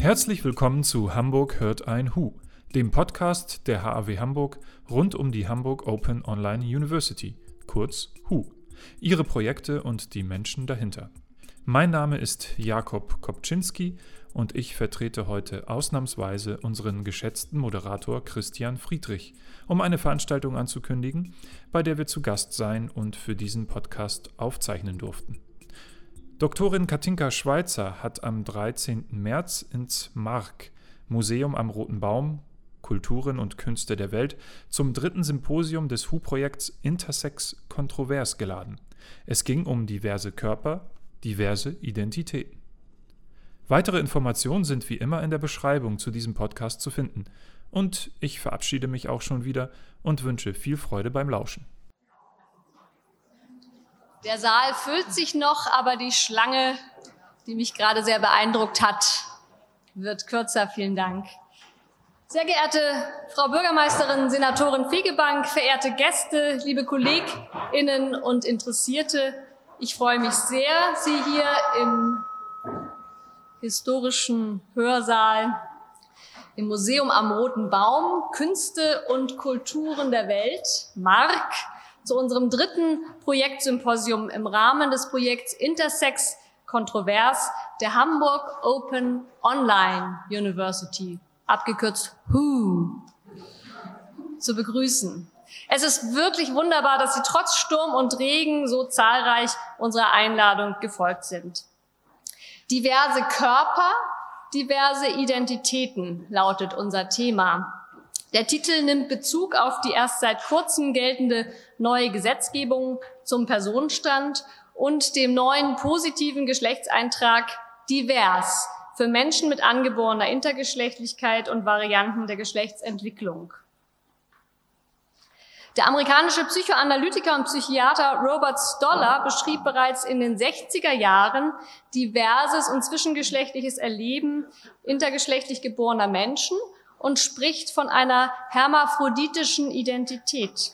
Herzlich willkommen zu Hamburg hört ein Hu, dem Podcast der HAW Hamburg rund um die Hamburg Open Online University, kurz HU, ihre Projekte und die Menschen dahinter. Mein Name ist Jakob Kopczynski und ich vertrete heute ausnahmsweise unseren geschätzten Moderator Christian Friedrich, um eine Veranstaltung anzukündigen, bei der wir zu Gast sein und für diesen Podcast aufzeichnen durften. Doktorin Katinka Schweitzer hat am 13. März ins MARK, Museum am Roten Baum, Kulturen und Künste der Welt, zum dritten Symposium des HU-Projekts Intersex Kontrovers geladen. Es ging um diverse Körper, diverse Identitäten. Weitere Informationen sind wie immer in der Beschreibung zu diesem Podcast zu finden. Und ich verabschiede mich auch schon wieder und wünsche viel Freude beim Lauschen. Der Saal füllt sich noch, aber die Schlange, die mich gerade sehr beeindruckt hat, wird kürzer. Vielen Dank. Sehr geehrte Frau Bürgermeisterin, Senatorin Fegebank, verehrte Gäste, liebe KollegInnen und Interessierte, ich freue mich sehr, Sie hier im historischen Hörsaal im Museum am Roten Baum Künste und Kulturen der Welt, MARK, zu unserem dritten Projektsymposium im Rahmen des Projekts Intersex Kontrovers der Hamburg Open Online University, abgekürzt WHO, zu begrüßen. Es ist wirklich wunderbar, dass Sie trotz Sturm und Regen so zahlreich unserer Einladung gefolgt sind. Diverse Körper, diverse Identitäten lautet unser Thema. Der Titel nimmt Bezug auf die erst seit kurzem geltende neue Gesetzgebung zum Personenstand und dem neuen positiven Geschlechtseintrag divers für Menschen mit angeborener Intergeschlechtlichkeit und Varianten der Geschlechtsentwicklung. Der amerikanische Psychoanalytiker und Psychiater Robert Stoller beschrieb bereits in den 60er Jahren diverses und zwischengeschlechtliches Erleben intergeschlechtlich geborener Menschen und spricht von einer hermaphroditischen Identität.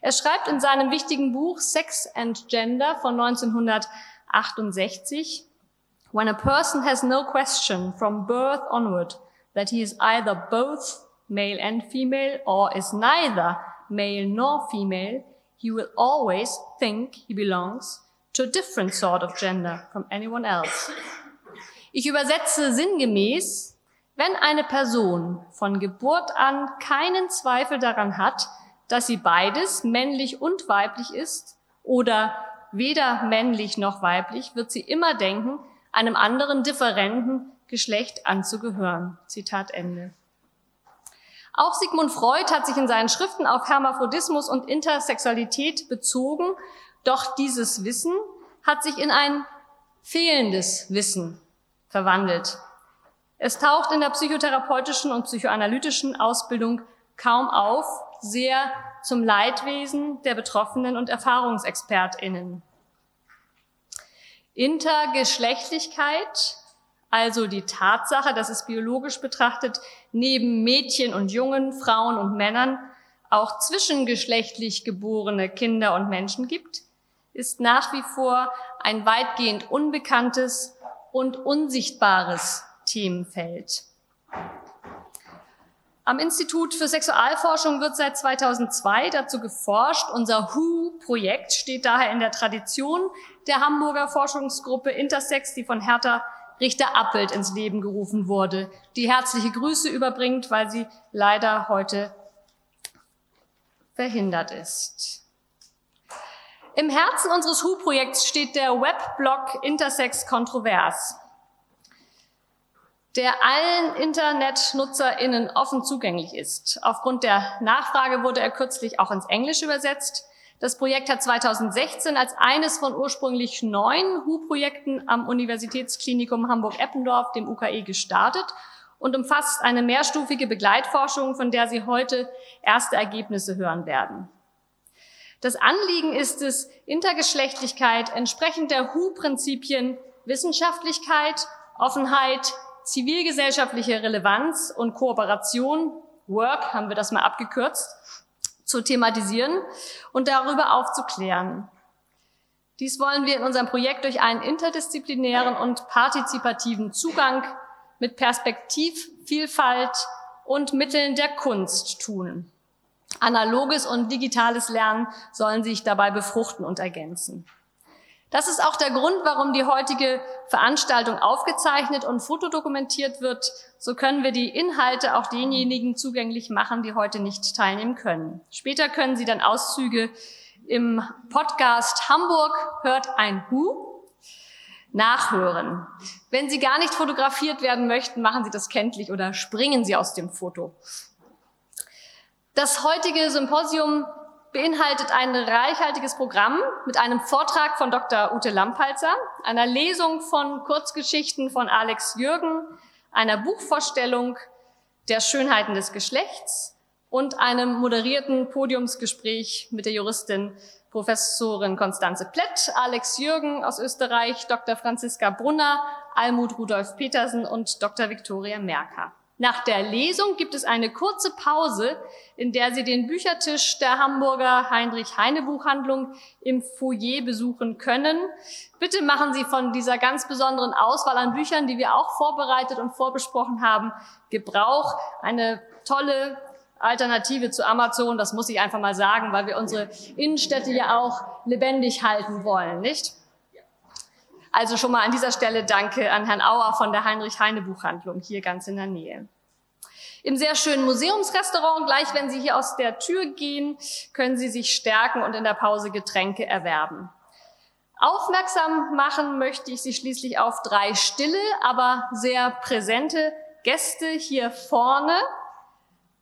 Er schreibt in seinem wichtigen Buch Sex and Gender von 1968, When a person has no question from birth onward that he is either both male and female or is neither male nor female, he will always think he belongs to a different sort of gender from anyone else. Ich übersetze sinngemäß, wenn eine Person von Geburt an keinen Zweifel daran hat, dass sie beides, männlich und weiblich ist, oder weder männlich noch weiblich, wird sie immer denken, einem anderen differenten Geschlecht anzugehören. Zitat Ende. Auch Sigmund Freud hat sich in seinen Schriften auf Hermaphrodismus und Intersexualität bezogen, doch dieses Wissen hat sich in ein fehlendes Wissen verwandelt. Es taucht in der psychotherapeutischen und psychoanalytischen Ausbildung kaum auf, sehr zum Leidwesen der Betroffenen und Erfahrungsexpertinnen. Intergeschlechtlichkeit also die Tatsache, dass es biologisch betrachtet neben Mädchen und Jungen, Frauen und Männern auch zwischengeschlechtlich geborene Kinder und Menschen gibt, ist nach wie vor ein weitgehend unbekanntes und unsichtbares Themenfeld. Am Institut für Sexualforschung wird seit 2002 dazu geforscht. Unser WHO-Projekt steht daher in der Tradition der Hamburger Forschungsgruppe Intersex, die von Hertha Richter Appelt ins Leben gerufen wurde, die herzliche Grüße überbringt, weil sie leider heute verhindert ist. Im Herzen unseres HU-Projekts steht der Webblog Intersex Kontrovers, der allen InternetnutzerInnen offen zugänglich ist. Aufgrund der Nachfrage wurde er kürzlich auch ins Englische übersetzt. Das Projekt hat 2016 als eines von ursprünglich neun HU-Projekten am Universitätsklinikum Hamburg-Eppendorf, dem UKE, gestartet und umfasst eine mehrstufige Begleitforschung, von der Sie heute erste Ergebnisse hören werden. Das Anliegen ist es, Intergeschlechtlichkeit entsprechend der HU-Prinzipien Wissenschaftlichkeit, Offenheit, zivilgesellschaftliche Relevanz und Kooperation, Work haben wir das mal abgekürzt, zu thematisieren und darüber aufzuklären. Dies wollen wir in unserem Projekt durch einen interdisziplinären und partizipativen Zugang mit Perspektivvielfalt und Mitteln der Kunst tun. Analoges und digitales Lernen sollen sich dabei befruchten und ergänzen. Das ist auch der Grund, warum die heutige Veranstaltung aufgezeichnet und fotodokumentiert wird. So können wir die Inhalte auch denjenigen zugänglich machen, die heute nicht teilnehmen können. Später können Sie dann Auszüge im Podcast Hamburg hört ein Hu nachhören. Wenn Sie gar nicht fotografiert werden möchten, machen Sie das kenntlich oder springen Sie aus dem Foto. Das heutige Symposium beinhaltet ein reichhaltiges Programm mit einem Vortrag von Dr. Ute Lampalzer, einer Lesung von Kurzgeschichten von Alex Jürgen, einer Buchvorstellung der Schönheiten des Geschlechts und einem moderierten Podiumsgespräch mit der Juristin Professorin Konstanze Plett, Alex Jürgen aus Österreich, Dr. Franziska Brunner, Almut Rudolf Petersen und Dr. Viktoria Merker. Nach der Lesung gibt es eine kurze Pause, in der Sie den Büchertisch der Hamburger Heinrich-Heine-Buchhandlung im Foyer besuchen können. Bitte machen Sie von dieser ganz besonderen Auswahl an Büchern, die wir auch vorbereitet und vorbesprochen haben, Gebrauch. Eine tolle Alternative zu Amazon, das muss ich einfach mal sagen, weil wir unsere Innenstädte ja auch lebendig halten wollen, nicht? Also schon mal an dieser Stelle danke an Herrn Auer von der Heinrich-Heine-Buchhandlung hier ganz in der Nähe. Im sehr schönen Museumsrestaurant, gleich wenn Sie hier aus der Tür gehen, können Sie sich stärken und in der Pause Getränke erwerben. Aufmerksam machen möchte ich Sie schließlich auf drei stille, aber sehr präsente Gäste hier vorne.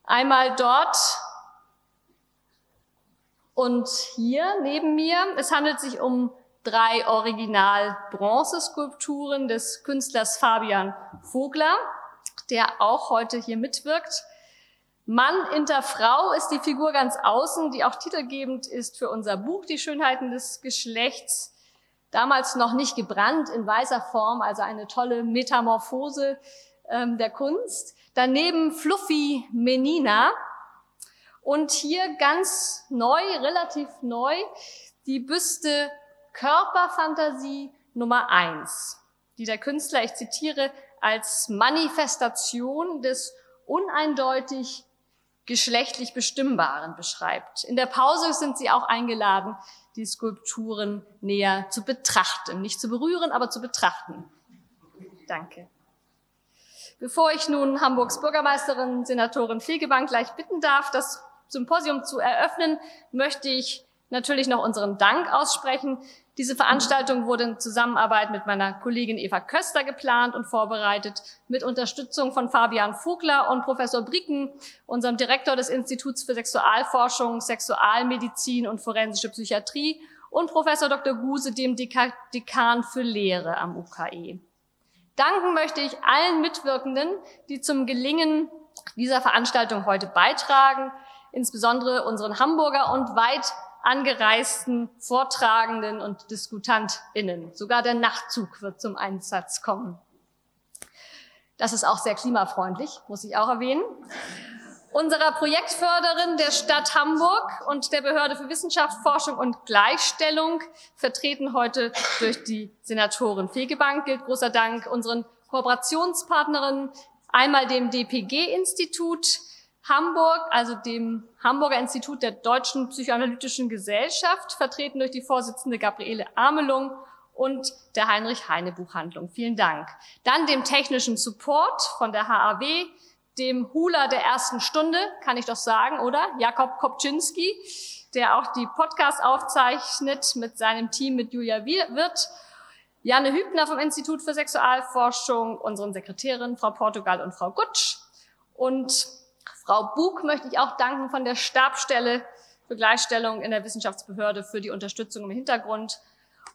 Einmal dort und hier neben mir. Es handelt sich um drei Original-Bronzeskulpturen des Künstlers Fabian Vogler, der auch heute hier mitwirkt. Mann inter Frau ist die Figur ganz außen, die auch titelgebend ist für unser Buch Die Schönheiten des Geschlechts. Damals noch nicht gebrannt in weißer Form, also eine tolle Metamorphose ähm, der Kunst. Daneben Fluffy Menina. Und hier ganz neu, relativ neu, die Büste Körperfantasie Nummer eins, die der Künstler, ich zitiere, als Manifestation des uneindeutig geschlechtlich Bestimmbaren beschreibt. In der Pause sind Sie auch eingeladen, die Skulpturen näher zu betrachten. Nicht zu berühren, aber zu betrachten. Danke. Bevor ich nun Hamburgs Bürgermeisterin, Senatorin Fegebank gleich bitten darf, das Symposium zu eröffnen, möchte ich natürlich noch unseren Dank aussprechen. Diese Veranstaltung wurde in Zusammenarbeit mit meiner Kollegin Eva Köster geplant und vorbereitet, mit Unterstützung von Fabian Vogler und Professor Bricken, unserem Direktor des Instituts für Sexualforschung, Sexualmedizin und forensische Psychiatrie und Professor Dr. Guse, dem Dekan für Lehre am UKE. Danken möchte ich allen Mitwirkenden, die zum Gelingen dieser Veranstaltung heute beitragen, insbesondere unseren Hamburger und weit angereisten Vortragenden und DiskutantInnen. Sogar der Nachtzug wird zum Einsatz kommen. Das ist auch sehr klimafreundlich, muss ich auch erwähnen. Unserer Projektförderin der Stadt Hamburg und der Behörde für Wissenschaft, Forschung und Gleichstellung, vertreten heute durch die Senatorin Fegebank, gilt großer Dank unseren Kooperationspartnerinnen, einmal dem DPG-Institut, Hamburg, also dem Hamburger Institut der Deutschen Psychoanalytischen Gesellschaft, vertreten durch die Vorsitzende Gabriele Amelung und der Heinrich-Heine-Buchhandlung. Vielen Dank. Dann dem technischen Support von der HAW, dem Hula der ersten Stunde, kann ich doch sagen, oder? Jakob Kopczynski, der auch die Podcast aufzeichnet mit seinem Team, mit Julia Wirth. Janne Hübner vom Institut für Sexualforschung, unseren Sekretärin Frau Portugal und Frau Gutsch und Frau Bug möchte ich auch danken von der Stabstelle für Gleichstellung in der Wissenschaftsbehörde für die Unterstützung im Hintergrund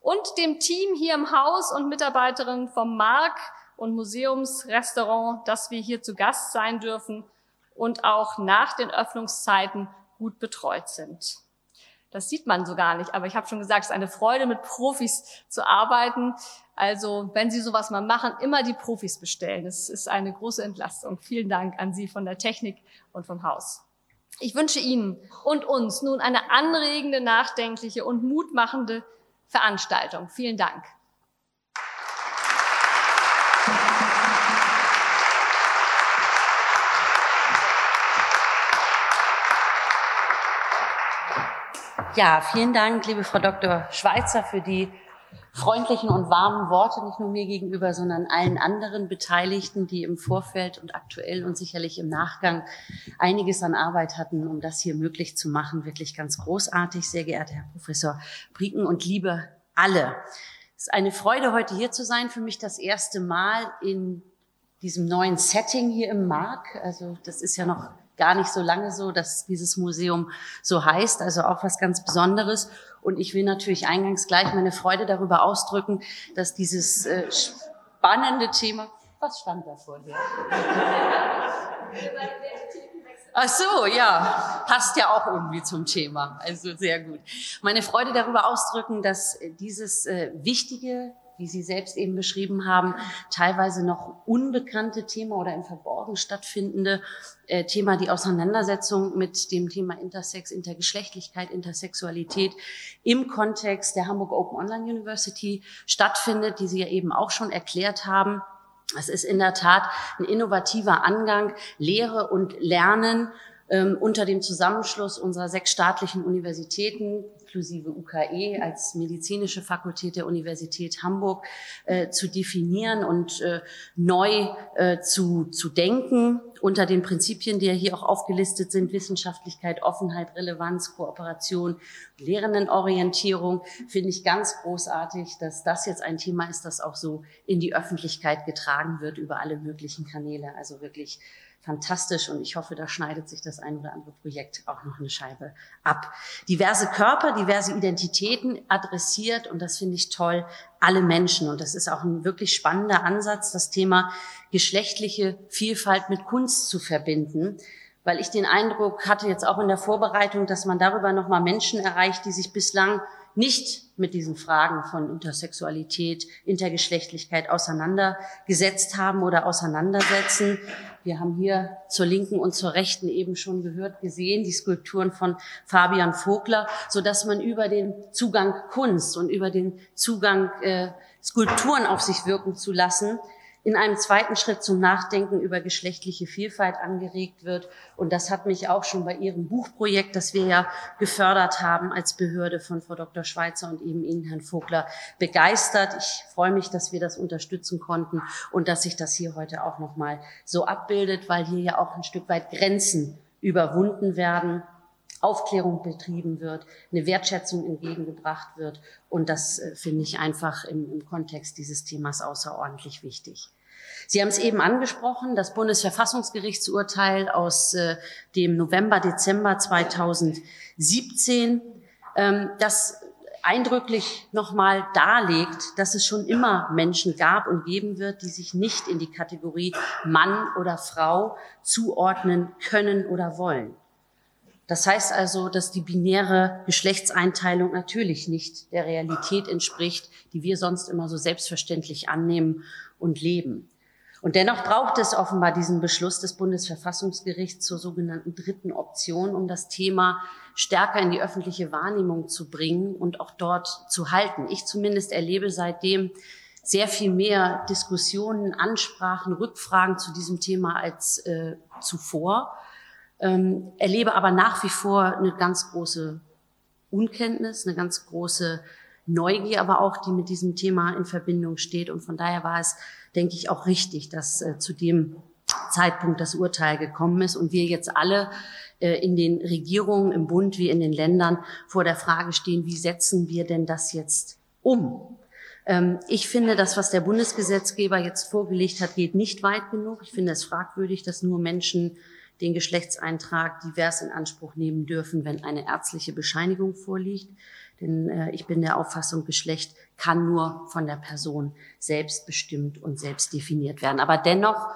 und dem Team hier im Haus und Mitarbeiterinnen vom Mark und Museumsrestaurant, dass wir hier zu Gast sein dürfen und auch nach den Öffnungszeiten gut betreut sind. Das sieht man so gar nicht, aber ich habe schon gesagt, es ist eine Freude, mit Profis zu arbeiten. Also wenn Sie sowas mal machen, immer die Profis bestellen. Das ist eine große Entlastung. Vielen Dank an Sie von der Technik und vom Haus. Ich wünsche Ihnen und uns nun eine anregende, nachdenkliche und mutmachende Veranstaltung. Vielen Dank. Ja, vielen Dank, liebe Frau Dr. Schweizer, für die freundlichen und warmen Worte, nicht nur mir gegenüber, sondern allen anderen Beteiligten, die im Vorfeld und aktuell und sicherlich im Nachgang einiges an Arbeit hatten, um das hier möglich zu machen. Wirklich ganz großartig, sehr geehrter Herr Professor Brieken und liebe alle. Es ist eine Freude, heute hier zu sein. Für mich das erste Mal in diesem neuen Setting hier im Mark. Also das ist ja noch gar nicht so lange so, dass dieses Museum so heißt, also auch was ganz Besonderes. Und ich will natürlich eingangs gleich meine Freude darüber ausdrücken, dass dieses äh, spannende Thema, was stand da vorher? Ach so, ja, passt ja auch irgendwie zum Thema. Also sehr gut. Meine Freude darüber ausdrücken, dass dieses äh, wichtige wie Sie selbst eben beschrieben haben, teilweise noch unbekannte Thema oder im Verborgen stattfindende äh, Thema, die Auseinandersetzung mit dem Thema Intersex, Intergeschlechtlichkeit, Intersexualität im Kontext der Hamburg Open Online University stattfindet, die Sie ja eben auch schon erklärt haben. Es ist in der Tat ein innovativer Angang, Lehre und Lernen ähm, unter dem Zusammenschluss unserer sechs staatlichen Universitäten, inklusive UKE als medizinische Fakultät der Universität Hamburg äh, zu definieren und äh, neu äh, zu, zu denken unter den Prinzipien, die ja hier auch aufgelistet sind, Wissenschaftlichkeit, Offenheit, Relevanz, Kooperation, Lehrendenorientierung, finde ich ganz großartig, dass das jetzt ein Thema ist, das auch so in die Öffentlichkeit getragen wird über alle möglichen Kanäle. Also wirklich fantastisch und ich hoffe, da schneidet sich das ein oder andere Projekt auch noch eine Scheibe ab. Diverse Körper, diverse Identitäten adressiert und das finde ich toll, alle Menschen und das ist auch ein wirklich spannender Ansatz, das Thema geschlechtliche Vielfalt mit Kunst zu verbinden, weil ich den Eindruck hatte jetzt auch in der Vorbereitung, dass man darüber nochmal Menschen erreicht, die sich bislang nicht mit diesen Fragen von Intersexualität, Intergeschlechtlichkeit auseinandergesetzt haben oder auseinandersetzen. Wir haben hier zur Linken und zur Rechten eben schon gehört, gesehen, die Skulpturen von Fabian Vogler, so dass man über den Zugang Kunst und über den Zugang äh, Skulpturen auf sich wirken zu lassen, in einem zweiten Schritt zum Nachdenken über geschlechtliche Vielfalt angeregt wird. Und das hat mich auch schon bei Ihrem Buchprojekt, das wir ja gefördert haben als Behörde von Frau Dr. Schweizer und eben Ihnen, Herrn Vogler, begeistert. Ich freue mich, dass wir das unterstützen konnten und dass sich das hier heute auch nochmal so abbildet, weil hier ja auch ein Stück weit Grenzen überwunden werden. Aufklärung betrieben wird, eine Wertschätzung entgegengebracht wird. Und das äh, finde ich einfach im, im Kontext dieses Themas außerordentlich wichtig. Sie haben es eben angesprochen, das Bundesverfassungsgerichtsurteil aus äh, dem November, Dezember 2017, ähm, das eindrücklich nochmal darlegt, dass es schon immer Menschen gab und geben wird, die sich nicht in die Kategorie Mann oder Frau zuordnen können oder wollen. Das heißt also, dass die binäre Geschlechtseinteilung natürlich nicht der Realität entspricht, die wir sonst immer so selbstverständlich annehmen und leben. Und dennoch braucht es offenbar diesen Beschluss des Bundesverfassungsgerichts zur sogenannten dritten Option, um das Thema stärker in die öffentliche Wahrnehmung zu bringen und auch dort zu halten. Ich zumindest erlebe seitdem sehr viel mehr Diskussionen, Ansprachen, Rückfragen zu diesem Thema als äh, zuvor, ähm, erlebe aber nach wie vor eine ganz große Unkenntnis, eine ganz große Neugier, aber auch die mit diesem Thema in Verbindung steht. Und von daher war es denke ich, auch richtig, dass äh, zu dem Zeitpunkt das Urteil gekommen ist und wir jetzt alle äh, in den Regierungen, im Bund wie in den Ländern vor der Frage stehen, wie setzen wir denn das jetzt um? Ähm, ich finde, das, was der Bundesgesetzgeber jetzt vorgelegt hat, geht nicht weit genug. Ich finde es fragwürdig, dass nur Menschen den Geschlechtseintrag divers in Anspruch nehmen dürfen, wenn eine ärztliche Bescheinigung vorliegt. Denn äh, ich bin der Auffassung, Geschlecht kann nur von der Person selbst bestimmt und selbst definiert werden. Aber dennoch,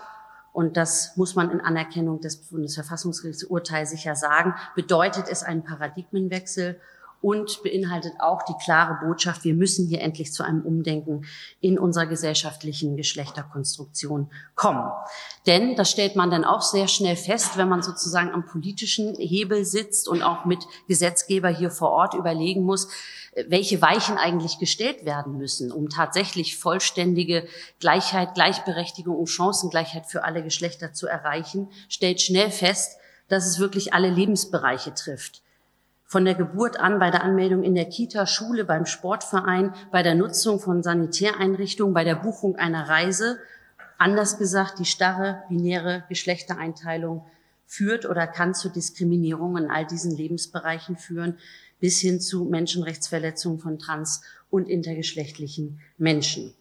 und das muss man in Anerkennung des Bundesverfassungsgerichtsurteils sicher sagen, bedeutet es einen Paradigmenwechsel und beinhaltet auch die klare Botschaft, wir müssen hier endlich zu einem Umdenken in unserer gesellschaftlichen Geschlechterkonstruktion kommen. Denn, das stellt man dann auch sehr schnell fest, wenn man sozusagen am politischen Hebel sitzt und auch mit Gesetzgeber hier vor Ort überlegen muss, welche Weichen eigentlich gestellt werden müssen, um tatsächlich vollständige Gleichheit, Gleichberechtigung und Chancengleichheit für alle Geschlechter zu erreichen, stellt schnell fest, dass es wirklich alle Lebensbereiche trifft von der Geburt an bei der Anmeldung in der Kita, Schule, beim Sportverein, bei der Nutzung von Sanitäreinrichtungen, bei der Buchung einer Reise. Anders gesagt, die starre binäre Geschlechtereinteilung führt oder kann zu Diskriminierung in all diesen Lebensbereichen führen, bis hin zu Menschenrechtsverletzungen von trans- und intergeschlechtlichen Menschen.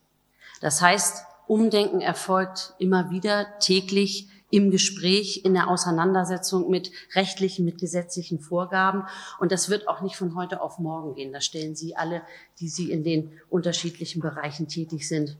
Das heißt, Umdenken erfolgt immer wieder täglich im Gespräch, in der Auseinandersetzung mit rechtlichen, mit gesetzlichen Vorgaben. Und das wird auch nicht von heute auf morgen gehen. Das stellen Sie alle, die Sie in den unterschiedlichen Bereichen tätig sind,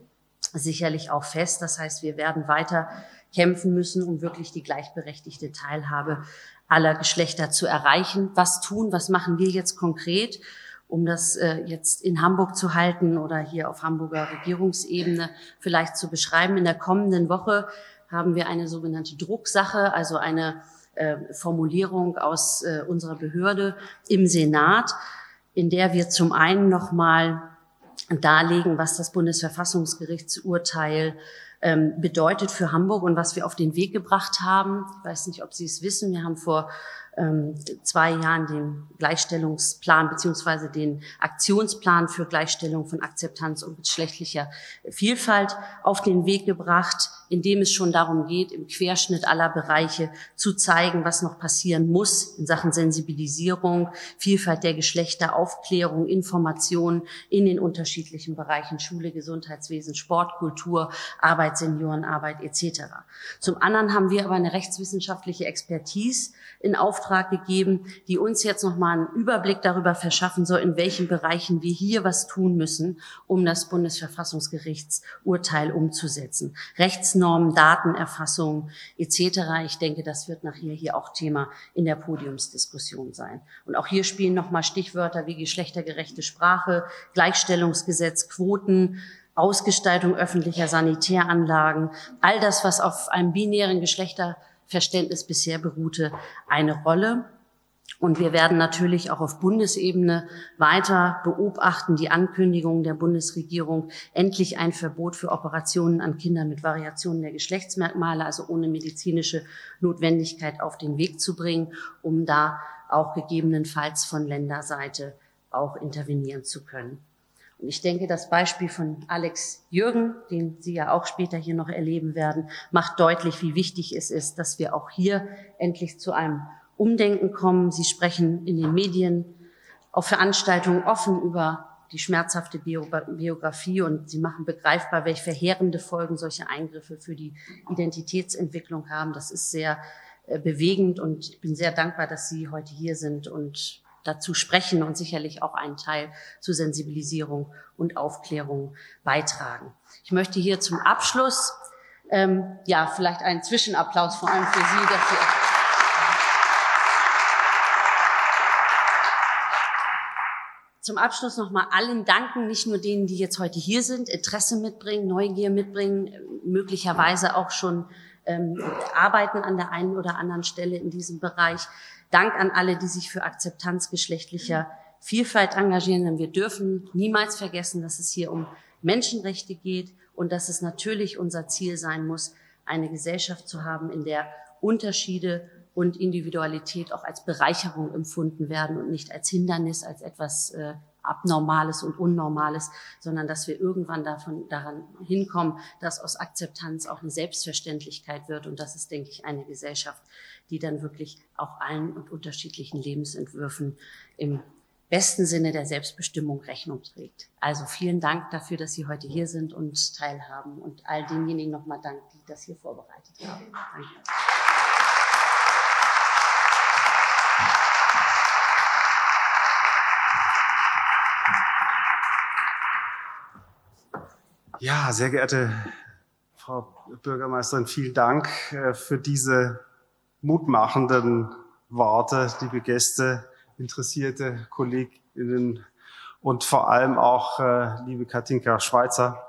sicherlich auch fest. Das heißt, wir werden weiter kämpfen müssen, um wirklich die gleichberechtigte Teilhabe aller Geschlechter zu erreichen. Was tun, was machen wir jetzt konkret? um das äh, jetzt in Hamburg zu halten oder hier auf Hamburger Regierungsebene vielleicht zu beschreiben. In der kommenden Woche haben wir eine sogenannte Drucksache, also eine äh, Formulierung aus äh, unserer Behörde im Senat, in der wir zum einen nochmal darlegen, was das Bundesverfassungsgerichtsurteil ähm, bedeutet für Hamburg und was wir auf den Weg gebracht haben. Ich weiß nicht, ob Sie es wissen. Wir haben vor ähm, zwei Jahren den Gleichstellungsplan beziehungsweise den Aktionsplan für Gleichstellung von Akzeptanz und geschlechtlicher Vielfalt auf den Weg gebracht, in dem es schon darum geht, im Querschnitt aller Bereiche zu zeigen, was noch passieren muss in Sachen Sensibilisierung, Vielfalt der Geschlechter, Aufklärung, Information in den unterschiedlichen Bereichen Schule, Gesundheitswesen, Sport, Kultur, Arbeit, Seniorenarbeit etc. Zum anderen haben wir aber eine rechtswissenschaftliche Expertise in Auftrag gegeben, die uns jetzt nochmal einen Überblick darüber verschaffen soll, in welchen Bereichen wir hier was tun müssen, um das Bundesverfassungsgerichtsurteil umzusetzen. Rechtsnormen, Datenerfassung etc. Ich denke, das wird nachher hier auch Thema in der Podiumsdiskussion sein. Und auch hier spielen nochmal Stichwörter wie geschlechtergerechte Sprache, Gleichstellungsgesetz, Quoten, Ausgestaltung öffentlicher Sanitäranlagen, all das, was auf einem binären Geschlechter Verständnis bisher beruhte, eine Rolle. Und wir werden natürlich auch auf Bundesebene weiter beobachten die Ankündigung der Bundesregierung, endlich ein Verbot für Operationen an Kindern mit Variationen der Geschlechtsmerkmale, also ohne medizinische Notwendigkeit auf den Weg zu bringen, um da auch gegebenenfalls von Länderseite auch intervenieren zu können. Und ich denke, das Beispiel von Alex Jürgen, den Sie ja auch später hier noch erleben werden, macht deutlich, wie wichtig es ist, dass wir auch hier endlich zu einem Umdenken kommen. Sie sprechen in den Medien auf Veranstaltungen offen über die schmerzhafte Biografie und sie machen begreifbar, welche verheerende Folgen solche Eingriffe für die Identitätsentwicklung haben. Das ist sehr äh, bewegend und ich bin sehr dankbar, dass Sie heute hier sind und dazu sprechen und sicherlich auch einen Teil zur Sensibilisierung und Aufklärung beitragen. Ich möchte hier zum Abschluss ähm, ja vielleicht einen Zwischenapplaus vor allem für Sie, dass Sie zum Abschluss nochmal allen danken, nicht nur denen, die jetzt heute hier sind, Interesse mitbringen, Neugier mitbringen, möglicherweise auch schon ähm, arbeiten an der einen oder anderen Stelle in diesem Bereich. Dank an alle, die sich für Akzeptanz geschlechtlicher Vielfalt engagieren, denn wir dürfen niemals vergessen, dass es hier um Menschenrechte geht und dass es natürlich unser Ziel sein muss, eine Gesellschaft zu haben, in der Unterschiede und Individualität auch als Bereicherung empfunden werden und nicht als Hindernis, als etwas äh, Abnormales und Unnormales, sondern dass wir irgendwann davon daran hinkommen, dass aus Akzeptanz auch eine Selbstverständlichkeit wird. Und das ist, denke ich, eine Gesellschaft, die dann wirklich auch allen und unterschiedlichen Lebensentwürfen im besten Sinne der Selbstbestimmung Rechnung trägt. Also vielen Dank dafür, dass Sie heute hier sind und teilhaben und all denjenigen nochmal Dank, die das hier vorbereitet haben. Danke. Ja, sehr geehrte Frau Bürgermeisterin, vielen Dank äh, für diese mutmachenden Worte, liebe Gäste, interessierte Kolleginnen und vor allem auch äh, liebe Katinka Schweizer.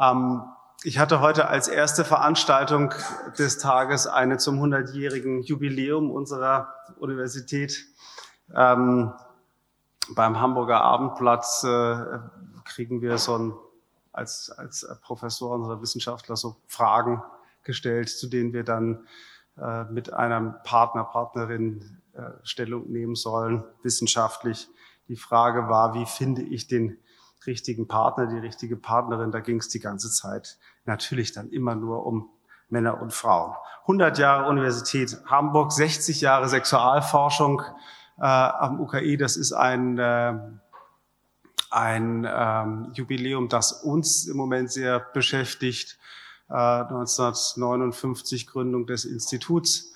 Ähm, ich hatte heute als erste Veranstaltung des Tages eine zum 100-jährigen Jubiläum unserer Universität. Ähm, beim Hamburger Abendplatz äh, kriegen wir so ein als, als Professor unserer Wissenschaftler so Fragen gestellt, zu denen wir dann äh, mit einem Partner, Partnerin Stellung nehmen sollen, wissenschaftlich. Die Frage war, wie finde ich den richtigen Partner, die richtige Partnerin? Da ging es die ganze Zeit natürlich dann immer nur um Männer und Frauen. 100 Jahre Universität Hamburg, 60 Jahre Sexualforschung äh, am UKE. Das ist ein, äh, ein ähm, Jubiläum, das uns im Moment sehr beschäftigt. Äh, 1959 Gründung des Instituts.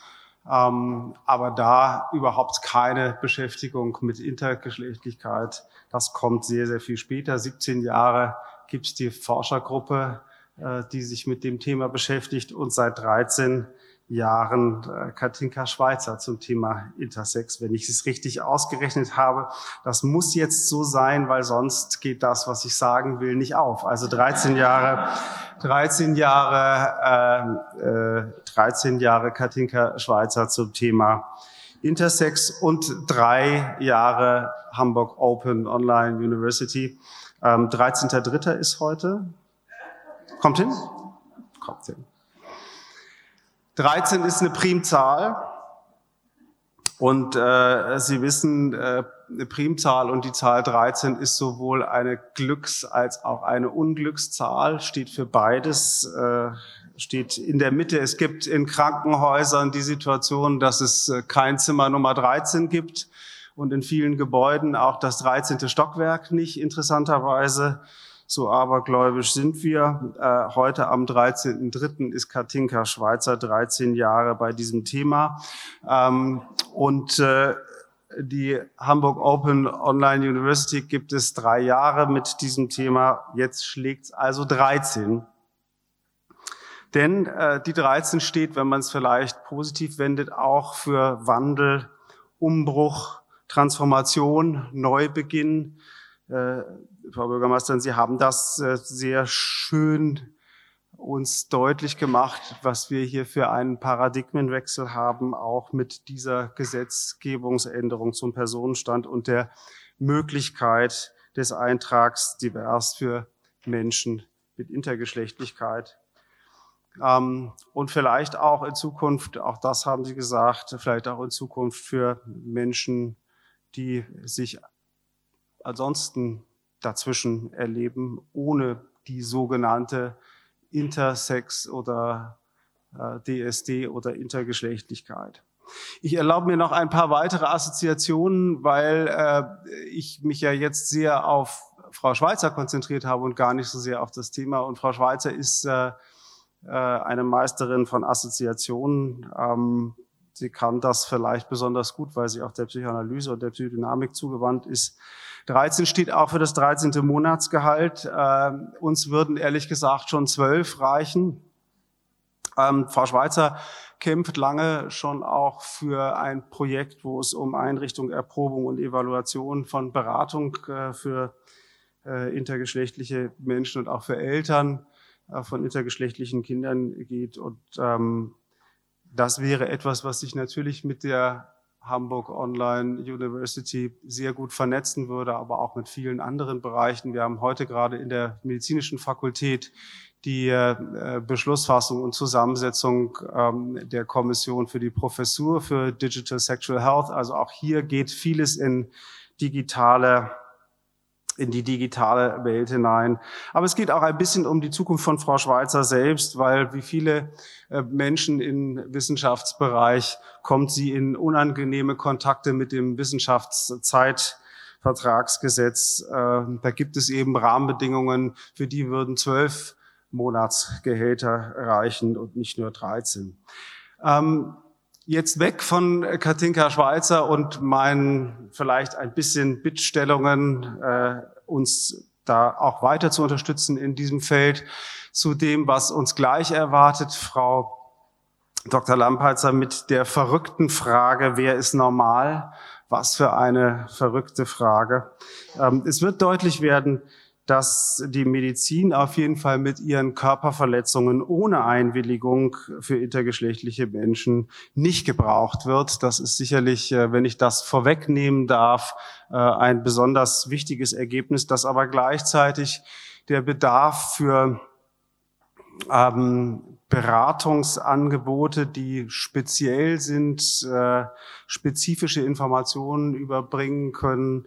Ähm, aber da überhaupt keine Beschäftigung mit Intergeschlechtlichkeit. Das kommt sehr, sehr viel später. 17 Jahre gibt es die Forschergruppe äh, die sich mit dem Thema beschäftigt und seit 13 Jahren äh, Katinka Schweizer zum Thema Intersex, wenn ich es richtig ausgerechnet habe. Das muss jetzt so sein, weil sonst geht das, was ich sagen will, nicht auf. Also 13 Jahre, 13 Jahre, äh, äh, 13 Jahre Katinka Schweizer zum Thema Intersex und drei Jahre Hamburg Open Online University. Ähm, 13.3. ist heute. Kommt hin? Kommt hin. 13 ist eine Primzahl. Und äh, Sie wissen, äh, eine Primzahl und die Zahl 13 ist sowohl eine Glücks- als auch eine Unglückszahl, steht für beides, äh, steht in der Mitte. Es gibt in Krankenhäusern die Situation, dass es äh, kein Zimmer Nummer 13 gibt und in vielen Gebäuden auch das 13. Stockwerk nicht, interessanterweise. So abergläubisch sind wir. Äh, heute am 13.03. ist Katinka Schweizer 13 Jahre bei diesem Thema. Ähm, und äh, die Hamburg Open Online University gibt es drei Jahre mit diesem Thema. Jetzt schlägt es also 13. Denn äh, die 13 steht, wenn man es vielleicht positiv wendet, auch für Wandel, Umbruch, Transformation, Neubeginn. Frau Bürgermeisterin, Sie haben das äh, sehr schön uns deutlich gemacht, was wir hier für einen Paradigmenwechsel haben, auch mit dieser Gesetzgebungsänderung zum Personenstand und der Möglichkeit des Eintrags divers für Menschen mit Intergeschlechtlichkeit. Ähm, und vielleicht auch in Zukunft, auch das haben Sie gesagt, vielleicht auch in Zukunft für Menschen, die sich ansonsten dazwischen erleben, ohne die sogenannte Intersex oder äh, DSD oder Intergeschlechtlichkeit. Ich erlaube mir noch ein paar weitere Assoziationen, weil äh, ich mich ja jetzt sehr auf Frau Schweizer konzentriert habe und gar nicht so sehr auf das Thema. Und Frau Schweizer ist äh, äh, eine Meisterin von Assoziationen. Ähm, sie kann das vielleicht besonders gut, weil sie auch der Psychoanalyse und der Psychodynamik zugewandt ist. 13 steht auch für das 13. Monatsgehalt. Äh, uns würden ehrlich gesagt schon zwölf reichen. Ähm, Frau Schweizer kämpft lange schon auch für ein Projekt, wo es um Einrichtung, Erprobung und Evaluation von Beratung äh, für äh, intergeschlechtliche Menschen und auch für Eltern äh, von intergeschlechtlichen Kindern geht. Und ähm, das wäre etwas, was sich natürlich mit der Hamburg Online University sehr gut vernetzen würde, aber auch mit vielen anderen Bereichen. Wir haben heute gerade in der medizinischen Fakultät die äh, Beschlussfassung und Zusammensetzung ähm, der Kommission für die Professur für Digital Sexual Health. Also auch hier geht vieles in digitale in die digitale Welt hinein. Aber es geht auch ein bisschen um die Zukunft von Frau Schweizer selbst, weil wie viele äh, Menschen im Wissenschaftsbereich kommt sie in unangenehme Kontakte mit dem Wissenschaftszeitvertragsgesetz. Äh, da gibt es eben Rahmenbedingungen, für die würden zwölf Monatsgehälter reichen und nicht nur 13. Jetzt weg von Katinka Schweizer und meinen vielleicht ein bisschen Bittstellungen, äh, uns da auch weiter zu unterstützen in diesem Feld, zu dem, was uns gleich erwartet, Frau Dr. Lampeitzer, mit der verrückten Frage, wer ist normal? Was für eine verrückte Frage. Ähm, es wird deutlich werden, dass die Medizin auf jeden Fall mit ihren Körperverletzungen ohne Einwilligung für intergeschlechtliche Menschen nicht gebraucht wird. Das ist sicherlich, äh, wenn ich das vorwegnehmen darf, äh, ein besonders wichtiges Ergebnis, das aber gleichzeitig der Bedarf für ähm, Beratungsangebote, die speziell sind, äh, spezifische Informationen überbringen können,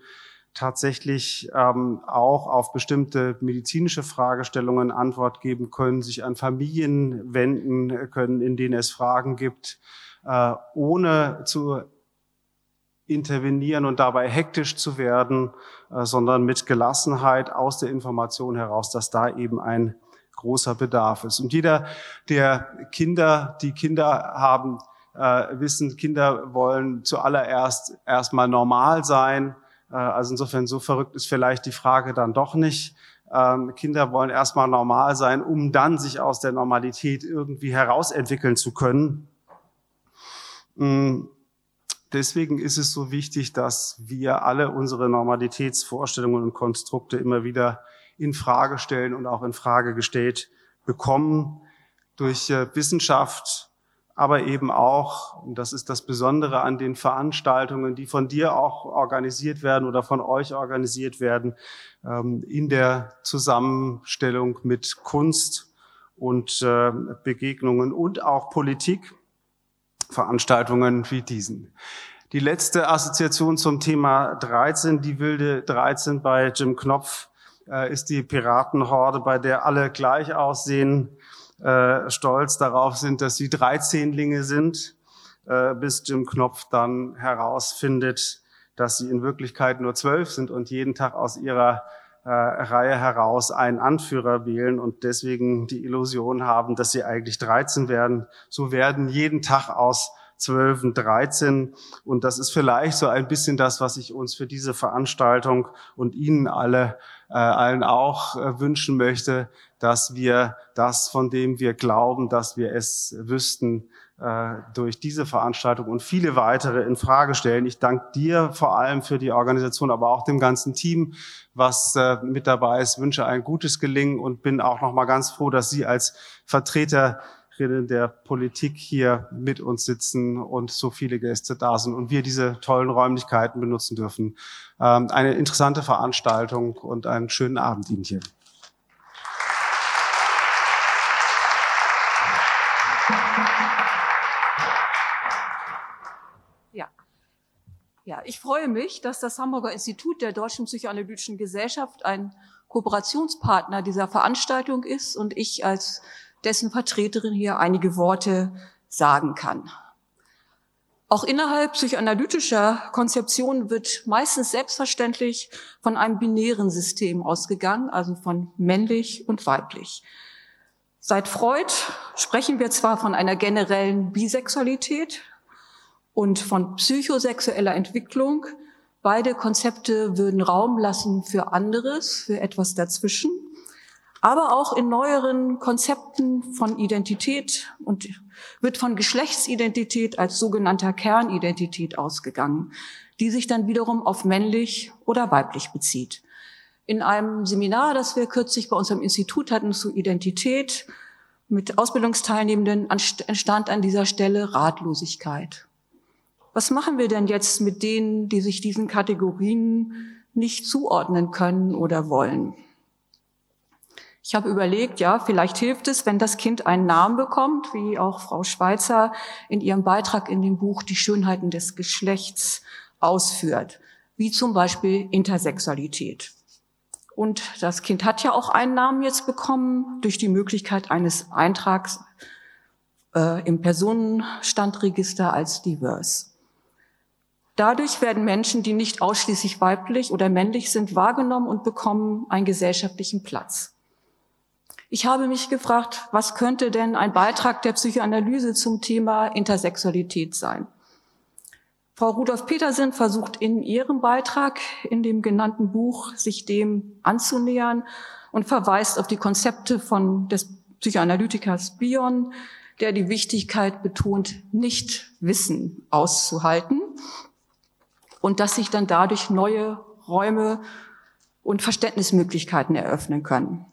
tatsächlich ähm, auch auf bestimmte medizinische Fragestellungen Antwort geben können, sich an Familien wenden können, in denen es Fragen gibt, äh, ohne zu intervenieren und dabei hektisch zu werden, äh, sondern mit Gelassenheit aus der Information heraus, dass da eben ein großer Bedarf ist. Und jeder, der Kinder, die Kinder haben, äh, wissen, Kinder wollen zuallererst erstmal normal sein. Äh, also insofern so verrückt ist vielleicht die Frage dann doch nicht. Ähm, Kinder wollen erstmal normal sein, um dann sich aus der Normalität irgendwie herausentwickeln zu können. Mm, deswegen ist es so wichtig, dass wir alle unsere Normalitätsvorstellungen und Konstrukte immer wieder in Frage stellen und auch in Frage gestellt bekommen durch äh, Wissenschaft, aber eben auch, und das ist das Besondere an den Veranstaltungen, die von dir auch organisiert werden oder von euch organisiert werden, ähm, in der Zusammenstellung mit Kunst und äh, Begegnungen und auch Politik. Veranstaltungen wie diesen. Die letzte Assoziation zum Thema 13, die wilde 13 bei Jim Knopf, äh, ist die Piratenhorde, bei der alle gleich aussehen, äh, stolz darauf sind, dass sie 13linge sind, äh, bis Jim Knopf dann herausfindet, dass sie in Wirklichkeit nur zwölf sind und jeden Tag aus ihrer äh, Reihe heraus einen Anführer wählen und deswegen die Illusion haben, dass sie eigentlich 13 werden. So werden jeden Tag aus 12 und 13. Und das ist vielleicht so ein bisschen das, was ich uns für diese Veranstaltung und Ihnen alle, äh, allen auch äh, wünschen möchte, dass wir das, von dem wir glauben, dass wir es wüssten, äh, durch diese Veranstaltung und viele weitere in Frage stellen. Ich danke dir vor allem für die Organisation, aber auch dem ganzen Team, was äh, mit dabei ist. Wünsche ein gutes Gelingen und bin auch noch mal ganz froh, dass Sie als Vertreterinnen der Politik hier mit uns sitzen und so viele Gäste da sind und wir diese tollen Räumlichkeiten benutzen dürfen. Ähm, eine interessante Veranstaltung und einen schönen Abend Ihnen hier. Ja, ich freue mich, dass das Hamburger Institut der Deutschen Psychoanalytischen Gesellschaft ein Kooperationspartner dieser Veranstaltung ist und ich als dessen Vertreterin hier einige Worte sagen kann. Auch innerhalb psychoanalytischer Konzeptionen wird meistens selbstverständlich von einem binären System ausgegangen, also von männlich und weiblich. Seit Freud sprechen wir zwar von einer generellen Bisexualität, und von psychosexueller Entwicklung. Beide Konzepte würden Raum lassen für anderes, für etwas dazwischen. Aber auch in neueren Konzepten von Identität und wird von Geschlechtsidentität als sogenannter Kernidentität ausgegangen, die sich dann wiederum auf männlich oder weiblich bezieht. In einem Seminar, das wir kürzlich bei unserem Institut hatten zu Identität mit Ausbildungsteilnehmenden, entstand an dieser Stelle Ratlosigkeit was machen wir denn jetzt mit denen, die sich diesen Kategorien nicht zuordnen können oder wollen? Ich habe überlegt, ja, vielleicht hilft es, wenn das Kind einen Namen bekommt, wie auch Frau Schweizer in ihrem Beitrag in dem Buch Die Schönheiten des Geschlechts ausführt, wie zum Beispiel Intersexualität. Und das Kind hat ja auch einen Namen jetzt bekommen durch die Möglichkeit eines Eintrags äh, im Personenstandregister als divers. Dadurch werden Menschen, die nicht ausschließlich weiblich oder männlich sind, wahrgenommen und bekommen einen gesellschaftlichen Platz. Ich habe mich gefragt, was könnte denn ein Beitrag der Psychoanalyse zum Thema Intersexualität sein? Frau Rudolf Petersen versucht in ihrem Beitrag in dem genannten Buch, sich dem anzunähern und verweist auf die Konzepte von des Psychoanalytikers Bion, der die Wichtigkeit betont, nicht Wissen auszuhalten und dass sich dann dadurch neue Räume und Verständnismöglichkeiten eröffnen können.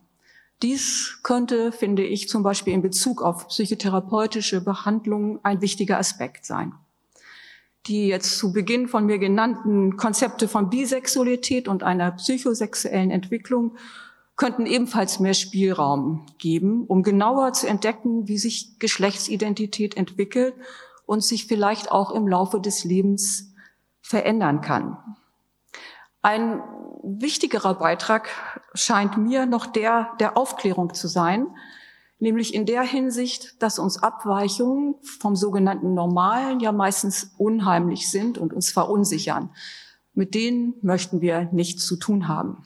Dies könnte, finde ich, zum Beispiel in Bezug auf psychotherapeutische Behandlungen ein wichtiger Aspekt sein. Die jetzt zu Beginn von mir genannten Konzepte von Bisexualität und einer psychosexuellen Entwicklung könnten ebenfalls mehr Spielraum geben, um genauer zu entdecken, wie sich Geschlechtsidentität entwickelt und sich vielleicht auch im Laufe des Lebens verändern kann. Ein wichtigerer Beitrag scheint mir noch der der Aufklärung zu sein, nämlich in der Hinsicht, dass uns Abweichungen vom sogenannten Normalen ja meistens unheimlich sind und uns verunsichern. Mit denen möchten wir nichts zu tun haben.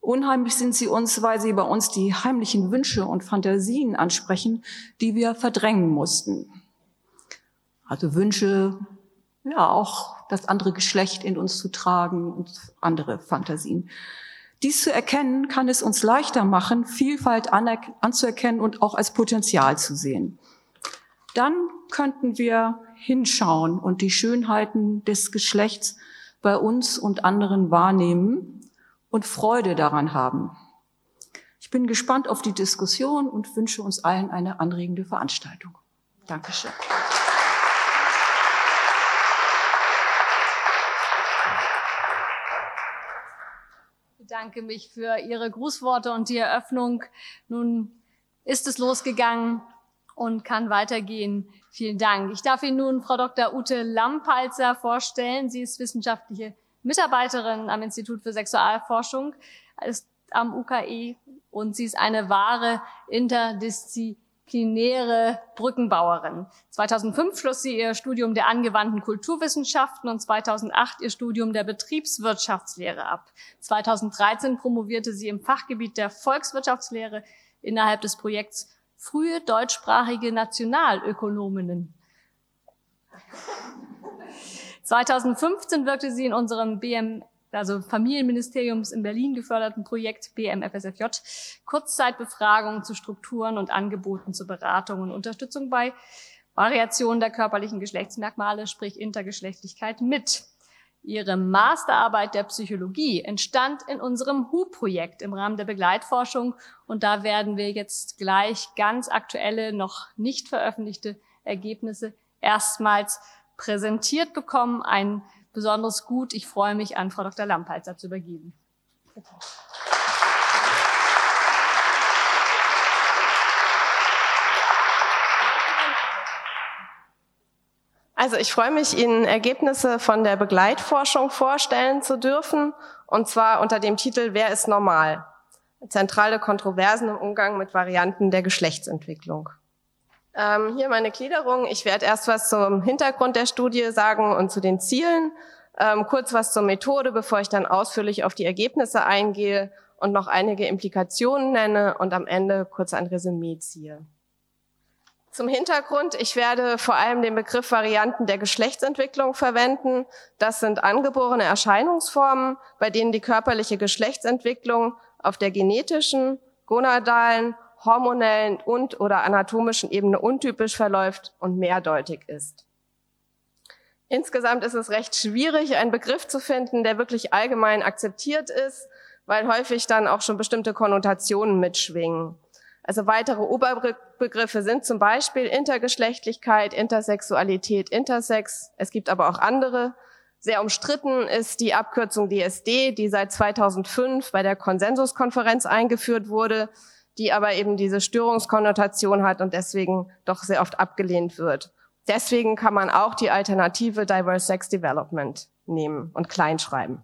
Unheimlich sind sie uns, weil sie bei uns die heimlichen Wünsche und Fantasien ansprechen, die wir verdrängen mussten. Also Wünsche, ja auch das andere Geschlecht in uns zu tragen und andere Fantasien. Dies zu erkennen, kann es uns leichter machen, Vielfalt anzuerkennen und auch als Potenzial zu sehen. Dann könnten wir hinschauen und die Schönheiten des Geschlechts bei uns und anderen wahrnehmen und Freude daran haben. Ich bin gespannt auf die Diskussion und wünsche uns allen eine anregende Veranstaltung. Dankeschön. Bedanke mich für Ihre Grußworte und die Eröffnung. Nun ist es losgegangen und kann weitergehen. Vielen Dank. Ich darf Ihnen nun Frau Dr. Ute Lampalzer vorstellen. Sie ist wissenschaftliche Mitarbeiterin am Institut für Sexualforschung am UKE und sie ist eine wahre Interdisziplin disziplinäre Brückenbauerin. 2005 schloss sie ihr Studium der angewandten Kulturwissenschaften und 2008 ihr Studium der Betriebswirtschaftslehre ab. 2013 promovierte sie im Fachgebiet der Volkswirtschaftslehre innerhalb des Projekts Frühe deutschsprachige Nationalökonominnen. 2015 wirkte sie in unserem BM also Familienministeriums in Berlin geförderten Projekt BMFSFJ, Kurzzeitbefragungen zu Strukturen und Angeboten zur Beratung und Unterstützung bei Variationen der körperlichen Geschlechtsmerkmale, sprich Intergeschlechtlichkeit mit. Ihre Masterarbeit der Psychologie entstand in unserem HU-Projekt im Rahmen der Begleitforschung und da werden wir jetzt gleich ganz aktuelle, noch nicht veröffentlichte Ergebnisse erstmals präsentiert bekommen. Ein besonders gut. Ich freue mich an Frau Dr. Lampalzer zu übergeben. Also ich freue mich, Ihnen Ergebnisse von der Begleitforschung vorstellen zu dürfen, und zwar unter dem Titel Wer ist normal? Zentrale Kontroversen im Umgang mit Varianten der Geschlechtsentwicklung. Ähm, hier meine Gliederung. Ich werde erst was zum Hintergrund der Studie sagen und zu den Zielen, ähm, kurz was zur Methode, bevor ich dann ausführlich auf die Ergebnisse eingehe und noch einige Implikationen nenne und am Ende kurz ein Resümee ziehe. Zum Hintergrund, ich werde vor allem den Begriff Varianten der Geschlechtsentwicklung verwenden. Das sind angeborene Erscheinungsformen, bei denen die körperliche Geschlechtsentwicklung auf der genetischen, gonadalen hormonellen und oder anatomischen Ebene untypisch verläuft und mehrdeutig ist. Insgesamt ist es recht schwierig, einen Begriff zu finden, der wirklich allgemein akzeptiert ist, weil häufig dann auch schon bestimmte Konnotationen mitschwingen. Also weitere Oberbegriffe sind zum Beispiel Intergeschlechtlichkeit, Intersexualität, Intersex. Es gibt aber auch andere. Sehr umstritten ist die Abkürzung DSD, die seit 2005 bei der Konsensuskonferenz eingeführt wurde die aber eben diese Störungskonnotation hat und deswegen doch sehr oft abgelehnt wird. Deswegen kann man auch die Alternative Diverse Sex Development nehmen und kleinschreiben.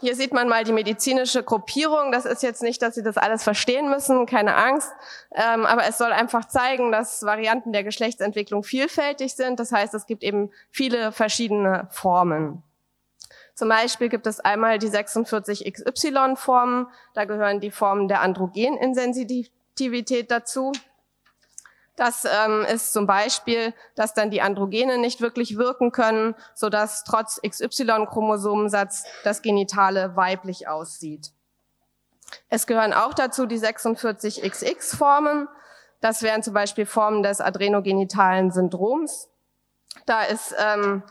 Hier sieht man mal die medizinische Gruppierung. Das ist jetzt nicht, dass Sie das alles verstehen müssen, keine Angst. Ähm, aber es soll einfach zeigen, dass Varianten der Geschlechtsentwicklung vielfältig sind. Das heißt, es gibt eben viele verschiedene Formen. Zum Beispiel gibt es einmal die 46XY-Formen. Da gehören die Formen der Androgeninsensitivität dazu. Das ähm, ist zum Beispiel, dass dann die Androgene nicht wirklich wirken können, sodass trotz XY-Chromosomensatz das Genitale weiblich aussieht. Es gehören auch dazu die 46XX-Formen. Das wären zum Beispiel Formen des adrenogenitalen Syndroms. Da ist ähm,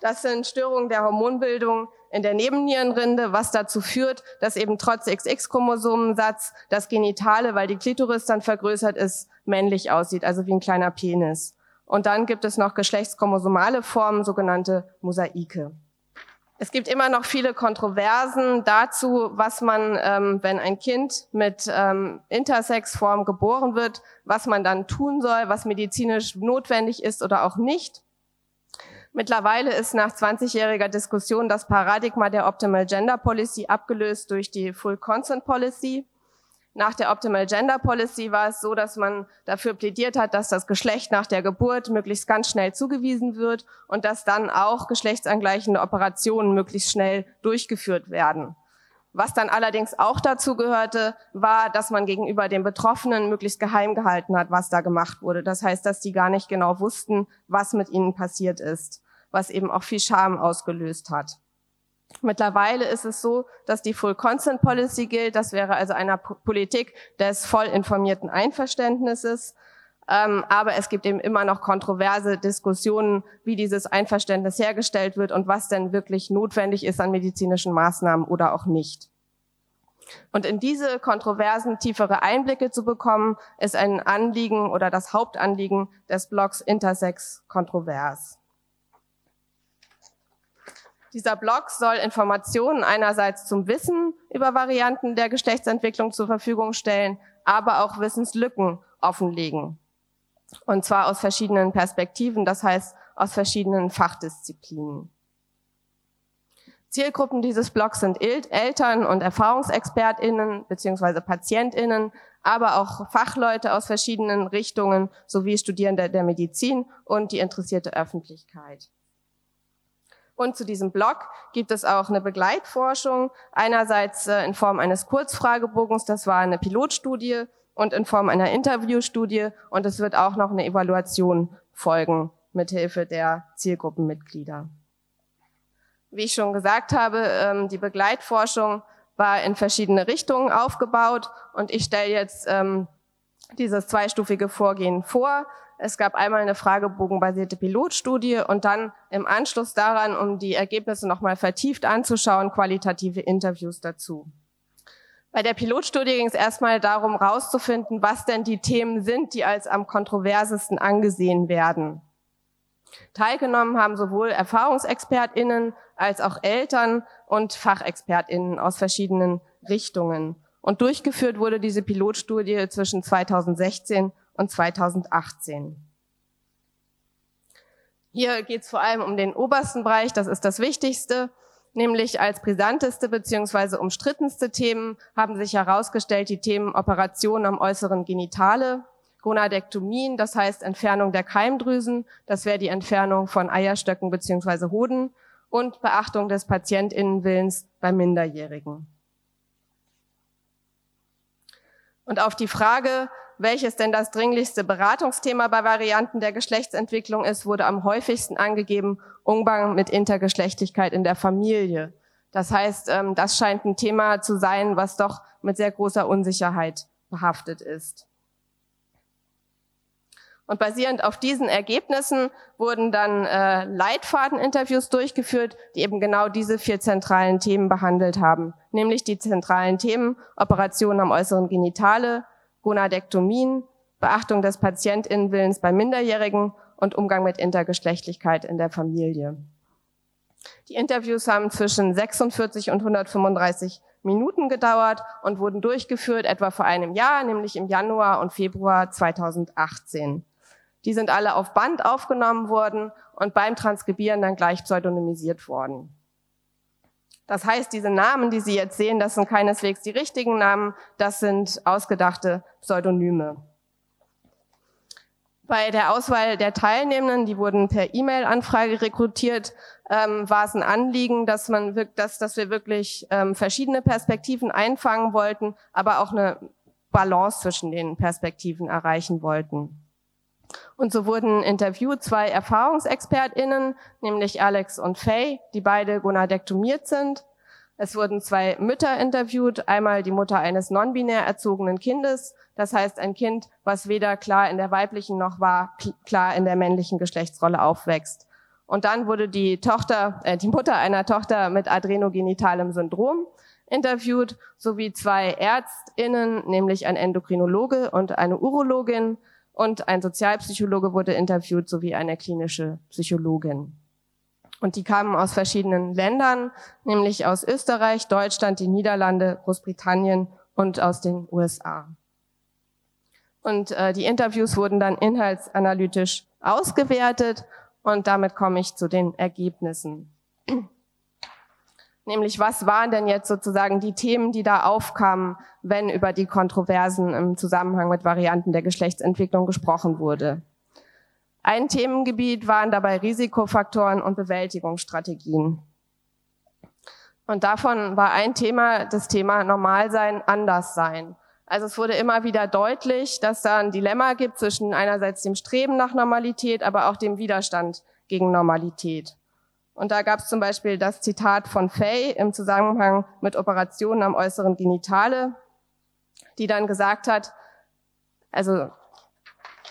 das sind Störungen der Hormonbildung in der Nebennierenrinde, was dazu führt, dass eben trotz XX-Chromosomensatz das Genitale, weil die Klitoris dann vergrößert ist, männlich aussieht, also wie ein kleiner Penis. Und dann gibt es noch geschlechtschromosomale Formen, sogenannte Mosaike. Es gibt immer noch viele Kontroversen dazu, was man, ähm, wenn ein Kind mit ähm, Intersexform geboren wird, was man dann tun soll, was medizinisch notwendig ist oder auch nicht. Mittlerweile ist nach 20-jähriger Diskussion das Paradigma der Optimal Gender Policy abgelöst durch die Full Consent Policy. Nach der Optimal Gender Policy war es so, dass man dafür plädiert hat, dass das Geschlecht nach der Geburt möglichst ganz schnell zugewiesen wird und dass dann auch geschlechtsangleichende Operationen möglichst schnell durchgeführt werden. Was dann allerdings auch dazu gehörte, war, dass man gegenüber den Betroffenen möglichst geheim gehalten hat, was da gemacht wurde. Das heißt, dass die gar nicht genau wussten, was mit ihnen passiert ist, was eben auch viel Scham ausgelöst hat. Mittlerweile ist es so, dass die Full Consent Policy gilt. Das wäre also eine Politik des voll informierten Einverständnisses. Ähm, aber es gibt eben immer noch kontroverse Diskussionen, wie dieses Einverständnis hergestellt wird und was denn wirklich notwendig ist an medizinischen Maßnahmen oder auch nicht. Und in diese Kontroversen tiefere Einblicke zu bekommen, ist ein Anliegen oder das Hauptanliegen des Blogs Intersex Kontrovers. Dieser Blog soll Informationen einerseits zum Wissen über Varianten der Geschlechtsentwicklung zur Verfügung stellen, aber auch Wissenslücken offenlegen. Und zwar aus verschiedenen Perspektiven, das heißt aus verschiedenen Fachdisziplinen. Zielgruppen dieses Blogs sind Eltern und ErfahrungsexpertInnen bzw. PatientInnen, aber auch Fachleute aus verschiedenen Richtungen sowie Studierende der Medizin und die interessierte Öffentlichkeit. Und zu diesem Blog gibt es auch eine Begleitforschung, einerseits äh, in Form eines Kurzfragebogens, das war eine Pilotstudie, und in Form einer Interviewstudie. Und es wird auch noch eine Evaluation folgen mithilfe der Zielgruppenmitglieder. Wie ich schon gesagt habe, ähm, die Begleitforschung war in verschiedene Richtungen aufgebaut und ich stelle jetzt ähm, dieses zweistufige Vorgehen vor. Es gab einmal eine fragebogenbasierte Pilotstudie und dann im Anschluss daran, um die Ergebnisse nochmal vertieft anzuschauen, qualitative Interviews dazu. Bei der Pilotstudie ging es erstmal darum, rauszufinden, was denn die Themen sind, die als am kontroversesten angesehen werden. Teilgenommen haben sowohl ErfahrungsexpertInnen als auch Eltern und FachexpertInnen aus verschiedenen Richtungen. Und durchgeführt wurde diese Pilotstudie zwischen 2016 und 2018. Hier geht es vor allem um den obersten Bereich, das ist das Wichtigste, nämlich als brisanteste bzw. umstrittenste Themen haben sich herausgestellt die Themen Operationen am äußeren Genitale, Gonadektomien, das heißt Entfernung der Keimdrüsen, das wäre die Entfernung von Eierstöcken bzw. Hoden und Beachtung des Patientinnenwillens bei Minderjährigen. Und auf die Frage, welches denn das dringlichste Beratungsthema bei Varianten der Geschlechtsentwicklung ist, wurde am häufigsten angegeben Umgang mit Intergeschlechtlichkeit in der Familie. Das heißt, ähm, das scheint ein Thema zu sein, was doch mit sehr großer Unsicherheit behaftet ist. Und basierend auf diesen Ergebnissen wurden dann äh, Leitfadeninterviews durchgeführt, die eben genau diese vier zentralen Themen behandelt haben, nämlich die zentralen Themen Operationen am äußeren Genitale, Gonadektomien, Beachtung des Patientinnenwillens bei Minderjährigen und Umgang mit Intergeschlechtlichkeit in der Familie. Die Interviews haben zwischen 46 und 135 Minuten gedauert und wurden durchgeführt etwa vor einem Jahr, nämlich im Januar und Februar 2018. Die sind alle auf Band aufgenommen worden und beim Transkribieren dann gleich pseudonymisiert worden. Das heißt, diese Namen, die Sie jetzt sehen, das sind keineswegs die richtigen Namen, das sind ausgedachte Pseudonyme. Bei der Auswahl der Teilnehmenden, die wurden per E-Mail-Anfrage rekrutiert, ähm, war es ein Anliegen, dass man, dass, dass wir wirklich ähm, verschiedene Perspektiven einfangen wollten, aber auch eine Balance zwischen den Perspektiven erreichen wollten. Und so wurden interviewt zwei ErfahrungsexpertInnen, nämlich Alex und Faye, die beide gonadektomiert sind. Es wurden zwei Mütter interviewt, einmal die Mutter eines non-binär erzogenen Kindes, das heißt ein Kind, was weder klar in der weiblichen noch war klar in der männlichen Geschlechtsrolle aufwächst. Und dann wurde die Tochter, äh, die Mutter einer Tochter mit adrenogenitalem Syndrom interviewt, sowie zwei ÄrztInnen, nämlich ein Endokrinologe und eine Urologin, und ein Sozialpsychologe wurde interviewt sowie eine klinische Psychologin. Und die kamen aus verschiedenen Ländern, nämlich aus Österreich, Deutschland, die Niederlande, Großbritannien und aus den USA. Und äh, die Interviews wurden dann inhaltsanalytisch ausgewertet und damit komme ich zu den Ergebnissen. Nämlich, was waren denn jetzt sozusagen die Themen, die da aufkamen, wenn über die Kontroversen im Zusammenhang mit Varianten der Geschlechtsentwicklung gesprochen wurde? Ein Themengebiet waren dabei Risikofaktoren und Bewältigungsstrategien. Und davon war ein Thema das Thema Normalsein, Anderssein. Also es wurde immer wieder deutlich, dass da ein Dilemma gibt zwischen einerseits dem Streben nach Normalität, aber auch dem Widerstand gegen Normalität. Und da gab es zum Beispiel das Zitat von Fay im Zusammenhang mit Operationen am äußeren Genitale, die dann gesagt hat, also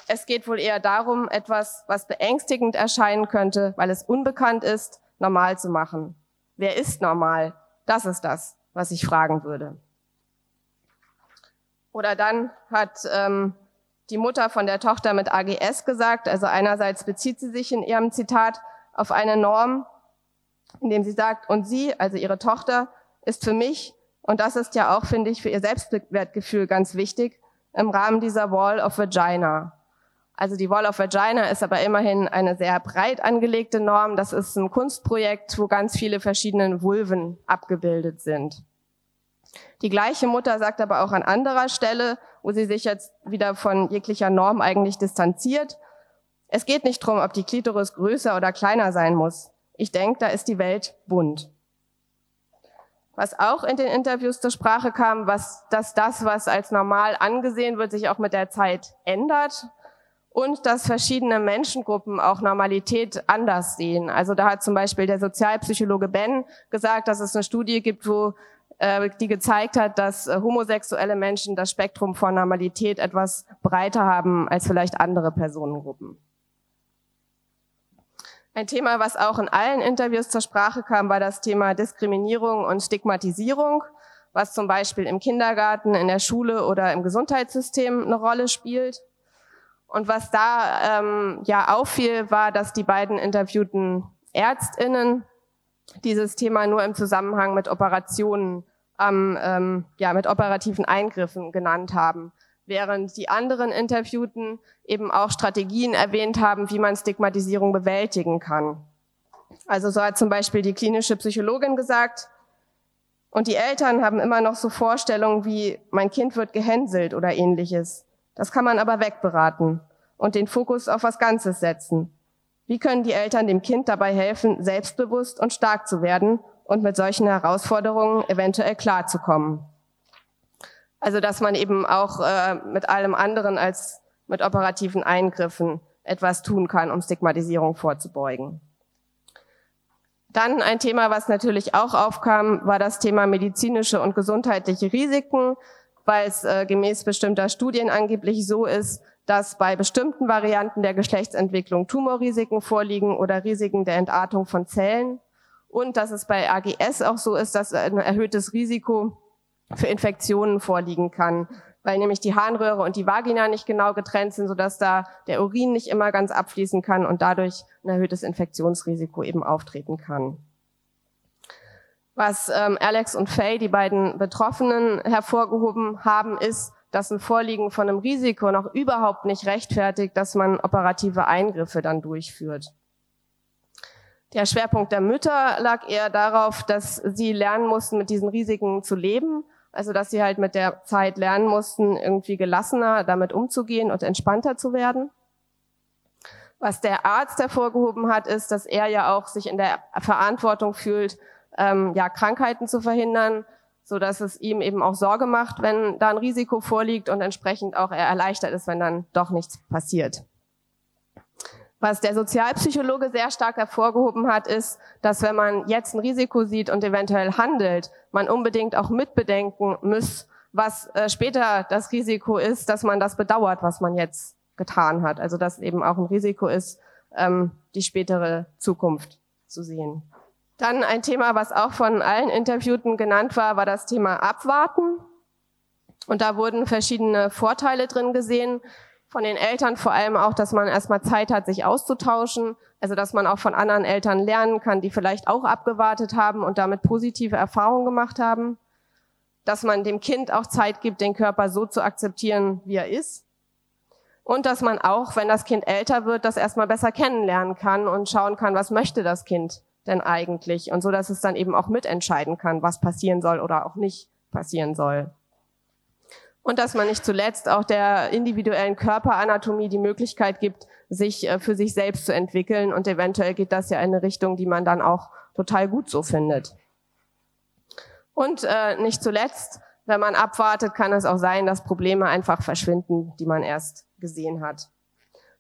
es geht wohl eher darum, etwas, was beängstigend erscheinen könnte, weil es unbekannt ist, normal zu machen. Wer ist normal? Das ist das, was ich fragen würde. Oder dann hat ähm, die Mutter von der Tochter mit AGS gesagt, also einerseits bezieht sie sich in ihrem Zitat auf eine Norm, indem sie sagt, und sie, also ihre Tochter, ist für mich, und das ist ja auch, finde ich, für ihr Selbstwertgefühl ganz wichtig, im Rahmen dieser Wall of Vagina. Also die Wall of Vagina ist aber immerhin eine sehr breit angelegte Norm. Das ist ein Kunstprojekt, wo ganz viele verschiedene Vulven abgebildet sind. Die gleiche Mutter sagt aber auch an anderer Stelle, wo sie sich jetzt wieder von jeglicher Norm eigentlich distanziert, es geht nicht darum, ob die Klitoris größer oder kleiner sein muss. Ich denke, da ist die Welt bunt. Was auch in den Interviews zur Sprache kam, was, dass das, was als normal angesehen wird, sich auch mit der Zeit ändert und dass verschiedene Menschengruppen auch Normalität anders sehen. Also da hat zum Beispiel der Sozialpsychologe Ben gesagt, dass es eine Studie gibt, wo äh, die gezeigt hat, dass äh, homosexuelle Menschen das Spektrum von Normalität etwas breiter haben als vielleicht andere Personengruppen. Ein Thema, was auch in allen Interviews zur Sprache kam, war das Thema Diskriminierung und Stigmatisierung, was zum Beispiel im Kindergarten, in der Schule oder im Gesundheitssystem eine Rolle spielt. Und was da ähm, ja auffiel, war, dass die beiden interviewten Ärztinnen dieses Thema nur im Zusammenhang mit Operationen, ähm, ähm, ja, mit operativen Eingriffen genannt haben während die anderen Interviewten eben auch Strategien erwähnt haben, wie man Stigmatisierung bewältigen kann. Also so hat zum Beispiel die klinische Psychologin gesagt, und die Eltern haben immer noch so Vorstellungen wie, mein Kind wird gehänselt oder ähnliches. Das kann man aber wegberaten und den Fokus auf was Ganzes setzen. Wie können die Eltern dem Kind dabei helfen, selbstbewusst und stark zu werden und mit solchen Herausforderungen eventuell klarzukommen? Also dass man eben auch äh, mit allem anderen als mit operativen Eingriffen etwas tun kann, um Stigmatisierung vorzubeugen. Dann ein Thema, was natürlich auch aufkam, war das Thema medizinische und gesundheitliche Risiken, weil es äh, gemäß bestimmter Studien angeblich so ist, dass bei bestimmten Varianten der Geschlechtsentwicklung Tumorrisiken vorliegen oder Risiken der Entartung von Zellen und dass es bei AGS auch so ist, dass ein erhöhtes Risiko für Infektionen vorliegen kann, weil nämlich die Harnröhre und die Vagina nicht genau getrennt sind, sodass da der Urin nicht immer ganz abfließen kann und dadurch ein erhöhtes Infektionsrisiko eben auftreten kann. Was ähm, Alex und Faye, die beiden Betroffenen, hervorgehoben haben, ist, dass ein Vorliegen von einem Risiko noch überhaupt nicht rechtfertigt, dass man operative Eingriffe dann durchführt. Der Schwerpunkt der Mütter lag eher darauf, dass sie lernen mussten, mit diesen Risiken zu leben also dass sie halt mit der Zeit lernen mussten, irgendwie gelassener damit umzugehen und entspannter zu werden. Was der Arzt hervorgehoben hat, ist, dass er ja auch sich in der Verantwortung fühlt, ähm, ja, Krankheiten zu verhindern, so dass es ihm eben auch Sorge macht, wenn da ein Risiko vorliegt und entsprechend auch er erleichtert ist, wenn dann doch nichts passiert. Was der Sozialpsychologe sehr stark hervorgehoben hat, ist, dass wenn man jetzt ein Risiko sieht und eventuell handelt, man unbedingt auch mitbedenken muss, was äh, später das Risiko ist, dass man das bedauert, was man jetzt getan hat. Also dass eben auch ein Risiko ist, ähm, die spätere Zukunft zu sehen. Dann ein Thema, was auch von allen Interviewten genannt war, war das Thema Abwarten. Und da wurden verschiedene Vorteile drin gesehen, Von den Eltern vor allem auch, dass man erstmal Zeit hat, sich auszutauschen, also dass man auch von anderen Eltern lernen kann, die vielleicht auch abgewartet haben und damit positive Erfahrungen gemacht haben. Dass man dem Kind auch Zeit gibt, den Körper so zu akzeptieren, wie er ist. Und dass man auch, wenn das Kind älter wird, das erstmal besser kennenlernen kann und schauen kann, was möchte das Kind denn eigentlich? Und so, dass es dann eben auch mitentscheiden kann, was passieren soll oder auch nicht passieren soll. Und dass man nicht zuletzt auch der individuellen Körperanatomie die Möglichkeit gibt, sich äh, für sich selbst zu entwickeln. Und eventuell geht das ja in eine Richtung, die man dann auch total gut so findet. Und äh, nicht zuletzt, wenn man abwartet, kann es auch sein, dass Probleme einfach verschwinden, die man erst gesehen hat.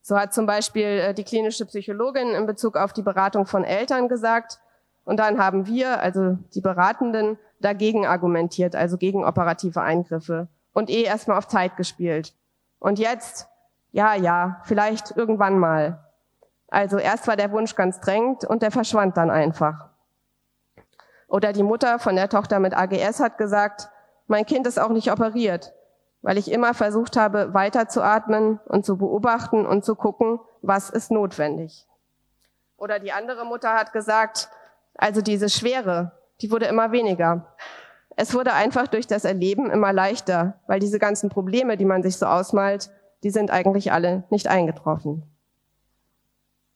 So hat zum Beispiel äh, die klinische Psychologin in Bezug auf die Beratung von Eltern gesagt, und dann haben wir, also die Beratenden, dagegen argumentiert, also gegen operative Eingriffe und eh erstmal auf Zeit gespielt. Und jetzt ja, ja, vielleicht irgendwann mal. Also erst war der Wunsch ganz drängend und der verschwand dann einfach. Oder die Mutter von der Tochter mit AGS hat gesagt, mein Kind ist auch nicht operiert, weil ich immer versucht habe, weiterzuatmen und zu beobachten und zu gucken, was ist notwendig. Oder die andere Mutter hat gesagt, also diese Schwere, die wurde immer weniger. Es wurde einfach durch das Erleben immer leichter, weil diese ganzen Probleme, die man sich so ausmalt, die sind eigentlich alle nicht eingetroffen.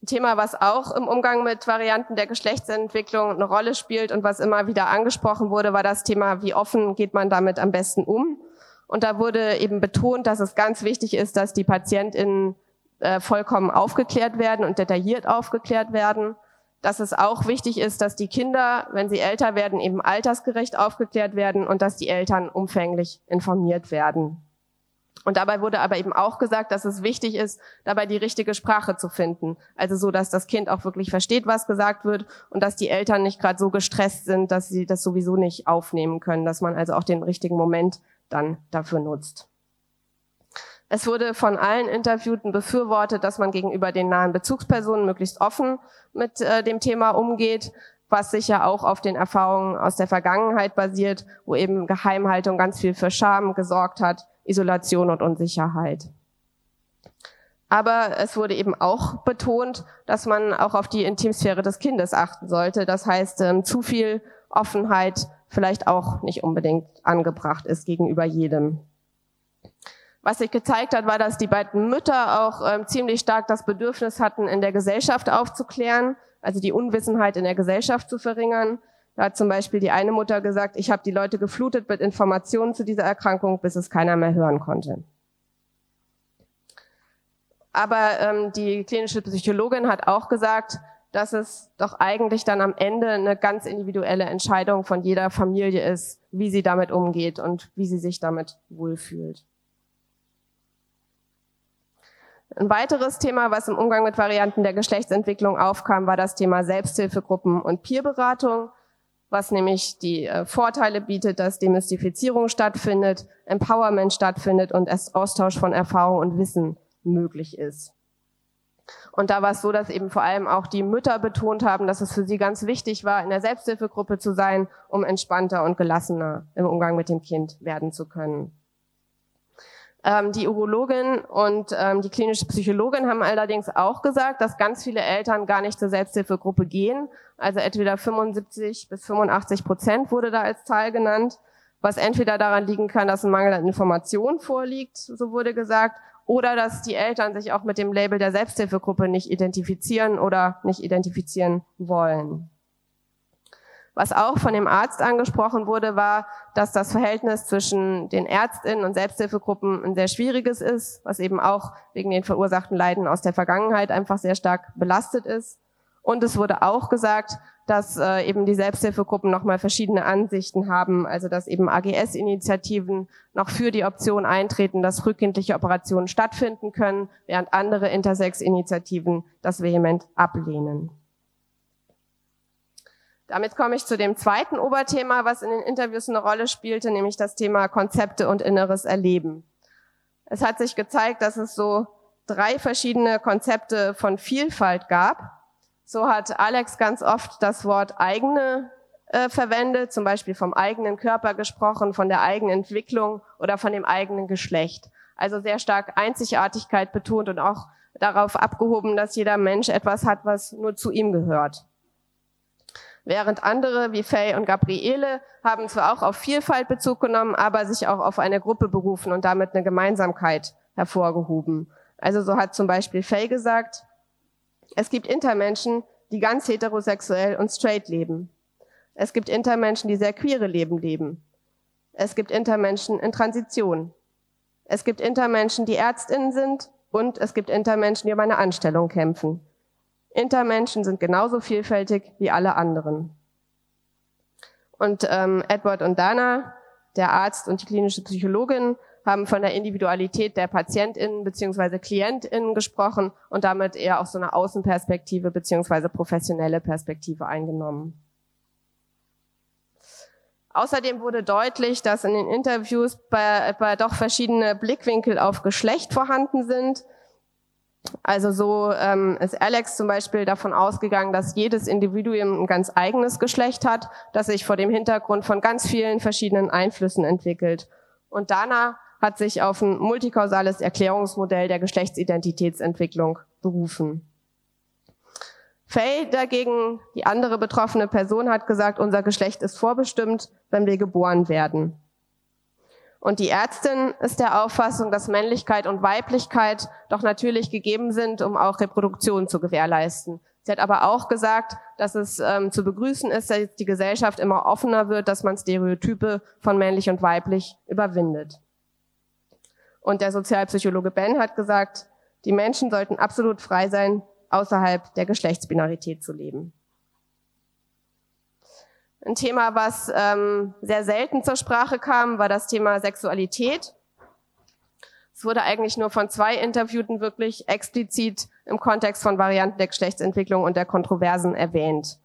Ein Thema, was auch im Umgang mit Varianten der Geschlechtsentwicklung eine Rolle spielt und was immer wieder angesprochen wurde, war das Thema, wie offen geht man damit am besten um. Und da wurde eben betont, dass es ganz wichtig ist, dass die PatientInnen äh, vollkommen aufgeklärt werden und detailliert aufgeklärt werden. Dass es auch wichtig ist, dass die Kinder, wenn sie älter werden, eben altersgerecht aufgeklärt werden und dass die Eltern umfänglich informiert werden. Und dabei wurde aber eben auch gesagt, dass es wichtig ist, dabei die richtige Sprache zu finden. Also so, dass das Kind auch wirklich versteht, was gesagt wird und dass die Eltern nicht gerade so gestresst sind, dass sie das sowieso nicht aufnehmen können, dass man also auch den richtigen Moment dann dafür nutzt. Es wurde von allen Interviewten befürwortet, dass man gegenüber den nahen Bezugspersonen möglichst offen mit äh, dem Thema umgeht, was sicher auch auf den Erfahrungen aus der Vergangenheit basiert, wo eben Geheimhaltung ganz viel für Scham gesorgt hat Isolation und Unsicherheit. Aber es wurde eben auch betont, dass man auch auf die Intimsphäre des Kindes achten sollte. Das heißt, ähm, zu viel Offenheit vielleicht auch nicht unbedingt angebracht ist gegenüber jedem. Was sich gezeigt hat, war, dass die beiden Mütter auch ähm, ziemlich stark das Bedürfnis hatten, in der Gesellschaft aufzuklären, also die Unwissenheit in der Gesellschaft zu verringern. Da hat zum Beispiel die eine Mutter gesagt, ich habe die Leute geflutet mit Informationen zu dieser Erkrankung, bis es keiner mehr hören konnte. Aber ähm, die klinische Psychologin hat auch gesagt, dass es doch eigentlich dann am Ende eine ganz individuelle Entscheidung von jeder Familie ist, wie sie damit umgeht und wie sie sich damit wohlfühlt. Ein weiteres Thema, was im Umgang mit Varianten der Geschlechtsentwicklung aufkam, war das Thema Selbsthilfegruppen und Peerberatung was nämlich die äh, Vorteile bietet, dass Demystifizierung stattfindet, Empowerment stattfindet und Austausch von Erfahrung und Wissen möglich ist. Und da war es so, dass eben vor allem auch die Mütter betont haben, dass es für sie ganz wichtig war, in der Selbsthilfegruppe zu sein, um entspannter und gelassener im Umgang mit dem Kind werden zu können. Ähm, die Urologin und ähm, die klinische Psychologin haben allerdings auch gesagt, dass ganz viele Eltern gar nicht zur Selbsthilfegruppe gehen. Also entweder 75 bis 85 Prozent wurde da als Zahl genannt, was entweder daran liegen kann, dass ein Mangel an Informationen vorliegt, so wurde gesagt, oder dass die Eltern sich auch mit dem Label der Selbsthilfegruppe nicht identifizieren oder nicht identifizieren wollen. Was auch von dem Arzt angesprochen wurde, war, dass das Verhältnis zwischen den Ärztinnen und Selbsthilfegruppen ein sehr schwieriges ist, was eben auch wegen den verursachten Leiden aus der Vergangenheit einfach sehr stark belastet ist. Und es wurde auch gesagt, dass äh, eben die Selbsthilfegruppen nochmal verschiedene Ansichten haben, also dass eben AGS-Initiativen noch für die Option eintreten, dass rückkindliche Operationen stattfinden können, während andere Intersex-Initiativen das vehement ablehnen. Damit komme ich zu dem zweiten Oberthema, was in den Interviews eine Rolle spielte, nämlich das Thema Konzepte und inneres Erleben. Es hat sich gezeigt, dass es so drei verschiedene Konzepte von Vielfalt gab. So hat Alex ganz oft das Wort eigene äh, verwendet, zum Beispiel vom eigenen Körper gesprochen, von der eigenen Entwicklung oder von dem eigenen Geschlecht. also sehr stark Einzigartigkeit betont und auch darauf abgehoben, dass jeder Mensch etwas hat, was nur zu ihm gehört. Während andere wie Faye und Gabriele haben zwar auch auf Vielfalt Bezug genommen, aber sich auch auf eine Gruppe berufen und damit eine Gemeinsamkeit hervorgehoben. Also so hat zum Beispiel Faye gesagt, es gibt Intermenschen, die ganz heterosexuell und straight leben. Es gibt Intermenschen, die sehr queere Leben leben. Es gibt Intermenschen in Transition. Es gibt Intermenschen, die Ärztinnen sind und es gibt Intermenschen, die um eine Anstellung kämpfen. Intermenschen sind genauso vielfältig wie alle anderen. Und ähm, Edward und Dana, der Arzt und die klinische Psychologin, haben von der Individualität der PatientInnen bzw. KlientInnen gesprochen und damit eher auch so eine Außenperspektive bzw. professionelle Perspektive eingenommen. Außerdem wurde deutlich, dass in den Interviews bei, bei doch verschiedene Blickwinkel auf Geschlecht vorhanden sind. Also so ähm, ist Alex zum Beispiel davon ausgegangen, dass jedes Individuum ein ganz eigenes Geschlecht hat, das sich vor dem Hintergrund von ganz vielen verschiedenen Einflüssen entwickelt. Und Dana hat sich auf ein multikausales Erklärungsmodell der Geschlechtsidentitätsentwicklung berufen. Faye dagegen, die andere betroffene Person, hat gesagt, unser Geschlecht ist vorbestimmt, wenn wir geboren werden. Und die Ärztin ist der Auffassung, dass Männlichkeit und Weiblichkeit doch natürlich gegeben sind, um auch Reproduktion zu gewährleisten. Sie hat aber auch gesagt, dass es ähm, zu begrüßen ist, dass die Gesellschaft immer offener wird, dass man Stereotype von männlich und weiblich überwindet. Und der Sozialpsychologe Ben hat gesagt, die Menschen sollten absolut frei sein, außerhalb der Geschlechtsbinarität zu leben. Ein Thema, was ähm, sehr selten zur Sprache kam, war das Thema Sexualität. Es wurde eigentlich nur von zwei Interviewten wirklich explizit im Kontext von Varianten der Geschlechtsentwicklung und der Kontroversen erwähnt.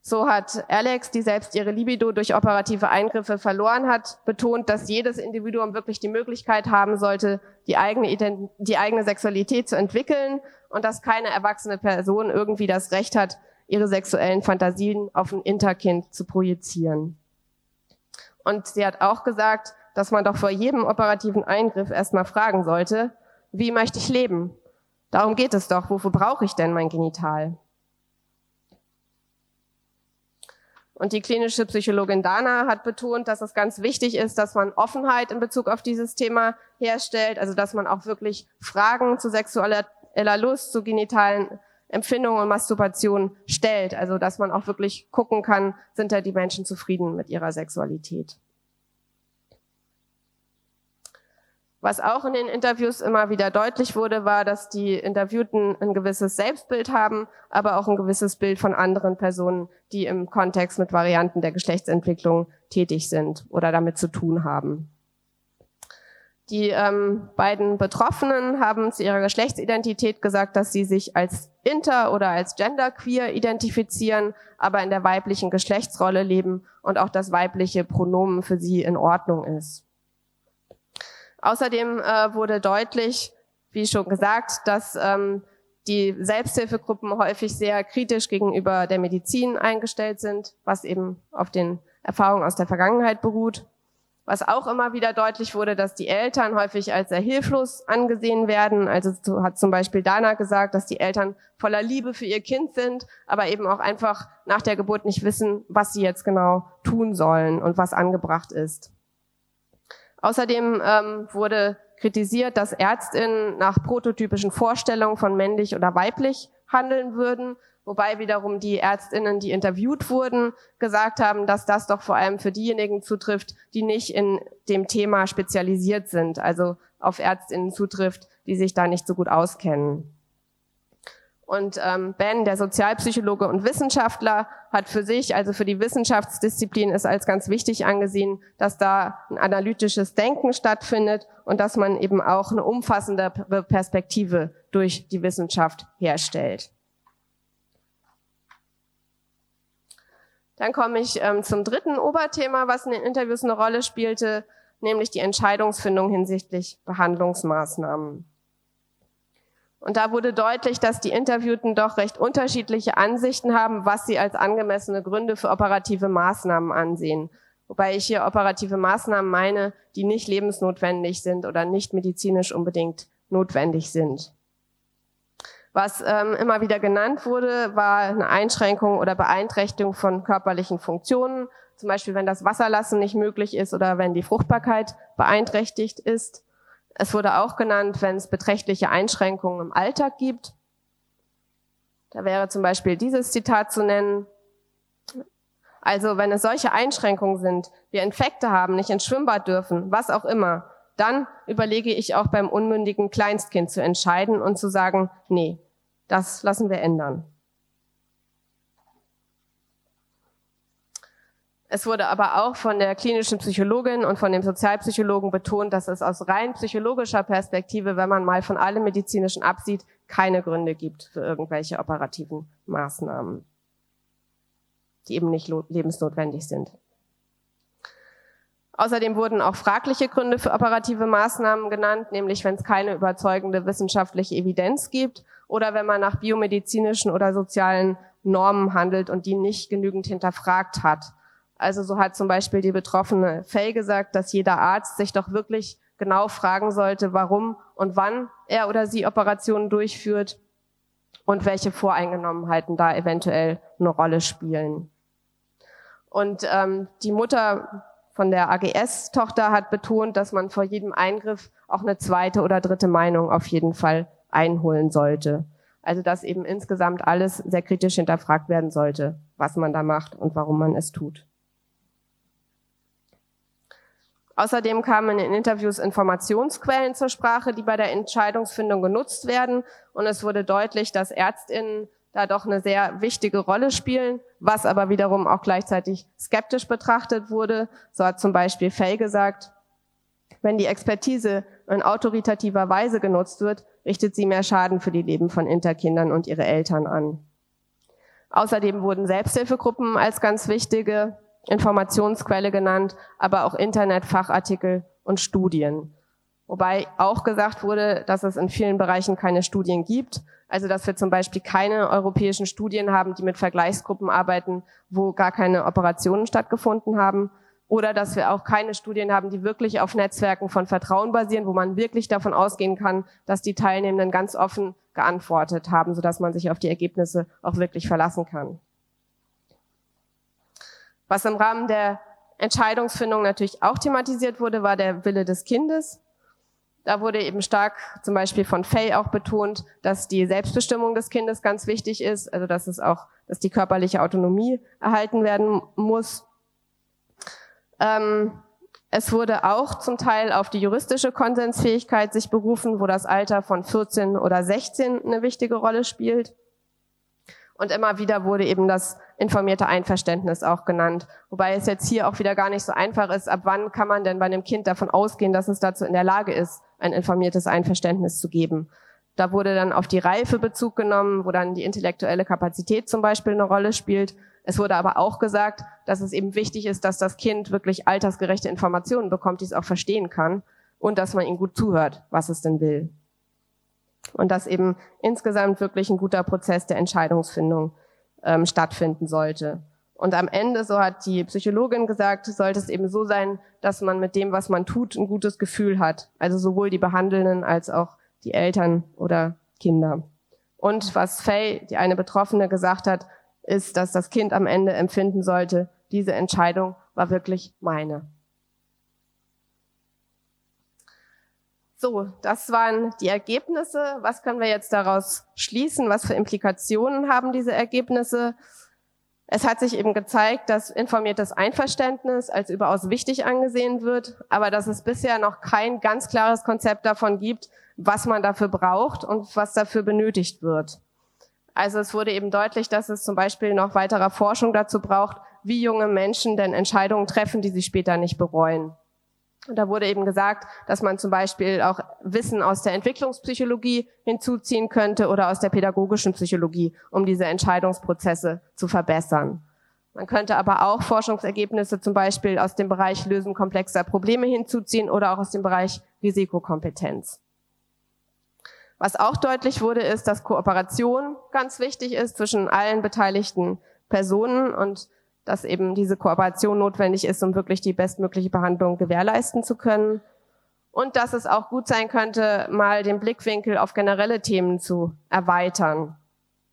So hat Alex, die selbst ihre Libido durch operative Eingriffe verloren hat, betont, dass jedes Individuum wirklich die Möglichkeit haben sollte, die eigene, Ident die eigene Sexualität zu entwickeln und dass keine erwachsene Person irgendwie das Recht hat, ihre sexuellen Fantasien auf ein Interkind zu projizieren. Und sie hat auch gesagt, dass man doch vor jedem operativen Eingriff erstmal fragen sollte, wie möchte ich leben? Darum geht es doch, wofür brauche ich denn mein Genital? Und die klinische Psychologin Dana hat betont, dass es ganz wichtig ist, dass man Offenheit in Bezug auf dieses Thema herstellt, also dass man auch wirklich Fragen zu sexueller Lust, zu genitalen Empfindungen und Masturbation stellt, also dass man auch wirklich gucken kann, sind da die Menschen zufrieden mit ihrer Sexualität. Was auch in den Interviews immer wieder deutlich wurde, war, dass die Interviewten ein gewisses Selbstbild haben, aber auch ein gewisses Bild von anderen Personen, die im Kontext mit Varianten der Geschlechtsentwicklung tätig sind oder damit zu tun haben. Die ähm, beiden Betroffenen haben zu ihrer Geschlechtsidentität gesagt, dass sie sich als inter- oder als genderqueer identifizieren, aber in der weiblichen Geschlechtsrolle leben und auch das weibliche Pronomen für sie in Ordnung ist. Außerdem äh, wurde deutlich, wie schon gesagt, dass ähm, die Selbsthilfegruppen häufig sehr kritisch gegenüber der Medizin eingestellt sind, was eben auf den Erfahrungen aus der Vergangenheit beruht. Was auch immer wieder deutlich wurde, dass die Eltern häufig als sehr hilflos angesehen werden. Also hat zum Beispiel Dana gesagt, dass die Eltern voller Liebe für ihr Kind sind, aber eben auch einfach nach der Geburt nicht wissen, was sie jetzt genau tun sollen und was angebracht ist. Außerdem ähm, wurde kritisiert, dass Ärztinnen nach prototypischen Vorstellungen von männlich oder weiblich handeln würden, wobei wiederum die Ärztinnen, die interviewt wurden, gesagt haben, dass das doch vor allem für diejenigen zutrifft, die nicht in dem Thema spezialisiert sind, also auf Ärztinnen zutrifft, die sich da nicht so gut auskennen. Und ähm, Ben, der Sozialpsychologe und Wissenschaftler, hat für sich, also für die Wissenschaftsdisziplin, ist als ganz wichtig angesehen, dass da ein analytisches Denken stattfindet und dass man eben auch eine umfassende Perspektive durch die Wissenschaft herstellt. Dann komme ich ähm, zum dritten Oberthema, was in den Interviews eine Rolle spielte, nämlich die Entscheidungsfindung hinsichtlich Behandlungsmaßnahmen. Und da wurde deutlich, dass die Interviewten doch recht unterschiedliche Ansichten haben, was sie als angemessene Gründe für operative Maßnahmen ansehen. wobei ich hier operative Maßnahmen meine, die nicht lebensnotwendig sind oder nicht medizinisch unbedingt notwendig sind. Was ähm, immer wieder genannt wurde, war eine Einschränkung oder Beeinträchtigung von körperlichen Funktionen, zum Beispiel wenn das Wasserlassen nicht möglich ist oder wenn die Fruchtbarkeit beeinträchtigt ist. Es wurde auch genannt, wenn es beträchtliche Einschränkungen im Alltag gibt. Da wäre zum Beispiel dieses Zitat zu nennen. Also wenn es solche Einschränkungen sind, wir Infekte haben, nicht ins Schwimmbad dürfen, was auch immer, dann überlege ich auch beim unmündigen Kleinstkind zu entscheiden und zu sagen, nee, das lassen wir ändern. Es wurde aber auch von der klinischen Psychologin und von dem Sozialpsychologen betont, dass es aus rein psychologischer Perspektive, wenn man mal von allem medizinischen absieht, keine Gründe gibt für irgendwelche operativen Maßnahmen, die eben nicht lebensnotwendig sind. Außerdem wurden auch fragliche Gründe für operative Maßnahmen genannt, nämlich wenn es keine überzeugende wissenschaftliche Evidenz gibt oder wenn man nach biomedizinischen oder sozialen Normen handelt und die nicht genügend hinterfragt hat. Also so hat zum Beispiel die betroffene Fay gesagt, dass jeder Arzt sich doch wirklich genau fragen sollte, warum und wann er oder sie Operationen durchführt und welche Voreingenommenheiten da eventuell eine Rolle spielen. Und ähm, die Mutter von der AGS-Tochter hat betont, dass man vor jedem Eingriff auch eine zweite oder dritte Meinung auf jeden Fall einholen sollte. Also dass eben insgesamt alles sehr kritisch hinterfragt werden sollte, was man da macht und warum man es tut. Außerdem kamen in den Interviews Informationsquellen zur Sprache, die bei der Entscheidungsfindung genutzt werden. Und es wurde deutlich, dass Ärztinnen da doch eine sehr wichtige Rolle spielen, was aber wiederum auch gleichzeitig skeptisch betrachtet wurde. So hat zum Beispiel Fay gesagt, wenn die Expertise in autoritativer Weise genutzt wird, richtet sie mehr Schaden für die Leben von Interkindern und ihre Eltern an. Außerdem wurden Selbsthilfegruppen als ganz wichtige Informationsquelle genannt, aber auch Internetfachartikel und Studien. Wobei auch gesagt wurde, dass es in vielen Bereichen keine Studien gibt. Also dass wir zum Beispiel keine europäischen Studien haben, die mit Vergleichsgruppen arbeiten, wo gar keine Operationen stattgefunden haben. Oder dass wir auch keine Studien haben, die wirklich auf Netzwerken von Vertrauen basieren, wo man wirklich davon ausgehen kann, dass die Teilnehmenden ganz offen geantwortet haben, sodass man sich auf die Ergebnisse auch wirklich verlassen kann. Was im Rahmen der Entscheidungsfindung natürlich auch thematisiert wurde, war der Wille des Kindes. Da wurde eben stark zum Beispiel von Fay auch betont, dass die Selbstbestimmung des Kindes ganz wichtig ist, also dass es auch, dass die körperliche Autonomie erhalten werden muss. Ähm, es wurde auch zum Teil auf die juristische Konsensfähigkeit sich berufen, wo das Alter von 14 oder 16 eine wichtige Rolle spielt. Und immer wieder wurde eben das informierte Einverständnis auch genannt. Wobei es jetzt hier auch wieder gar nicht so einfach ist, ab wann kann man denn bei einem Kind davon ausgehen, dass es dazu in der Lage ist, ein informiertes Einverständnis zu geben. Da wurde dann auf die Reife Bezug genommen, wo dann die intellektuelle Kapazität zum Beispiel eine Rolle spielt. Es wurde aber auch gesagt, dass es eben wichtig ist, dass das Kind wirklich altersgerechte Informationen bekommt, die es auch verstehen kann und dass man ihm gut zuhört, was es denn will und dass eben insgesamt wirklich ein guter Prozess der Entscheidungsfindung ähm, stattfinden sollte. Und am Ende, so hat die Psychologin gesagt, sollte es eben so sein, dass man mit dem, was man tut, ein gutes Gefühl hat. Also sowohl die Behandelnden als auch die Eltern oder Kinder. Und was Faye, die eine Betroffene, gesagt hat, ist, dass das Kind am Ende empfinden sollte, diese Entscheidung war wirklich meine. So, das waren die Ergebnisse. Was können wir jetzt daraus schließen? Was für Implikationen haben diese Ergebnisse? Es hat sich eben gezeigt, dass informiertes Einverständnis als überaus wichtig angesehen wird, aber dass es bisher noch kein ganz klares Konzept davon gibt, was man dafür braucht und was dafür benötigt wird. Also es wurde eben deutlich, dass es zum Beispiel noch weiterer Forschung dazu braucht, wie junge Menschen denn Entscheidungen treffen, die sie später nicht bereuen. Und da wurde eben gesagt, dass man zum Beispiel auch Wissen aus der Entwicklungspsychologie hinzuziehen könnte oder aus der pädagogischen Psychologie, um diese Entscheidungsprozesse zu verbessern. Man könnte aber auch Forschungsergebnisse zum Beispiel aus dem Bereich Lösen komplexer Probleme hinzuziehen oder auch aus dem Bereich Risikokompetenz. Was auch deutlich wurde, ist, dass Kooperation ganz wichtig ist zwischen allen beteiligten Personen und dass eben diese Kooperation notwendig ist, um wirklich die bestmögliche Behandlung gewährleisten zu können. Und dass es auch gut sein könnte, mal den Blickwinkel auf generelle Themen zu erweitern.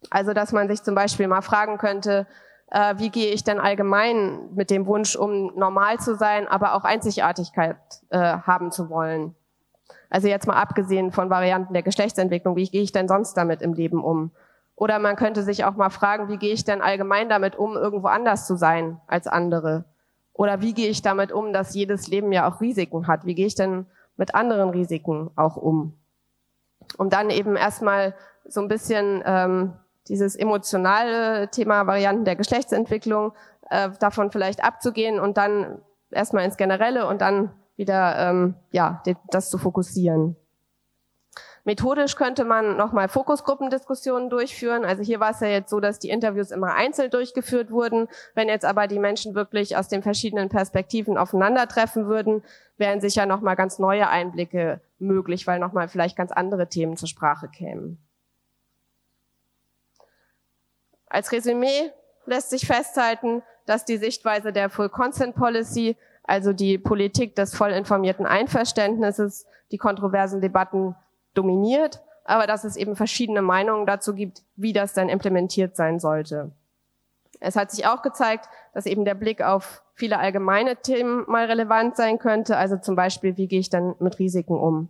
Also, dass man sich zum Beispiel mal fragen könnte, äh, wie gehe ich denn allgemein mit dem Wunsch um, normal zu sein, aber auch Einzigartigkeit äh, haben zu wollen. Also jetzt mal abgesehen von Varianten der Geschlechtsentwicklung, wie gehe ich denn sonst damit im Leben um? Oder man könnte sich auch mal fragen, wie gehe ich denn allgemein damit um, irgendwo anders zu sein als andere? Oder wie gehe ich damit um, dass jedes Leben ja auch Risiken hat? Wie gehe ich denn mit anderen Risiken auch um? Um dann eben erstmal so ein bisschen ähm, dieses emotionale Thema Varianten der Geschlechtsentwicklung äh, davon vielleicht abzugehen und dann erstmal ins Generelle und dann wieder ähm, ja das zu fokussieren. Methodisch könnte man nochmal Fokusgruppendiskussionen durchführen. Also hier war es ja jetzt so, dass die Interviews immer einzeln durchgeführt wurden. Wenn jetzt aber die Menschen wirklich aus den verschiedenen Perspektiven aufeinandertreffen würden, wären sicher nochmal ganz neue Einblicke möglich, weil nochmal vielleicht ganz andere Themen zur Sprache kämen. Als Resümee lässt sich festhalten, dass die Sichtweise der Full Consent Policy, also die Politik des voll informierten Einverständnisses, die kontroversen Debatten dominiert, aber dass es eben verschiedene Meinungen dazu gibt, wie das dann implementiert sein sollte. Es hat sich auch gezeigt, dass eben der Blick auf viele allgemeine Themen mal relevant sein könnte, also zum Beispiel, wie gehe ich dann mit Risiken um.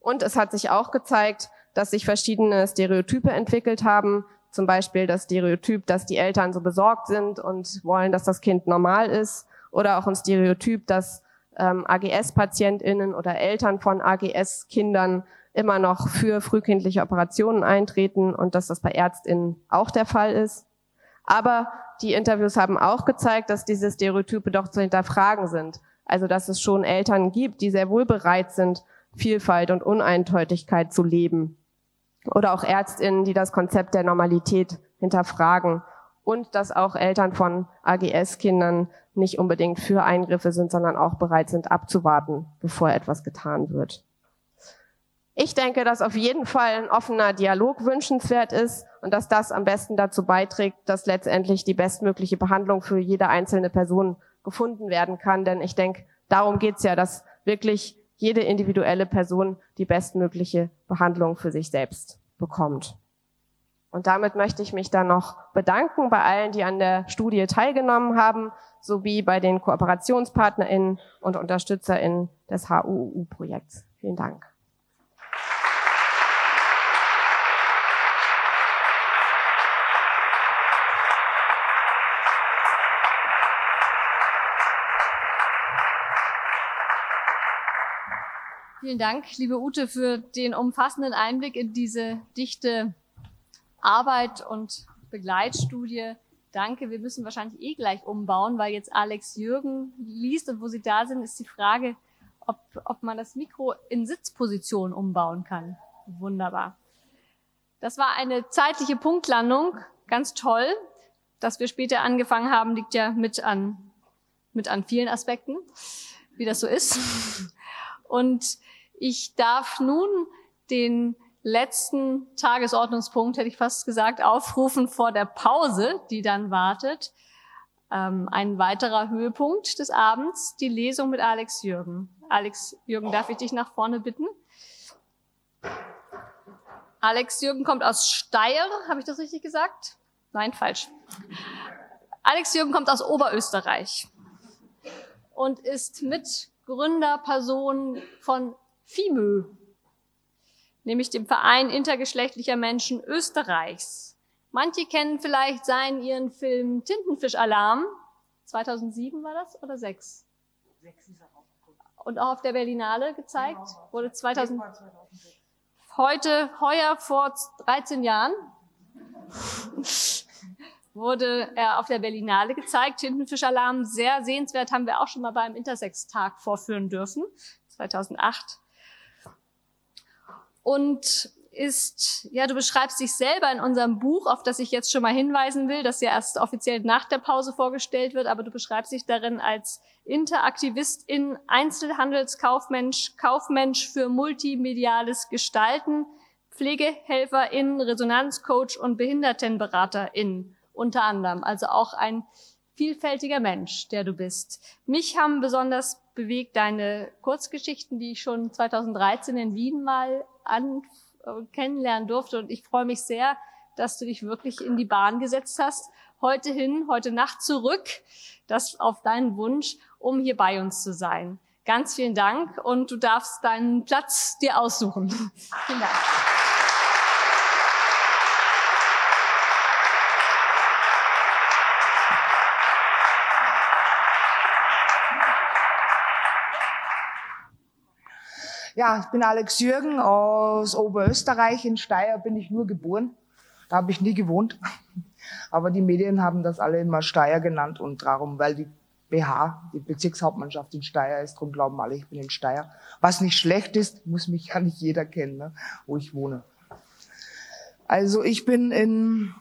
Und es hat sich auch gezeigt, dass sich verschiedene Stereotype entwickelt haben, zum Beispiel das Stereotyp, dass die Eltern so besorgt sind und wollen, dass das Kind normal ist, oder auch ein Stereotyp, dass ähm, AGS-PatientInnen oder Eltern von AGS-Kindern immer noch für frühkindliche Operationen eintreten und dass das bei Ärztinnen auch der Fall ist. Aber die Interviews haben auch gezeigt, dass diese Stereotype doch zu hinterfragen sind. Also dass es schon Eltern gibt, die sehr wohl bereit sind, Vielfalt und Uneindeutigkeit zu leben. Oder auch Ärztinnen, die das Konzept der Normalität hinterfragen. Und dass auch Eltern von AGS-Kindern nicht unbedingt für Eingriffe sind, sondern auch bereit sind abzuwarten, bevor etwas getan wird. Ich denke, dass auf jeden Fall ein offener Dialog wünschenswert ist und dass das am besten dazu beiträgt, dass letztendlich die bestmögliche Behandlung für jede einzelne Person gefunden werden kann. Denn ich denke, darum geht's ja, dass wirklich jede individuelle Person die bestmögliche Behandlung für sich selbst bekommt. Und damit möchte ich mich dann noch bedanken bei allen, die an der Studie teilgenommen haben, sowie bei den KooperationspartnerInnen und UnterstützerInnen des HUU-Projekts. Vielen Dank. Vielen Dank, liebe Ute, für den umfassenden Einblick in diese dichte Arbeit und Begleitstudie. Danke. Wir müssen wahrscheinlich eh gleich umbauen, weil jetzt Alex Jürgen liest und wo Sie da sind, ist die Frage, ob, ob man das Mikro in Sitzposition umbauen kann. Wunderbar. Das war eine zeitliche Punktlandung. Ganz toll. Dass wir später angefangen haben, liegt ja mit an, mit an vielen Aspekten, wie das so ist. Und ich darf nun den letzten Tagesordnungspunkt, hätte ich fast gesagt, aufrufen vor der Pause, die dann wartet. Ähm, ein weiterer Höhepunkt des Abends, die Lesung mit Alex Jürgen. Alex Jürgen, darf ich dich nach vorne bitten? Alex Jürgen kommt aus Steyr, habe ich das richtig gesagt? Nein, falsch. Alex Jürgen kommt aus Oberösterreich und ist Mitgründerperson von FIMÖ, nämlich dem Verein intergeschlechtlicher Menschen Österreichs. Manche kennen vielleicht seinen ihren Film Tintenfischalarm. 2007 war das oder 6? 6 ist er Und auch auf der Berlinale gezeigt. Genau, wurde 2000, heute, heuer vor 13 Jahren wurde er auf der Berlinale gezeigt. Tintenfischalarm, sehr sehenswert, haben wir auch schon mal beim Intersex-Tag vorführen dürfen. 2008 und ist, ja, du beschreibst dich selber in unserem Buch, auf das ich jetzt schon mal hinweisen will, das ja erst offiziell nach der Pause vorgestellt wird, aber du beschreibst dich darin als Interaktivistin, Einzelhandelskaufmensch, Kaufmensch für multimediales Gestalten, Pflegehelferin, Resonanzcoach und Behindertenberaterin unter anderem. Also auch ein vielfältiger Mensch, der du bist. Mich haben besonders bewegt deine Kurzgeschichten, die ich schon 2013 in Wien mal an, äh, kennenlernen durfte. Und ich freue mich sehr, dass du dich wirklich in die Bahn gesetzt hast. Heute hin, heute Nacht zurück, das auf deinen Wunsch, um hier bei uns zu sein. Ganz vielen Dank und du darfst deinen Platz dir aussuchen. vielen Dank. Ja, ich bin Alex Jürgen aus Oberösterreich. In Steyr bin ich nur geboren. Da habe ich nie gewohnt. Aber die Medien haben das alle immer Steyr genannt und darum, weil die BH, die Bezirkshauptmannschaft in Steyr ist, darum glauben alle, ich bin in Steyr. Was nicht schlecht ist, muss mich ja nicht jeder kennen, ne, wo ich wohne. Also ich bin in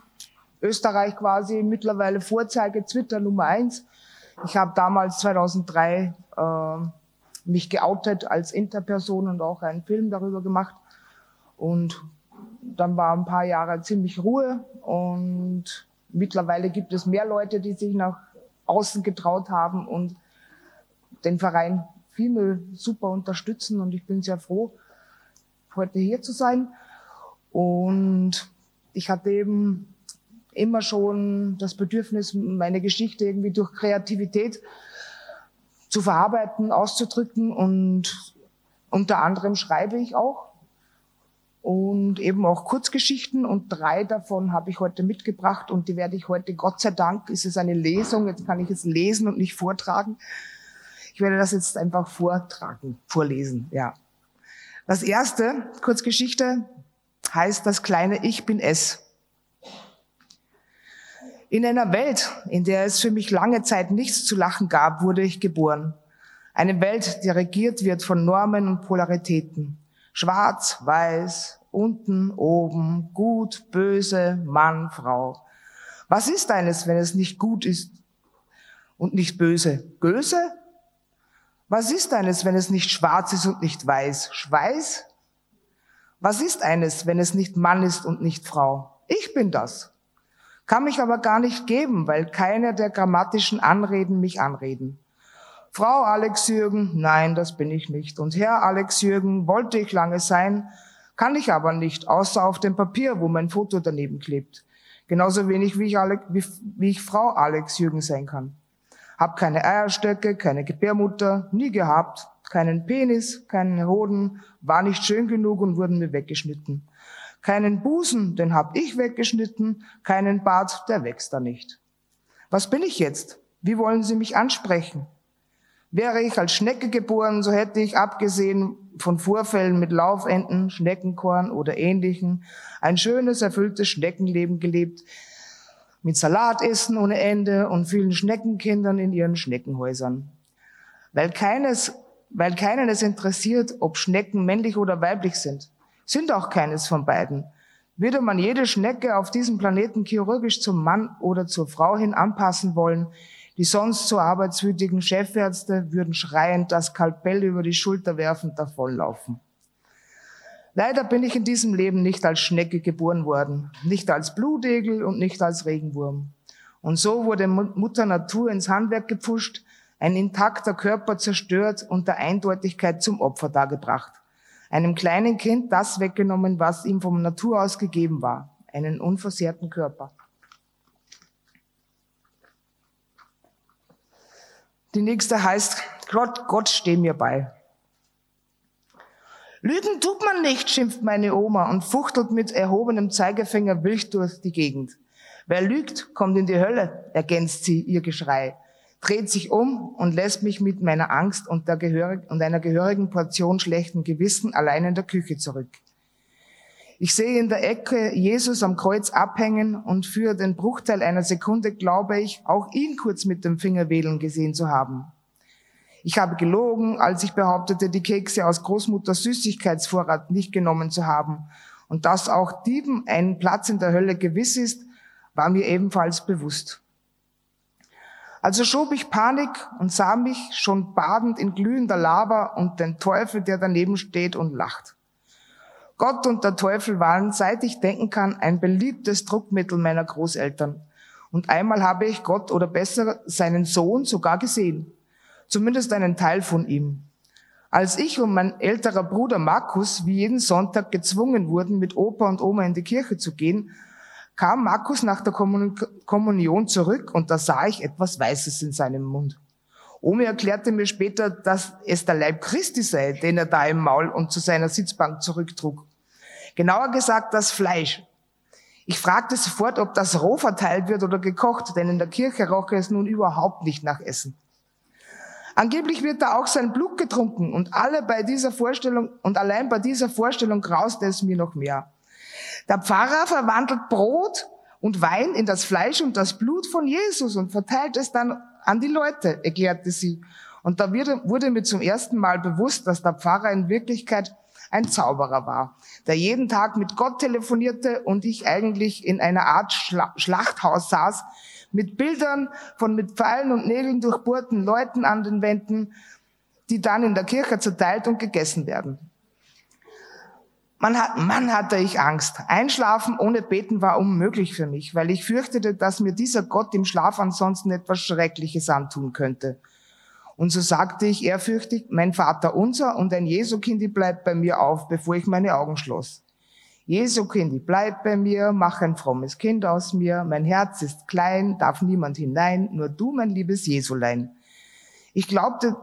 Österreich quasi mittlerweile Vorzeige Twitter Nummer eins. Ich habe damals 2003 äh, mich geoutet als Interperson und auch einen Film darüber gemacht. Und dann war ein paar Jahre ziemlich Ruhe und mittlerweile gibt es mehr Leute, die sich nach außen getraut haben und den Verein viel super unterstützen und ich bin sehr froh, heute hier zu sein. Und ich hatte eben immer schon das Bedürfnis, meine Geschichte irgendwie durch Kreativität zu verarbeiten, auszudrücken und unter anderem schreibe ich auch und eben auch Kurzgeschichten und drei davon habe ich heute mitgebracht und die werde ich heute, Gott sei Dank, ist es eine Lesung, jetzt kann ich es lesen und nicht vortragen. Ich werde das jetzt einfach vortragen, vorlesen, ja. Das erste, Kurzgeschichte, heißt das kleine Ich bin es. In einer Welt, in der es für mich lange Zeit nichts zu lachen gab, wurde ich geboren. Eine Welt, die regiert wird von Normen und Polaritäten. Schwarz, weiß, unten, oben, gut, böse, Mann, Frau. Was ist eines, wenn es nicht gut ist und nicht böse? Böse? Was ist eines, wenn es nicht schwarz ist und nicht weiß? Schweiß? Was ist eines, wenn es nicht Mann ist und nicht Frau? Ich bin das. Kann mich aber gar nicht geben, weil keine der grammatischen Anreden mich anreden. Frau Alex Jürgen, nein, das bin ich nicht. Und Herr Alex Jürgen wollte ich lange sein, kann ich aber nicht, außer auf dem Papier, wo mein Foto daneben klebt. Genauso wenig wie ich, Alex, wie, wie ich Frau Alex Jürgen sein kann. Hab keine Eierstöcke, keine Gebärmutter, nie gehabt, keinen Penis, keinen Hoden, war nicht schön genug und wurden mir weggeschnitten. Keinen Busen, den hab ich weggeschnitten, keinen Bart, der wächst da nicht. Was bin ich jetzt? Wie wollen Sie mich ansprechen? Wäre ich als Schnecke geboren, so hätte ich, abgesehen von Vorfällen mit Laufenten, Schneckenkorn oder ähnlichen, ein schönes, erfülltes Schneckenleben gelebt, mit Salatessen ohne Ende und vielen Schneckenkindern in ihren Schneckenhäusern. Weil keines, weil keinen es interessiert, ob Schnecken männlich oder weiblich sind sind auch keines von beiden. Würde man jede Schnecke auf diesem Planeten chirurgisch zum Mann oder zur Frau hin anpassen wollen, die sonst so arbeitswütigen Chefärzte würden schreiend das Skalpell über die Schulter werfend davonlaufen. Leider bin ich in diesem Leben nicht als Schnecke geboren worden, nicht als Blutegel und nicht als Regenwurm. Und so wurde Mutter Natur ins Handwerk gepfuscht, ein intakter Körper zerstört und der Eindeutigkeit zum Opfer dargebracht einem kleinen Kind das weggenommen, was ihm vom Natur aus gegeben war, einen unversehrten Körper. Die nächste heißt, Gott, Gott steh mir bei. Lügen tut man nicht, schimpft meine Oma und fuchtelt mit erhobenem Zeigefinger wild durch die Gegend. Wer lügt, kommt in die Hölle, ergänzt sie ihr Geschrei dreht sich um und lässt mich mit meiner Angst und, gehörig, und einer gehörigen Portion schlechten Gewissen allein in der Küche zurück. Ich sehe in der Ecke Jesus am Kreuz abhängen und für den Bruchteil einer Sekunde glaube ich, auch ihn kurz mit dem Finger wählen gesehen zu haben. Ich habe gelogen, als ich behauptete, die Kekse aus Großmutters Süßigkeitsvorrat nicht genommen zu haben. Und dass auch Dieben ein Platz in der Hölle gewiss ist, war mir ebenfalls bewusst. Also schob ich Panik und sah mich schon badend in glühender Lava und den Teufel, der daneben steht und lacht. Gott und der Teufel waren, seit ich denken kann, ein beliebtes Druckmittel meiner Großeltern. Und einmal habe ich Gott oder besser seinen Sohn sogar gesehen. Zumindest einen Teil von ihm. Als ich und mein älterer Bruder Markus wie jeden Sonntag gezwungen wurden, mit Opa und Oma in die Kirche zu gehen, kam Markus nach der Kommunion zurück und da sah ich etwas Weißes in seinem Mund. Omi erklärte mir später, dass es der Leib Christi sei, den er da im Maul und zu seiner Sitzbank zurücktrug. Genauer gesagt das Fleisch. Ich fragte sofort, ob das roh verteilt wird oder gekocht, denn in der Kirche roch es nun überhaupt nicht nach Essen. Angeblich wird da auch sein Blut getrunken und alle bei dieser Vorstellung, und allein bei dieser Vorstellung grauste es mir noch mehr. Der Pfarrer verwandelt Brot und Wein in das Fleisch und das Blut von Jesus und verteilt es dann an die Leute, erklärte sie. Und da wurde mir zum ersten Mal bewusst, dass der Pfarrer in Wirklichkeit ein Zauberer war, der jeden Tag mit Gott telefonierte und ich eigentlich in einer Art Schla Schlachthaus saß, mit Bildern von mit Pfeilen und Nägeln durchbohrten Leuten an den Wänden, die dann in der Kirche zerteilt und gegessen werden. Man hat, Mann hatte ich Angst. Einschlafen ohne Beten war unmöglich für mich, weil ich fürchtete, dass mir dieser Gott im Schlaf ansonsten etwas Schreckliches antun könnte. Und so sagte ich ehrfürchtig, mein Vater unser und ein Jesu-Kindi bleibt bei mir auf, bevor ich meine Augen schloss. Jesu-Kindi bleibt bei mir, mach ein frommes Kind aus mir, mein Herz ist klein, darf niemand hinein, nur du, mein liebes Jesulein. Ich glaubte,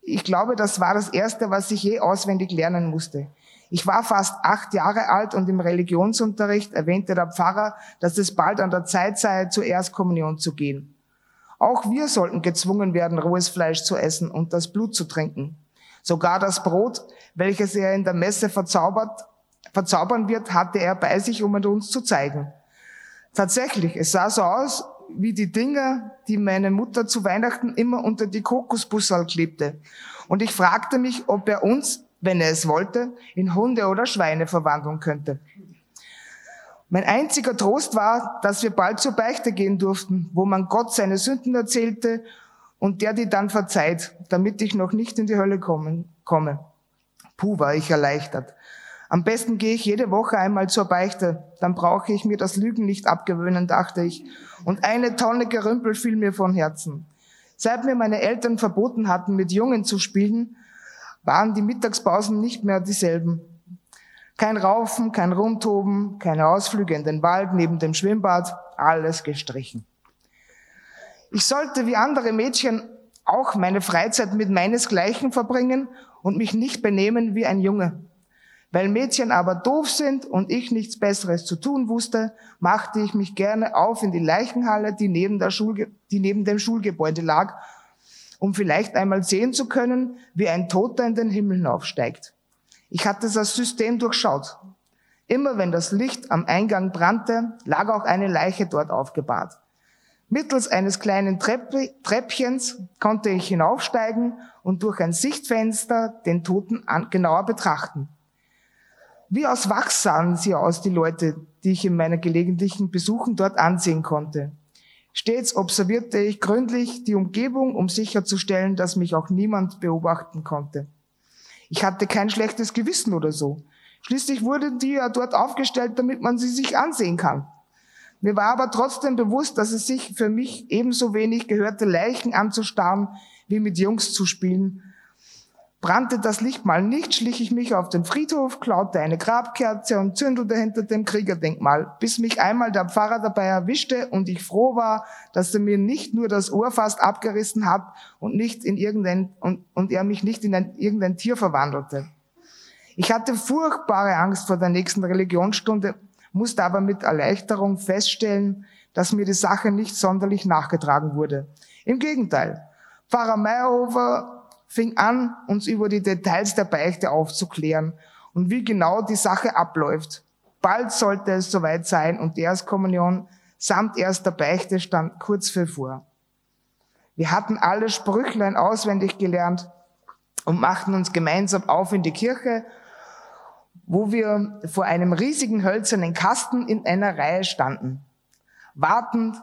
ich glaube, das war das Erste, was ich je auswendig lernen musste. Ich war fast acht Jahre alt und im Religionsunterricht erwähnte der Pfarrer, dass es bald an der Zeit sei, zur Erstkommunion zu gehen. Auch wir sollten gezwungen werden, rohes Fleisch zu essen und das Blut zu trinken. Sogar das Brot, welches er in der Messe verzaubert, verzaubern wird, hatte er bei sich, um es uns zu zeigen. Tatsächlich, es sah so aus wie die Dinger, die meine Mutter zu Weihnachten immer unter die Kokosbussal klebte. Und ich fragte mich, ob er uns, wenn er es wollte, in Hunde oder Schweine verwandeln könnte. Mein einziger Trost war, dass wir bald zur Beichte gehen durften, wo man Gott seine Sünden erzählte und der die dann verzeiht, damit ich noch nicht in die Hölle kommen, komme. Puh, war ich erleichtert. Am besten gehe ich jede Woche einmal zur Beichte, dann brauche ich mir das Lügen nicht abgewöhnen, dachte ich. Und eine Tonne Gerümpel fiel mir von Herzen. Seit mir meine Eltern verboten hatten, mit Jungen zu spielen, waren die Mittagspausen nicht mehr dieselben. Kein Raufen, kein Rumtoben, keine Ausflüge in den Wald neben dem Schwimmbad, alles gestrichen. Ich sollte wie andere Mädchen auch meine Freizeit mit meinesgleichen verbringen und mich nicht benehmen wie ein Junge. Weil Mädchen aber doof sind und ich nichts Besseres zu tun wusste, machte ich mich gerne auf in die Leichenhalle, die neben, der Schulge die neben dem Schulgebäude lag, um vielleicht einmal sehen zu können, wie ein Toter in den Himmel hinaufsteigt. Ich hatte das System durchschaut. Immer wenn das Licht am Eingang brannte, lag auch eine Leiche dort aufgebahrt. Mittels eines kleinen Treppchens konnte ich hinaufsteigen und durch ein Sichtfenster den Toten genauer betrachten. Wie aus Wachs sahen sie aus, die Leute, die ich in meiner gelegentlichen Besuchen dort ansehen konnte. Stets observierte ich gründlich die Umgebung, um sicherzustellen, dass mich auch niemand beobachten konnte. Ich hatte kein schlechtes Gewissen oder so. Schließlich wurden die ja dort aufgestellt, damit man sie sich ansehen kann. Mir war aber trotzdem bewusst, dass es sich für mich ebenso wenig gehörte, Leichen anzustarren, wie mit Jungs zu spielen, Brannte das Licht mal nicht, schlich ich mich auf den Friedhof, klaute eine Grabkerze und zündelte hinter dem Kriegerdenkmal, bis mich einmal der Pfarrer dabei erwischte und ich froh war, dass er mir nicht nur das Ohr fast abgerissen hat und nicht in irgendein, und, und er mich nicht in ein, irgendein Tier verwandelte. Ich hatte furchtbare Angst vor der nächsten Religionsstunde, musste aber mit Erleichterung feststellen, dass mir die Sache nicht sonderlich nachgetragen wurde. Im Gegenteil. Pfarrer Meyerhofer fing an, uns über die Details der Beichte aufzuklären und wie genau die Sache abläuft. Bald sollte es soweit sein und die Erstkommunion samt erster Beichte stand kurz vor. Wir hatten alle Sprüchlein auswendig gelernt und machten uns gemeinsam auf in die Kirche, wo wir vor einem riesigen hölzernen Kasten in einer Reihe standen, wartend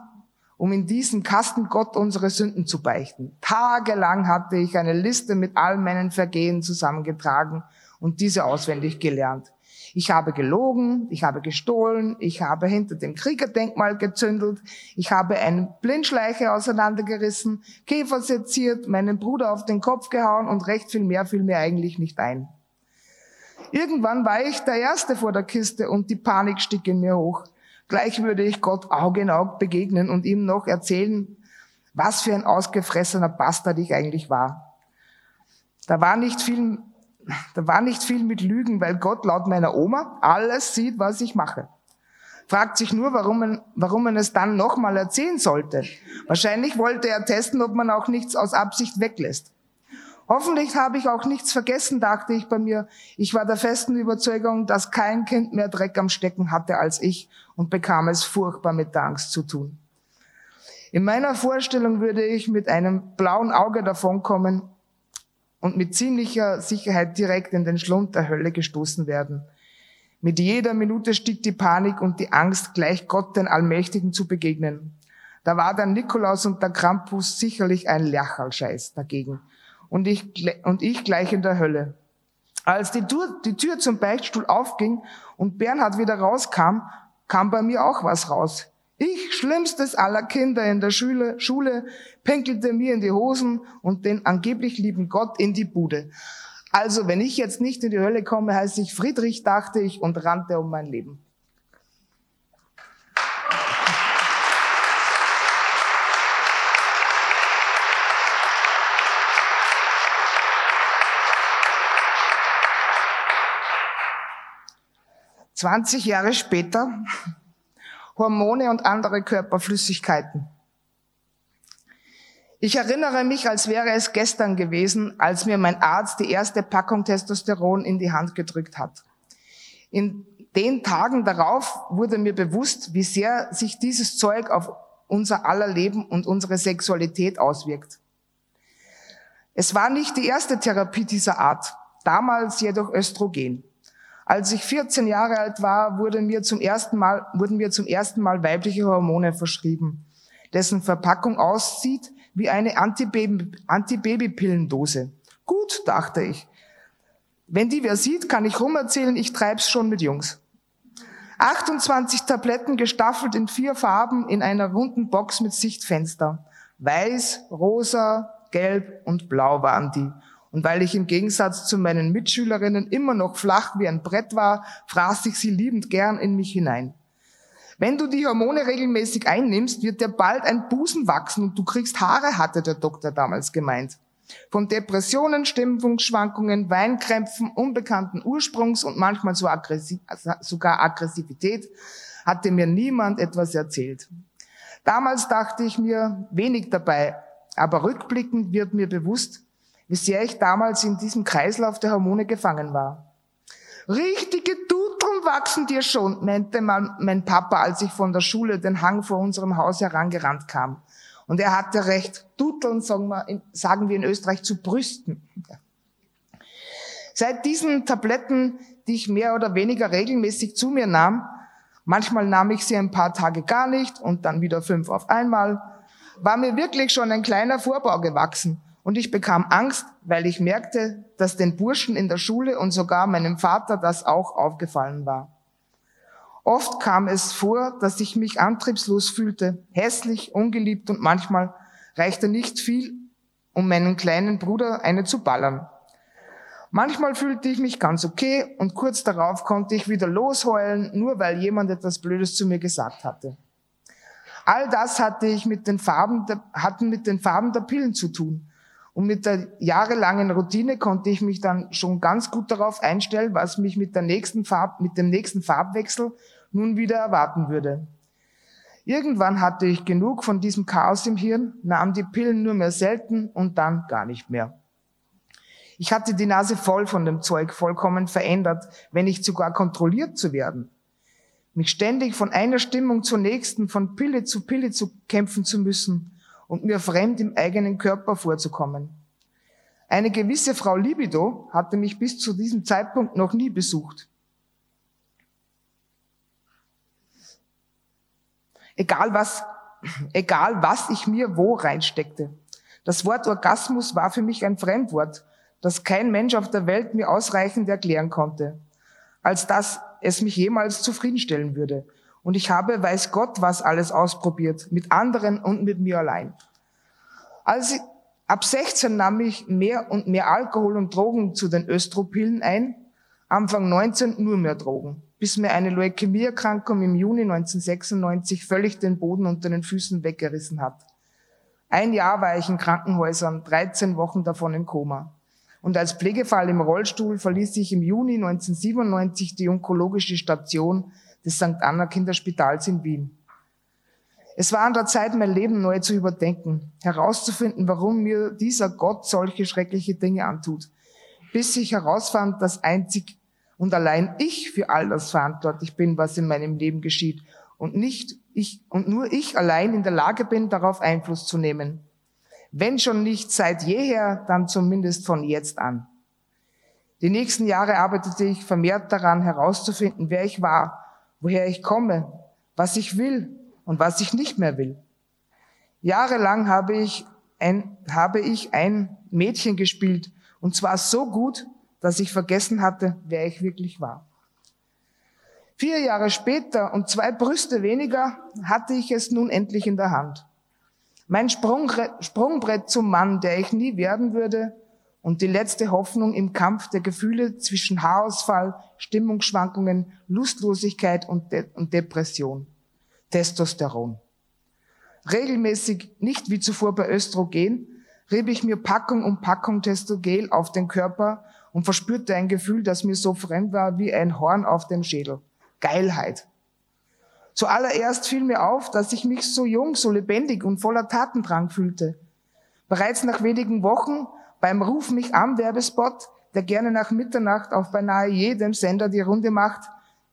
um in diesen Kasten Gott unsere Sünden zu beichten. Tagelang hatte ich eine Liste mit all meinen Vergehen zusammengetragen und diese auswendig gelernt. Ich habe gelogen, ich habe gestohlen, ich habe hinter dem Kriegerdenkmal gezündelt, ich habe eine Blindschleiche auseinandergerissen, Käfer seziert, meinen Bruder auf den Kopf gehauen und recht viel mehr fiel mir eigentlich nicht ein. Irgendwann war ich der Erste vor der Kiste und die Panik stieg in mir hoch. Gleich würde ich Gott Auge in Auge begegnen und ihm noch erzählen, was für ein ausgefressener Bastard ich eigentlich war. Da war nicht viel, da war nicht viel mit Lügen, weil Gott laut meiner Oma alles sieht, was ich mache. Fragt sich nur, warum man, warum man es dann nochmal erzählen sollte. Wahrscheinlich wollte er testen, ob man auch nichts aus Absicht weglässt. Hoffentlich habe ich auch nichts vergessen, dachte ich bei mir. Ich war der festen Überzeugung, dass kein Kind mehr Dreck am Stecken hatte als ich und bekam es furchtbar mit der Angst zu tun. In meiner Vorstellung würde ich mit einem blauen Auge davonkommen und mit ziemlicher Sicherheit direkt in den Schlund der Hölle gestoßen werden. Mit jeder Minute stieg die Panik und die Angst, gleich Gott den Allmächtigen zu begegnen. Da war der Nikolaus und der Krampus sicherlich ein Lerchalscheiß dagegen und ich, und ich gleich in der Hölle. Als die Tür, die Tür zum Beichtstuhl aufging und Bernhard wieder rauskam, kam bei mir auch was raus. Ich, schlimmstes aller Kinder in der Schule, Schule, pinkelte mir in die Hosen und den angeblich lieben Gott in die Bude. Also, wenn ich jetzt nicht in die Hölle komme, heißt ich Friedrich, dachte ich und rannte um mein Leben. 20 Jahre später Hormone und andere Körperflüssigkeiten. Ich erinnere mich, als wäre es gestern gewesen, als mir mein Arzt die erste Packung Testosteron in die Hand gedrückt hat. In den Tagen darauf wurde mir bewusst, wie sehr sich dieses Zeug auf unser aller Leben und unsere Sexualität auswirkt. Es war nicht die erste Therapie dieser Art, damals jedoch Östrogen. Als ich 14 Jahre alt war, wurde mir zum ersten Mal, wurden mir zum ersten Mal weibliche Hormone verschrieben, dessen Verpackung aussieht wie eine Antibabypillendose. Gut, dachte ich. Wenn die wer sieht, kann ich rumerzählen, ich treib's schon mit Jungs. 28 Tabletten gestaffelt in vier Farben in einer runden Box mit Sichtfenster. Weiß, rosa, gelb und blau waren die. Und weil ich im Gegensatz zu meinen Mitschülerinnen immer noch flach wie ein Brett war, fraß ich sie liebend gern in mich hinein. Wenn du die Hormone regelmäßig einnimmst, wird dir bald ein Busen wachsen und du kriegst Haare, hatte der Doktor damals gemeint. Von Depressionen, Stimmungsschwankungen, Weinkrämpfen, unbekannten Ursprungs und manchmal so aggressiv, sogar Aggressivität hatte mir niemand etwas erzählt. Damals dachte ich mir wenig dabei, aber rückblickend wird mir bewusst, wie sehr ich damals in diesem Kreislauf der Hormone gefangen war. Richtige Duteln wachsen dir schon, meinte mein Papa, als ich von der Schule den Hang vor unserem Haus herangerannt kam. Und er hatte recht. Duteln sagen wir, sagen wir in Österreich zu Brüsten. Seit diesen Tabletten, die ich mehr oder weniger regelmäßig zu mir nahm, manchmal nahm ich sie ein paar Tage gar nicht und dann wieder fünf auf einmal, war mir wirklich schon ein kleiner Vorbau gewachsen und ich bekam Angst, weil ich merkte, dass den Burschen in der Schule und sogar meinem Vater das auch aufgefallen war. Oft kam es vor, dass ich mich antriebslos fühlte, hässlich, ungeliebt und manchmal reichte nicht viel, um meinen kleinen Bruder eine zu ballern. Manchmal fühlte ich mich ganz okay und kurz darauf konnte ich wieder losheulen, nur weil jemand etwas Blödes zu mir gesagt hatte. All das hatte ich mit den Farben der, hatten mit den Farben der Pillen zu tun. Und mit der jahrelangen Routine konnte ich mich dann schon ganz gut darauf einstellen, was mich mit der nächsten Farb, mit dem nächsten Farbwechsel nun wieder erwarten würde. Irgendwann hatte ich genug von diesem Chaos im Hirn, nahm die Pillen nur mehr selten und dann gar nicht mehr. Ich hatte die Nase voll von dem Zeug, vollkommen verändert, wenn nicht sogar kontrolliert zu werden. Mich ständig von einer Stimmung zur nächsten, von Pille zu Pille zu kämpfen zu müssen, und mir fremd im eigenen Körper vorzukommen. Eine gewisse Frau Libido hatte mich bis zu diesem Zeitpunkt noch nie besucht. Egal was, egal was ich mir wo reinsteckte. Das Wort Orgasmus war für mich ein Fremdwort, das kein Mensch auf der Welt mir ausreichend erklären konnte. als dass es mich jemals zufriedenstellen würde. Und ich habe, weiß Gott, was alles ausprobiert, mit anderen und mit mir allein. Als ich, ab 16 nahm ich mehr und mehr Alkohol und Drogen zu den Östropillen ein, Anfang 19 nur mehr Drogen, bis mir eine Leukämieerkrankung im Juni 1996 völlig den Boden unter den Füßen weggerissen hat. Ein Jahr war ich in Krankenhäusern, 13 Wochen davon im Koma. Und als Pflegefall im Rollstuhl verließ ich im Juni 1997 die onkologische Station des St. Anna Kinderspitals in Wien. Es war an der Zeit, mein Leben neu zu überdenken, herauszufinden, warum mir dieser Gott solche schreckliche Dinge antut, bis ich herausfand, dass einzig und allein ich für all das verantwortlich bin, was in meinem Leben geschieht und nicht ich und nur ich allein in der Lage bin, darauf Einfluss zu nehmen. Wenn schon nicht seit jeher, dann zumindest von jetzt an. Die nächsten Jahre arbeitete ich vermehrt daran, herauszufinden, wer ich war, woher ich komme, was ich will und was ich nicht mehr will. Jahrelang habe ich ein, habe ich ein Mädchen gespielt und zwar so gut, dass ich vergessen hatte, wer ich wirklich war. Vier Jahre später und zwei Brüste weniger hatte ich es nun endlich in der Hand. Mein Sprungbrett zum Mann, der ich nie werden würde und die letzte Hoffnung im Kampf der Gefühle zwischen Haarausfall, Stimmungsschwankungen, Lustlosigkeit und, De und Depression. Testosteron. Regelmäßig, nicht wie zuvor bei Östrogen, rieb ich mir Packung um Packung Testogel auf den Körper und verspürte ein Gefühl, das mir so fremd war wie ein Horn auf dem Schädel. Geilheit. Zuallererst fiel mir auf, dass ich mich so jung, so lebendig und voller Tatendrang fühlte. Bereits nach wenigen Wochen beim Ruf mich an Werbespot, der gerne nach Mitternacht auf beinahe jedem Sender die Runde macht,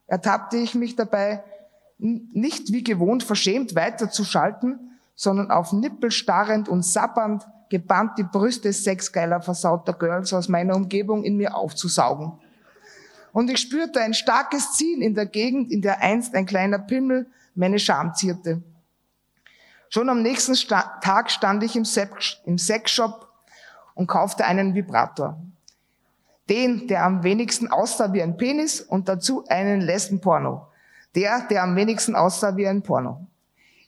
ertappte ich mich dabei, nicht wie gewohnt verschämt weiterzuschalten, sondern auf Nippel starrend und sappernd, gebannt die Brüste sexgeiler versauter Girls aus meiner Umgebung in mir aufzusaugen. Und ich spürte ein starkes Ziehen in der Gegend, in der einst ein kleiner Pimmel meine Scham zierte. Schon am nächsten Sta Tag stand ich im, Sex im Sexshop und kaufte einen Vibrator. Den, der am wenigsten aussah wie ein Penis und dazu einen Lesbenporno. Der, der am wenigsten aussah wie ein Porno.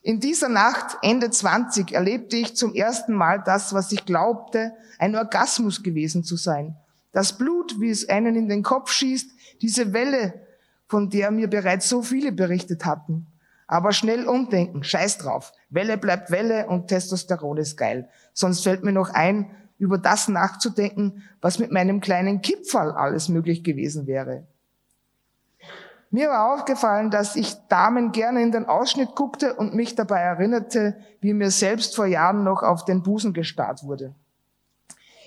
In dieser Nacht, Ende 20, erlebte ich zum ersten Mal das, was ich glaubte, ein Orgasmus gewesen zu sein. Das Blut, wie es einen in den Kopf schießt, diese Welle, von der mir bereits so viele berichtet hatten. Aber schnell umdenken, scheiß drauf. Welle bleibt Welle und Testosteron ist geil. Sonst fällt mir noch ein, über das nachzudenken, was mit meinem kleinen Kipferl alles möglich gewesen wäre. Mir war aufgefallen, dass ich Damen gerne in den Ausschnitt guckte und mich dabei erinnerte, wie mir selbst vor Jahren noch auf den Busen gestarrt wurde.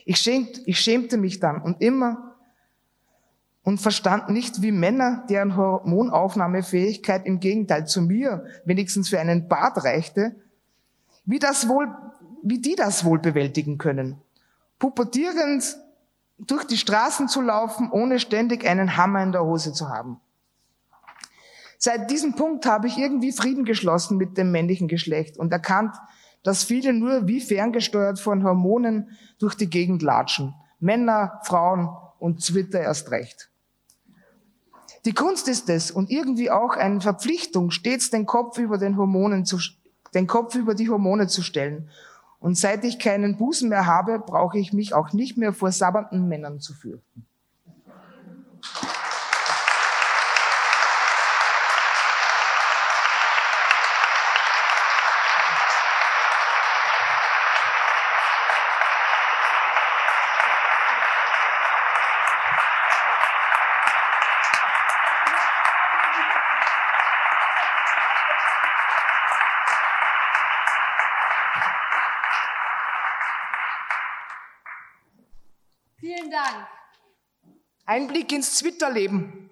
Ich, schämt, ich schämte mich dann und immer und verstand nicht, wie Männer, deren Hormonaufnahmefähigkeit im Gegenteil zu mir wenigstens für einen Bart reichte, wie das wohl, wie die das wohl bewältigen können. Pubertierend durch die Straßen zu laufen, ohne ständig einen Hammer in der Hose zu haben. Seit diesem Punkt habe ich irgendwie Frieden geschlossen mit dem männlichen Geschlecht und erkannt, dass viele nur wie ferngesteuert von Hormonen durch die Gegend latschen. Männer, Frauen und Twitter erst recht. Die Kunst ist es und irgendwie auch eine Verpflichtung, stets den Kopf über den Hormonen zu, den Kopf über die Hormone zu stellen. Und seit ich keinen Busen mehr habe, brauche ich mich auch nicht mehr vor sabbernden Männern zu fürchten. Ein Blick ins Twitterleben.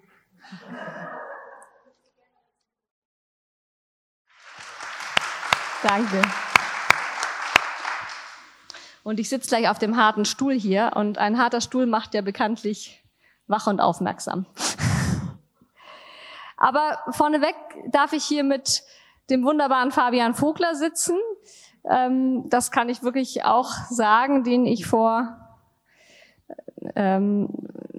Danke. Und ich sitze gleich auf dem harten Stuhl hier und ein harter Stuhl macht ja bekanntlich wach und aufmerksam. Aber vorneweg darf ich hier mit dem wunderbaren Fabian Vogler sitzen. Ähm, das kann ich wirklich auch sagen, den ich vor ähm,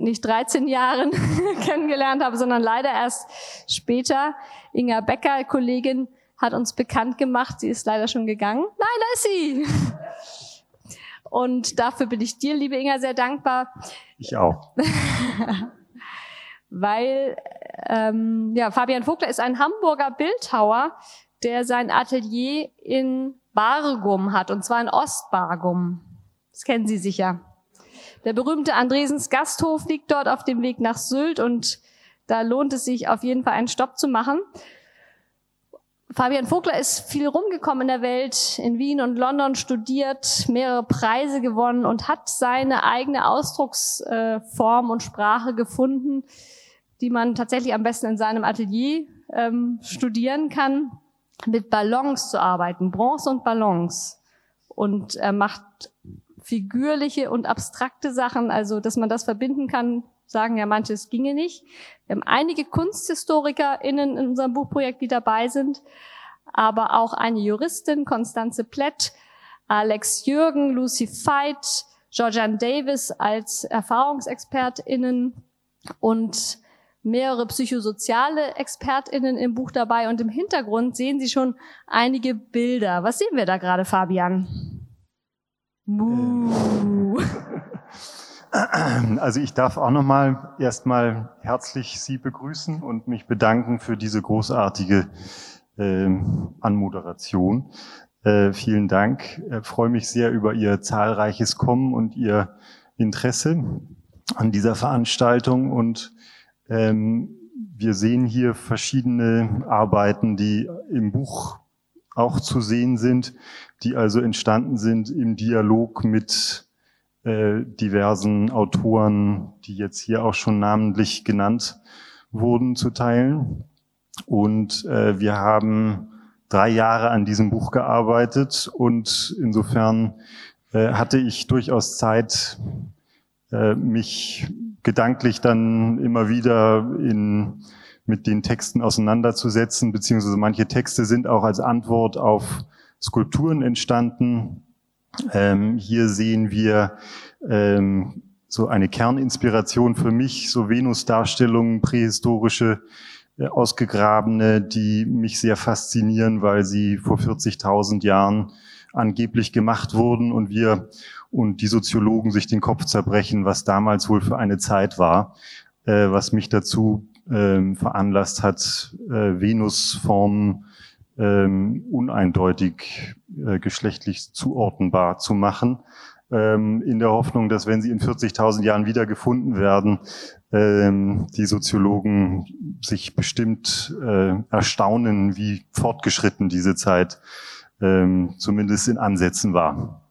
nicht 13 Jahren kennengelernt habe, sondern leider erst später. Inga Becker, Kollegin, hat uns bekannt gemacht. Sie ist leider schon gegangen. Nein, da ist sie. Und dafür bin ich dir, liebe Inga, sehr dankbar. Ich auch. Weil ähm, ja, Fabian Vogler ist ein Hamburger Bildhauer, der sein Atelier in Bargum hat, und zwar in Ostbargum. Das kennen Sie sicher. Der berühmte Andresens Gasthof liegt dort auf dem Weg nach Sylt und da lohnt es sich auf jeden Fall einen Stopp zu machen. Fabian Vogler ist viel rumgekommen in der Welt, in Wien und London studiert, mehrere Preise gewonnen und hat seine eigene Ausdrucksform und Sprache gefunden, die man tatsächlich am besten in seinem Atelier ähm, studieren kann, mit Ballons zu arbeiten, Bronze und Ballons. Und er macht figürliche und abstrakte Sachen, also dass man das verbinden kann, sagen ja manche, es ginge nicht. Wir haben einige KunsthistorikerInnen in unserem Buchprojekt, die dabei sind, aber auch eine Juristin, Constanze Plett, Alex Jürgen, Lucy Veit, Georgian Davis als ErfahrungsexpertInnen und mehrere psychosoziale ExpertInnen im Buch dabei und im Hintergrund sehen Sie schon einige Bilder. Was sehen wir da gerade, Fabian? Muh. Also ich darf auch nochmal erstmal herzlich Sie begrüßen und mich bedanken für diese großartige äh, Anmoderation. Äh, vielen Dank. Ich äh, freue mich sehr über Ihr zahlreiches Kommen und Ihr Interesse an dieser Veranstaltung. Und ähm, wir sehen hier verschiedene Arbeiten, die im Buch auch zu sehen sind, die also entstanden sind im Dialog mit äh, diversen Autoren, die jetzt hier auch schon namentlich genannt wurden, zu teilen. Und äh, wir haben drei Jahre an diesem Buch gearbeitet und insofern äh, hatte ich durchaus Zeit, äh, mich gedanklich dann immer wieder in, mit den Texten auseinanderzusetzen, beziehungsweise manche Texte sind auch als Antwort auf Skulpturen entstanden, ähm, hier sehen wir ähm, so eine Kerninspiration für mich, so Venus-Darstellungen, prähistorische, äh, ausgegrabene, die mich sehr faszinieren, weil sie vor 40.000 Jahren angeblich gemacht wurden und wir und die Soziologen sich den Kopf zerbrechen, was damals wohl für eine Zeit war, äh, was mich dazu äh, veranlasst hat, äh, Venusformen ähm, uneindeutig äh, geschlechtlich zuordnenbar zu machen, ähm, in der Hoffnung, dass wenn sie in 40.000 Jahren wieder gefunden werden, ähm, die Soziologen sich bestimmt äh, erstaunen, wie fortgeschritten diese Zeit ähm, zumindest in Ansätzen war.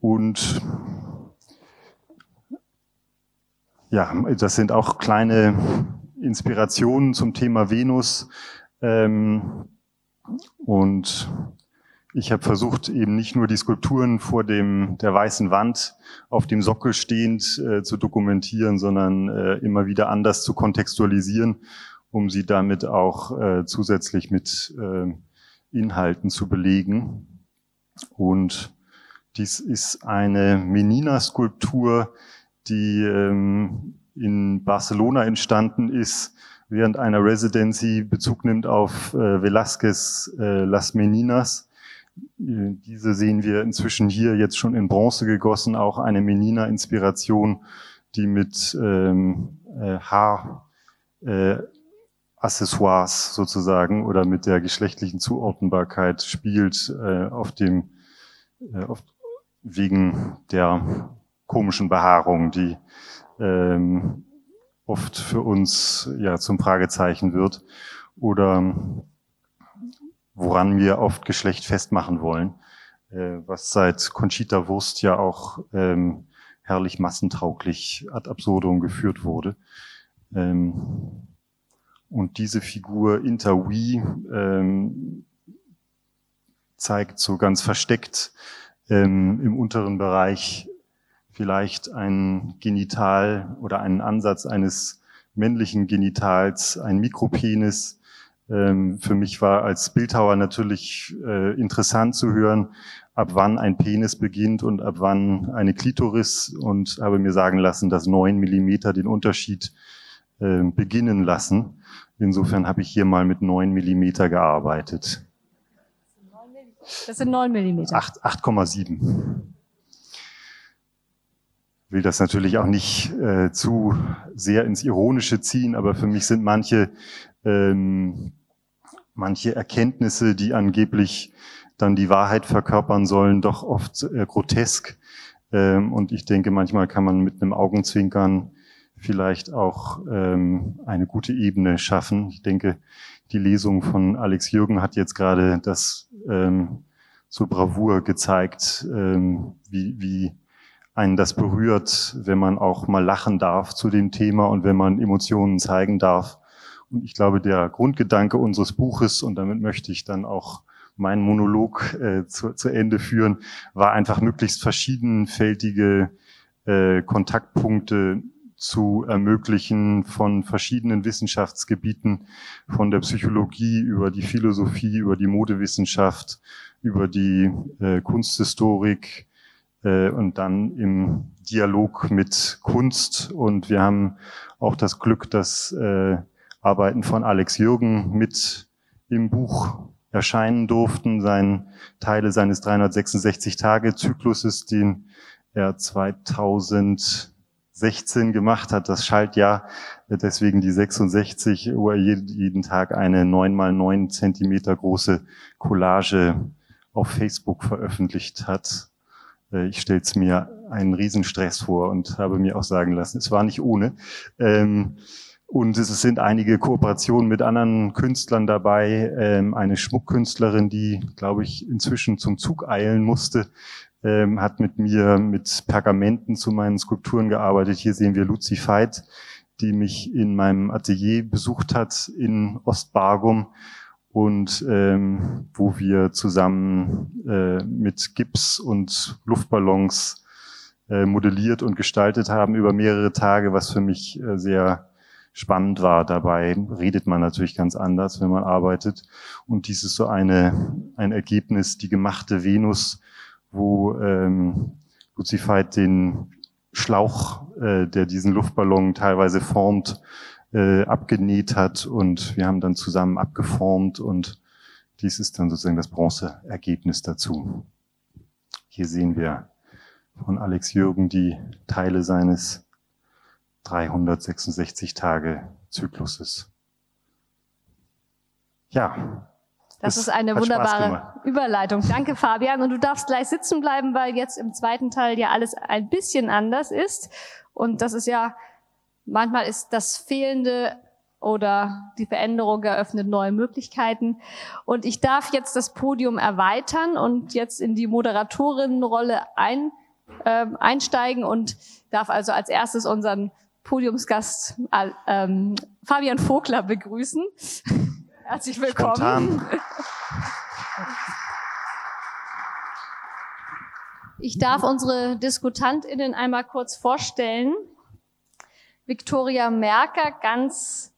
Und ja, das sind auch kleine Inspirationen zum Thema Venus. Ähm, und ich habe versucht, eben nicht nur die Skulpturen vor dem der weißen Wand auf dem Sockel stehend äh, zu dokumentieren, sondern äh, immer wieder anders zu kontextualisieren, um sie damit auch äh, zusätzlich mit äh, Inhalten zu belegen. Und dies ist eine Menina-Skulptur, die ähm, in Barcelona entstanden ist, während einer Residency Bezug nimmt auf äh, Velázquez äh, Las Meninas. Äh, diese sehen wir inzwischen hier jetzt schon in Bronze gegossen, auch eine Menina-Inspiration, die mit ähm, äh, Haar äh, sozusagen oder mit der geschlechtlichen Zuordnbarkeit spielt äh, auf dem äh, auf, wegen der komischen Behaarung, die ähm, oft für uns ja zum Fragezeichen wird oder woran wir oft Geschlecht festmachen wollen, äh, was seit Conchita Wurst ja auch ähm, herrlich massentauglich ad absurdum geführt wurde. Ähm, und diese Figur Interwi ähm, zeigt so ganz versteckt ähm, im unteren Bereich vielleicht ein Genital oder einen Ansatz eines männlichen Genitals, ein Mikropenis, Ähm, für mich war als Bildhauer natürlich äh, interessant zu hören, ab wann ein Penis beginnt und ab wann eine Klitoris und habe mir sagen lassen, dass neun Millimeter den Unterschied äh, beginnen lassen. Insofern habe ich hier mal mit neun Millimeter gearbeitet. Das sind neun Millimeter. 8,7 will das natürlich auch nicht äh, zu sehr ins Ironische ziehen, aber für mich sind manche, ähm, manche Erkenntnisse, die angeblich dann die Wahrheit verkörpern sollen, doch oft äh, grotesk. Ähm, und ich denke, manchmal kann man mit einem Augenzwinkern vielleicht auch ähm, eine gute Ebene schaffen. Ich denke, die Lesung von Alex Jürgen hat jetzt gerade das ähm, so Bravour gezeigt, ähm, wie, wie einen das berührt, wenn man auch mal lachen darf zu dem Thema und wenn man Emotionen zeigen darf. Und ich glaube, der Grundgedanke unseres Buches, und damit möchte ich dann auch meinen Monolog äh, zu, zu Ende führen, war einfach möglichst verschiedenfältige äh, Kontaktpunkte zu ermöglichen von verschiedenen Wissenschaftsgebieten, von der Psychologie über die Philosophie, über die Modewissenschaft, über die äh, Kunsthistorik, und dann im Dialog mit Kunst. Und wir haben auch das Glück, dass äh, Arbeiten von Alex Jürgen mit im Buch erscheinen durften, sein Teile seines 366-Tage-Zykluses, den er 2016 gemacht hat, das Schaltjahr, deswegen die 66, wo er jeden Tag eine neun mal neun Zentimeter große Collage auf Facebook veröffentlicht hat. Äh, ich stelle es mir einen Riesenstress vor und habe mir auch sagen lassen, es war nicht ohne. Ähm, und es sind einige Kooperationen mit anderen Künstlern dabei. Ähm, eine Schmuckkünstlerin, die, glaube ich, inzwischen zum Zug eilen musste, ähm, hat mit mir mit Pergamenten zu meinen Skulpturen gearbeitet. Hier sehen wir Luzi Veit, die mich in meinem Atelier besucht hat in Ostbargum und ähm, wo wir zusammen äh, mit Gips und Luftballons äh, modelliert und gestaltet haben über mehrere Tage, was für mich äh, sehr spannend war. Dabei redet man natürlich ganz anders, wenn man arbeitet. Und dies ist so eine, ein Ergebnis, die gemachte Venus, wo ähm, Lucifite den Schlauch, äh, der diesen Luftballon teilweise formt, äh, abgenäht hat und wir haben dann zusammen abgeformt und dies ist dann sozusagen das Bronzeergebnis dazu. Hier sehen wir von Alex Jürgen die Teile seines 366 Tage Zykluses. Ja. Das ist eine wunderbare Überleitung. Danke, Fabian. Und du darfst gleich sitzen bleiben, weil jetzt im zweiten Teil ja alles ein bisschen anders ist. Und das ist ja Manchmal ist das Fehlende oder die Veränderung eröffnet neue Möglichkeiten. Und ich darf jetzt das Podium erweitern und jetzt in die Moderatorinnenrolle ein, äh, einsteigen und darf also als erstes unseren Podiumsgast äh, Fabian Vogler begrüßen. Herzlich willkommen. Spontan. Ich darf unsere DiskutantInnen einmal kurz vorstellen. Viktoria Merker, ganz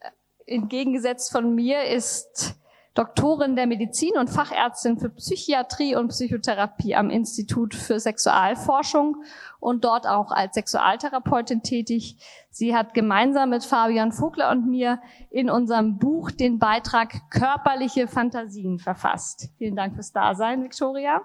äh, entgegengesetzt von mir, ist Doktorin der Medizin und Fachärztin für Psychiatrie und Psychotherapie am Institut für Sexualforschung und dort auch als Sexualtherapeutin tätig. Sie hat gemeinsam mit Fabian Vogler und mir in unserem Buch den Beitrag Körperliche Fantasien verfasst. Vielen Dank fürs Dasein, Viktoria.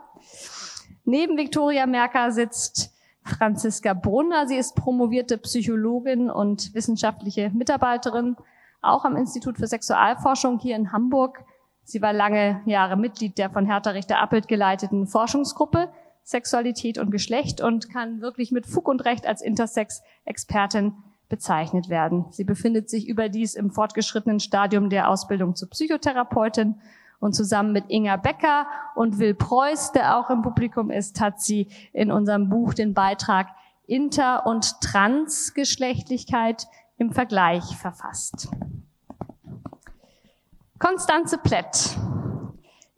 Neben Viktoria Merker sitzt Franziska Brunner. Sie ist promovierte Psychologin und wissenschaftliche Mitarbeiterin, auch am Institut für Sexualforschung hier in Hamburg. Sie war lange Jahre Mitglied der von Hertha Richter-Appelt geleiteten Forschungsgruppe Sexualität und Geschlecht und kann wirklich mit Fug und Recht als Intersex-Expertin bezeichnet werden. Sie befindet sich überdies im fortgeschrittenen Stadium der Ausbildung zur Psychotherapeutin und zusammen mit Inga Becker und Will Preuß, der auch im Publikum ist, hat sie in unserem Buch den Beitrag Inter- und Transgeschlechtlichkeit im Vergleich verfasst. Konstanze Plett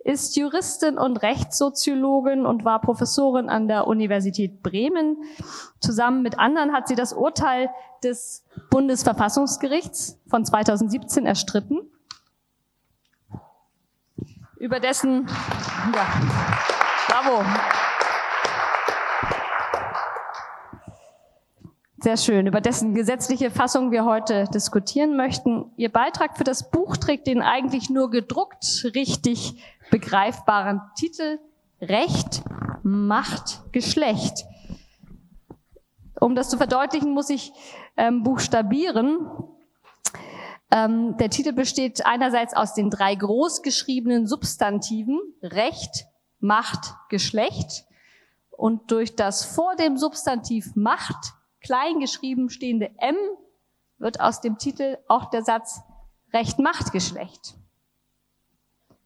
ist Juristin und Rechtssoziologin und war Professorin an der Universität Bremen. Zusammen mit anderen hat sie das Urteil des Bundesverfassungsgerichts von 2017 erstritten über dessen, ja, bravo. Sehr schön, über dessen gesetzliche Fassung wir heute diskutieren möchten. Ihr Beitrag für das Buch trägt den eigentlich nur gedruckt richtig begreifbaren Titel Recht, Macht, Geschlecht. Um das zu verdeutlichen, muss ich ähm, buchstabieren. Ähm, der Titel besteht einerseits aus den drei großgeschriebenen Substantiven Recht, Macht, Geschlecht und durch das vor dem Substantiv Macht kleingeschrieben stehende M wird aus dem Titel auch der Satz Recht, Macht, Geschlecht.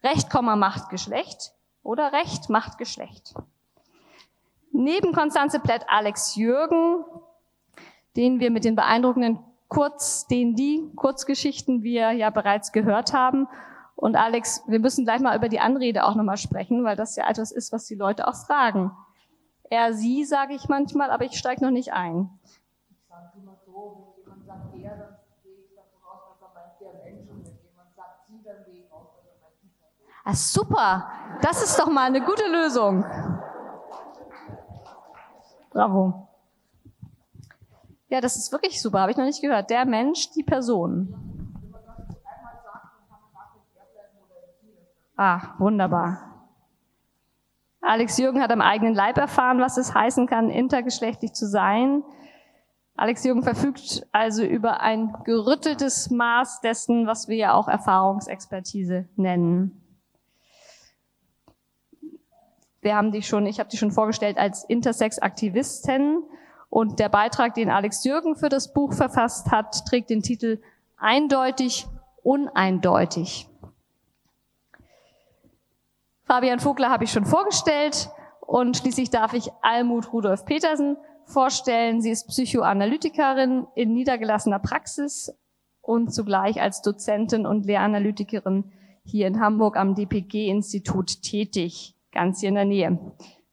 Recht, Macht, Geschlecht oder Recht, Macht, Geschlecht. Neben Konstanze Plett Alex Jürgen, den wir mit den beeindruckenden Kurz, den die Kurzgeschichten wir ja bereits gehört haben. Und Alex, wir müssen gleich mal über die Anrede auch nochmal sprechen, weil das ja etwas ist, was die Leute auch fragen. Er, sie, sage ich manchmal, aber ich steige noch nicht ein. Ah, super. Das ist doch mal eine gute Lösung. Bravo. Ja, das ist wirklich super, habe ich noch nicht gehört. Der Mensch, die Person. Ah, wunderbar. Alex Jürgen hat am eigenen Leib erfahren, was es heißen kann, intergeschlechtlich zu sein. Alex Jürgen verfügt also über ein gerütteltes Maß dessen, was wir ja auch Erfahrungsexpertise nennen. Wir haben dich schon, ich habe dich schon vorgestellt als Intersex-Aktivistin. Und der Beitrag, den Alex Jürgen für das Buch verfasst hat, trägt den Titel Eindeutig, uneindeutig. Fabian Vogler habe ich schon vorgestellt und schließlich darf ich Almut Rudolf Petersen vorstellen. Sie ist Psychoanalytikerin in niedergelassener Praxis und zugleich als Dozentin und Lehranalytikerin hier in Hamburg am DPG-Institut tätig, ganz hier in der Nähe.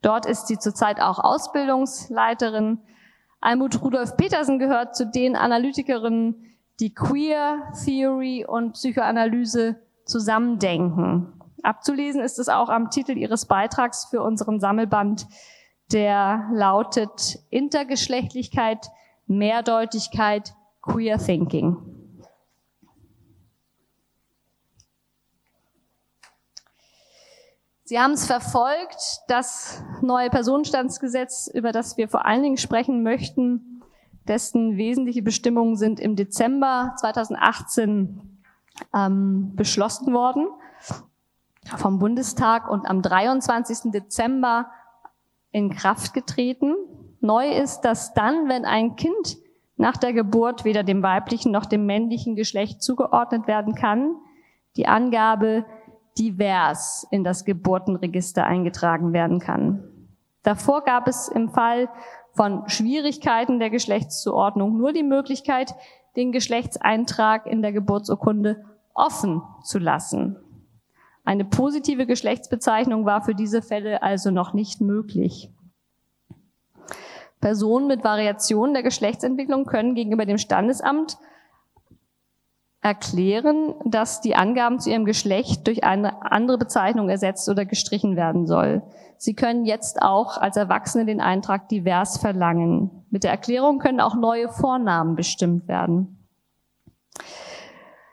Dort ist sie zurzeit auch Ausbildungsleiterin Almut Rudolf Petersen gehört zu den Analytikerinnen, die Queer Theory und Psychoanalyse zusammendenken. Abzulesen ist es auch am Titel ihres Beitrags für unseren Sammelband, der lautet Intergeschlechtlichkeit, Mehrdeutigkeit, Queer Thinking. Sie haben es verfolgt, das neue Personenstandsgesetz, über das wir vor allen Dingen sprechen möchten, dessen wesentliche Bestimmungen sind im Dezember 2018 ähm, beschlossen worden vom Bundestag und am 23. Dezember in Kraft getreten. Neu ist, dass dann, wenn ein Kind nach der Geburt weder dem weiblichen noch dem männlichen Geschlecht zugeordnet werden kann, die Angabe divers in das Geburtenregister eingetragen werden kann. Davor gab es im Fall von Schwierigkeiten der Geschlechtszuordnung nur die Möglichkeit, den Geschlechtseintrag in der Geburtsurkunde offen zu lassen. Eine positive Geschlechtsbezeichnung war für diese Fälle also noch nicht möglich. Personen mit Variationen der Geschlechtsentwicklung können gegenüber dem Standesamt erklären, dass die Angaben zu ihrem Geschlecht durch eine andere Bezeichnung ersetzt oder gestrichen werden soll. Sie können jetzt auch als Erwachsene den Eintrag divers verlangen. Mit der Erklärung können auch neue Vornamen bestimmt werden.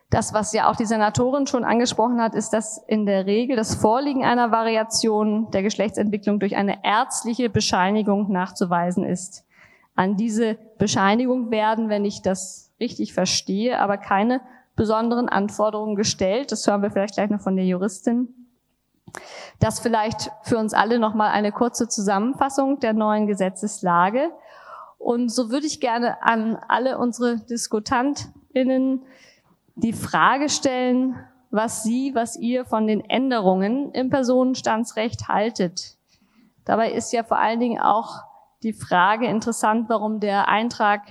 Das, was ja auch die Senatorin schon angesprochen hat, ist, dass in der Regel das Vorliegen einer Variation der Geschlechtsentwicklung durch eine ärztliche Bescheinigung nachzuweisen ist. An diese Bescheinigung werden, wenn ich das richtig verstehe, aber keine besonderen Anforderungen gestellt. Das hören wir vielleicht gleich noch von der Juristin. Das vielleicht für uns alle nochmal eine kurze Zusammenfassung der neuen Gesetzeslage. Und so würde ich gerne an alle unsere DiskutantInnen die Frage stellen, was Sie, was ihr von den Änderungen im Personenstandsrecht haltet. Dabei ist ja vor allen Dingen auch die Frage interessant, warum der Eintrag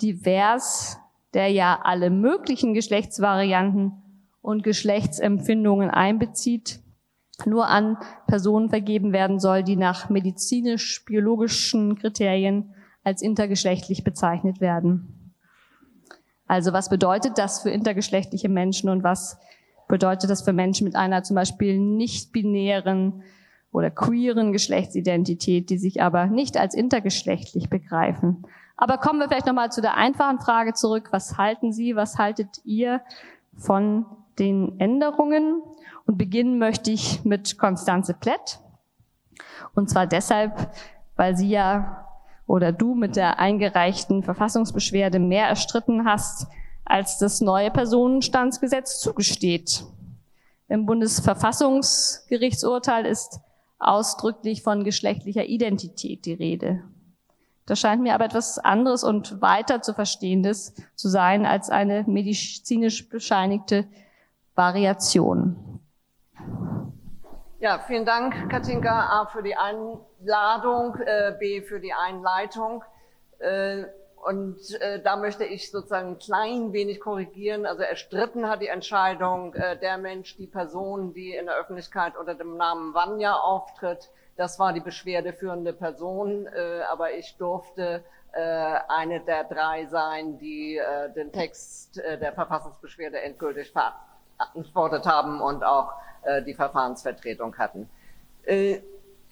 divers der ja alle möglichen Geschlechtsvarianten und Geschlechtsempfindungen einbezieht, nur an Personen vergeben werden soll, die nach medizinisch-biologischen Kriterien als intergeschlechtlich bezeichnet werden. Also was bedeutet das für intergeschlechtliche Menschen und was bedeutet das für Menschen mit einer zum Beispiel nicht-binären oder queeren Geschlechtsidentität, die sich aber nicht als intergeschlechtlich begreifen. Aber kommen wir vielleicht nochmal zu der einfachen Frage zurück. Was halten Sie, was haltet ihr von den Änderungen? Und beginnen möchte ich mit Konstanze Plett. Und zwar deshalb, weil sie ja oder du mit der eingereichten Verfassungsbeschwerde mehr erstritten hast, als das neue Personenstandsgesetz zugesteht. Im Bundesverfassungsgerichtsurteil ist ausdrücklich von geschlechtlicher Identität die Rede. Das scheint mir aber etwas anderes und weiter zu verstehendes zu sein als eine medizinisch bescheinigte Variation. Ja, vielen Dank, Katinka, A für die Einladung, äh, B für die Einleitung. Und äh, da möchte ich sozusagen ein klein wenig korrigieren. Also erstritten hat die Entscheidung äh, der Mensch, die Person, die in der Öffentlichkeit unter dem Namen Vanya auftritt. Das war die beschwerdeführende Person, äh, aber ich durfte äh, eine der drei sein, die äh, den Text äh, der Verfassungsbeschwerde endgültig verantwortet haben und auch äh, die Verfahrensvertretung hatten. Äh,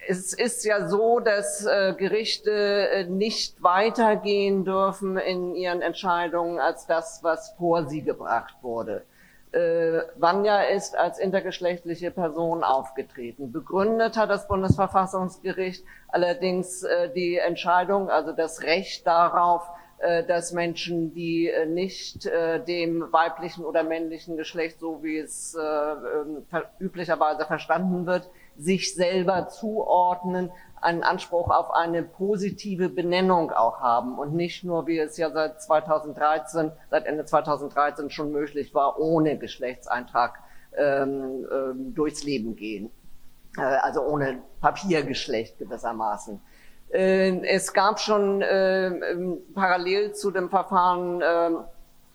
es ist ja so, dass äh, Gerichte äh, nicht weitergehen dürfen in ihren Entscheidungen als das, was vor sie gebracht wurde. Äh, Vanya ist als intergeschlechtliche Person aufgetreten. Begründet hat das Bundesverfassungsgericht allerdings äh, die Entscheidung, also das Recht darauf, äh, dass Menschen, die äh, nicht äh, dem weiblichen oder männlichen Geschlecht, so wie es ähm, üblicherweise verstanden wird, sich selber zuordnen, einen Anspruch auf eine positive Benennung auch haben und nicht nur, wie es ja seit 2013, seit Ende 2013 schon möglich war, ohne Geschlechtseintrag ähm, ähm, durchs Leben gehen. Äh, also ohne Papiergeschlecht gewissermaßen. Äh, es gab schon äh, ähm, parallel zu dem Verfahren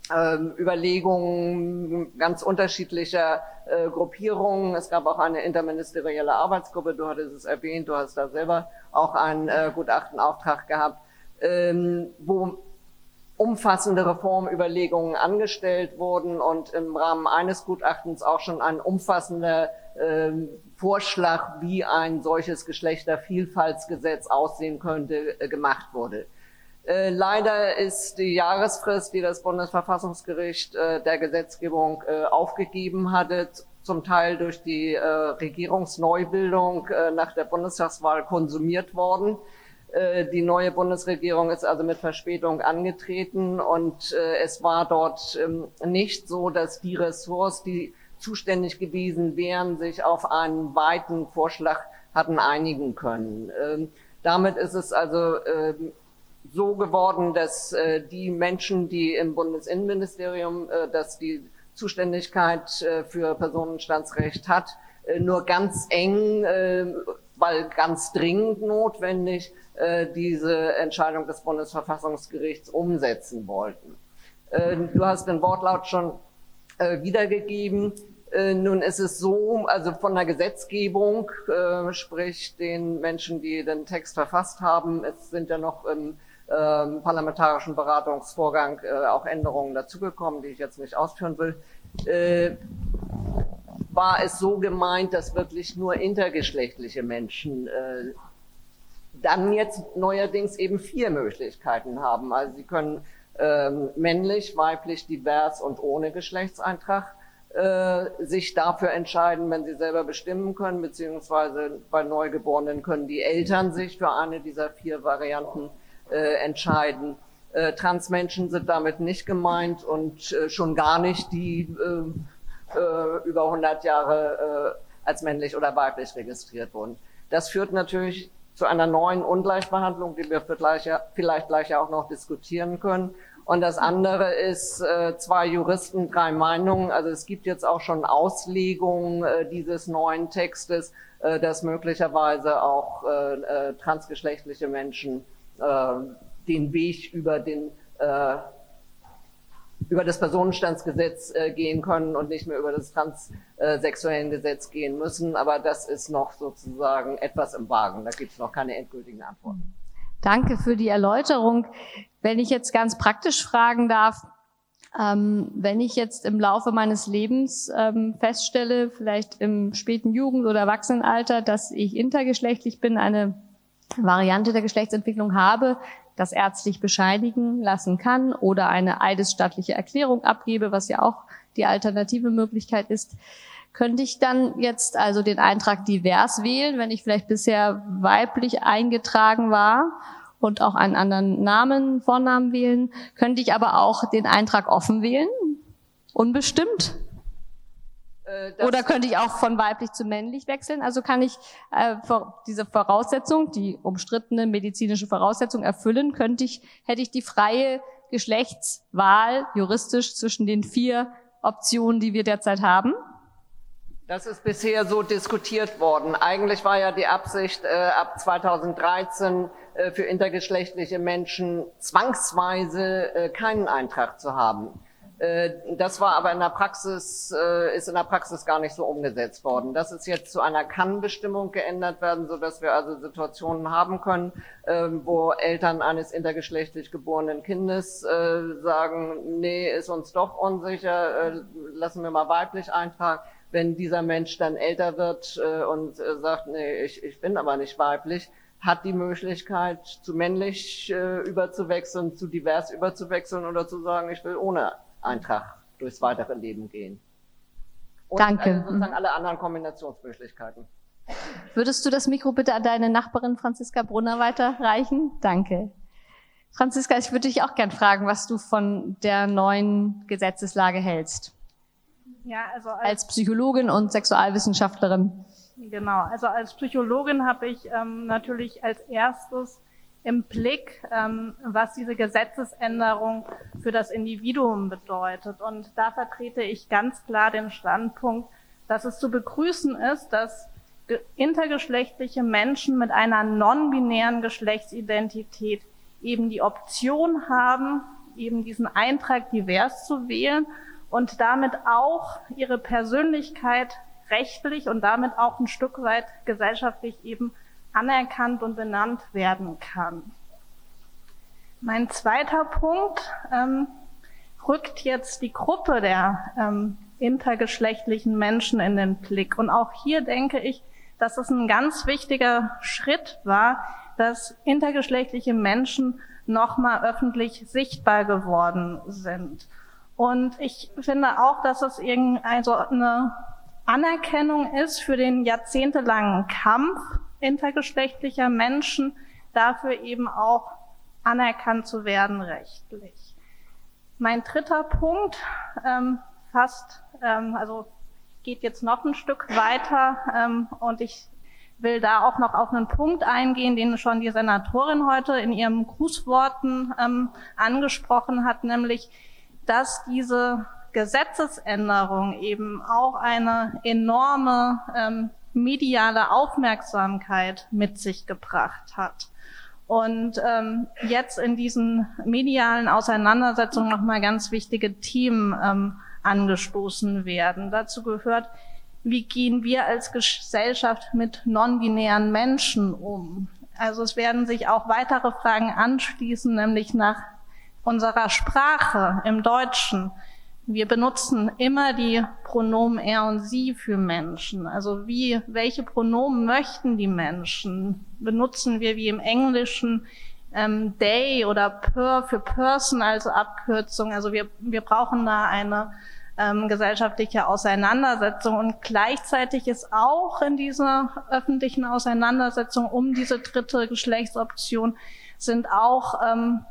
äh, äh, Überlegungen ganz unterschiedlicher äh, Gruppierungen. Es gab auch eine interministerielle Arbeitsgruppe, du hattest es erwähnt, du hast da selber auch einen äh, Gutachtenauftrag gehabt, ähm, wo umfassende Reformüberlegungen angestellt wurden und im Rahmen eines Gutachtens auch schon ein umfassender äh, Vorschlag, wie ein solches Geschlechtervielfaltsgesetz aussehen könnte, äh, gemacht wurde. Äh, leider ist die Jahresfrist, die das Bundesverfassungsgericht äh, der Gesetzgebung äh, aufgegeben hatte, zum Teil durch die äh, Regierungsneubildung äh, nach der Bundestagswahl konsumiert worden. Äh, die neue Bundesregierung ist also mit Verspätung angetreten und es war dort ähm, nicht so, dass die Ressorts, die zuständig gewesen wären, sich auf einen weiten Vorschlag hatten einigen können. Ähm, damit ist es also ähm, so geworden, dass äh, die Menschen, die im Bundesinnenministerium, äh, dass die Zuständigkeit äh, für Personenstandsrecht hat, äh, nur ganz eng, äh, weil ganz dringend notwendig, äh, diese Entscheidung des Bundesverfassungsgerichts umsetzen wollten. Äh, du hast den Wortlaut schon äh, wiedergegeben. Äh, nun ist es so, also von der Gesetzgebung, äh, sprich den Menschen, die den Text verfasst haben, es sind ja noch im ähm, parlamentarischen Beratungsvorgang äh, auch Änderungen dazugekommen, die ich jetzt nicht ausführen will, äh, war es so gemeint, dass wirklich nur intergeschlechtliche Menschen äh, dann jetzt neuerdings eben vier Möglichkeiten haben. Also sie können ähm, männlich, weiblich, divers und ohne Geschlechtseintrag äh, sich dafür entscheiden, wenn sie selber bestimmen können, beziehungsweise bei Neugeborenen können die Eltern sich für eine dieser vier Varianten äh, entscheiden. Äh, Transmenschen sind damit nicht gemeint und äh, schon gar nicht die äh, äh, über 100 Jahre äh, als männlich oder weiblich registriert wurden. Das führt natürlich zu einer neuen Ungleichbehandlung, die wir vielleicht, vielleicht gleich auch noch diskutieren können. Und das andere ist äh, zwei Juristen, drei Meinungen. Also es gibt jetzt auch schon Auslegungen äh, dieses neuen Textes, äh, dass möglicherweise auch transgeschlechtliche Menschen den Weg über den äh, über das Personenstandsgesetz äh, gehen können und nicht mehr über das transsexuellen Gesetz gehen müssen. Aber das ist noch sozusagen etwas im Wagen. Da gibt es noch keine endgültigen Antworten. Danke für die Erläuterung. Wenn ich jetzt ganz praktisch fragen darf, Ähm, wenn ich jetzt im Laufe meines Lebens ähm, feststelle, vielleicht im späten Jugend- oder Erwachsenenalter, dass ich intergeschlechtlich bin, eine Variante der Geschlechtsentwicklung habe, das ärztlich bescheinigen lassen kann oder eine eidesstattliche Erklärung abgebe, was ja auch die alternative Möglichkeit ist, könnte ich dann jetzt also den Eintrag divers wählen, wenn ich vielleicht bisher weiblich eingetragen war und auch einen anderen Namen, Vornamen wählen, könnte ich aber auch den Eintrag offen wählen, unbestimmt. Äh, Oder könnte ich auch von weiblich zu männlich wechseln? Also kann ich äh, diese Voraussetzung, die umstrittene medizinische Voraussetzung erfüllen, könnte ich, hätte ich die freie Geschlechtswahl juristisch zwischen den vier Optionen, die wir derzeit haben? Das ist bisher so diskutiert worden. Eigentlich war ja die Absicht, äh, ab 2013 äh, für intergeschlechtliche Menschen zwangsweise äh, keinen Eintrag zu haben. Äh, das war aber in der Praxis, äh, ist in der Praxis gar nicht so umgesetzt worden. Das ist jetzt zu einer Kann-Bestimmung geändert werden, so dass wir also Situationen haben können, ähm, wo Eltern eines intergeschlechtlich geborenen Kindes äh, sagen, nee, ist uns doch unsicher, lassen wir mal weiblich eintragen. Wenn dieser Mensch dann älter wird und sagt, nee, ich, ich bin aber nicht weiblich, hat die Möglichkeit, zu männlich überzuwechseln, zu divers überzuwechseln oder zu sagen, ich will ohne Eintrag durchs weitere Leben gehen. Und Danke. Also sozusagen alle anderen Kombinationsmöglichkeiten. Würdest du das Mikro bitte an deine Nachbarin Franziska Brunner weiterreichen? Danke. Franziska, ich würde dich auch gern fragen, was du von der neuen Gesetzeslage hältst. Ja, also als, als Psychologin und Sexualwissenschaftlerin. Genau, also als Psychologin habe ich ähm, natürlich als erstes im Blick, ähm, was diese Gesetzesänderung für das Individuum bedeutet. Und da vertrete ich ganz klar den Standpunkt, dass es zu begrüßen ist, dass intergeschlechtliche Menschen mit einer non-binären Geschlechtsidentität eben die Option haben, eben diesen Eintrag divers zu wählen und damit auch ihre Persönlichkeit rechtlich und damit auch ein Stück weit gesellschaftlich eben anerkannt und benannt werden kann. Mein zweiter Punkt ähm, rückt jetzt die Gruppe der ähm, intergeschlechtlichen Menschen in den Blick. Und auch hier denke ich, dass es ein ganz wichtiger Schritt war, dass intergeschlechtliche Menschen nochmal öffentlich sichtbar geworden sind. Und ich finde auch, dass es irgendwie also eine Anerkennung ist für den jahrzehntelangen Kampf intergeschlechtlicher Menschen dafür eben auch anerkannt zu werden rechtlich. Mein dritter Punkt ähm, fast, ähm, also geht jetzt noch ein Stück weiter ähm, und ich will da auch noch auf einen Punkt eingehen, den schon die Senatorin heute in ihren Grußworten ähm, angesprochen hat, nämlich, dass diese Gesetzesänderung eben auch eine enorme ähm, mediale Aufmerksamkeit mit sich gebracht hat. Und ähm, jetzt in diesen medialen Auseinandersetzungen nochmal ganz wichtige Themen ähm, angestoßen werden. Dazu gehört, wie gehen wir als Gesellschaft mit non-binären Menschen um? Also es werden sich auch weitere Fragen anschließen, nämlich nach unserer Sprache im Deutschen. Wir benutzen immer die Pronomen er und sie für Menschen. Also wie, welche Pronomen möchten die Menschen? Benutzen wir wie im Englischen ähm, they oder per für person als Abkürzung? Also wir, wir brauchen da eine ähm, gesellschaftliche Auseinandersetzung und gleichzeitig ist auch in dieser öffentlichen Auseinandersetzung um diese dritte Geschlechtsoption sind auch ähm,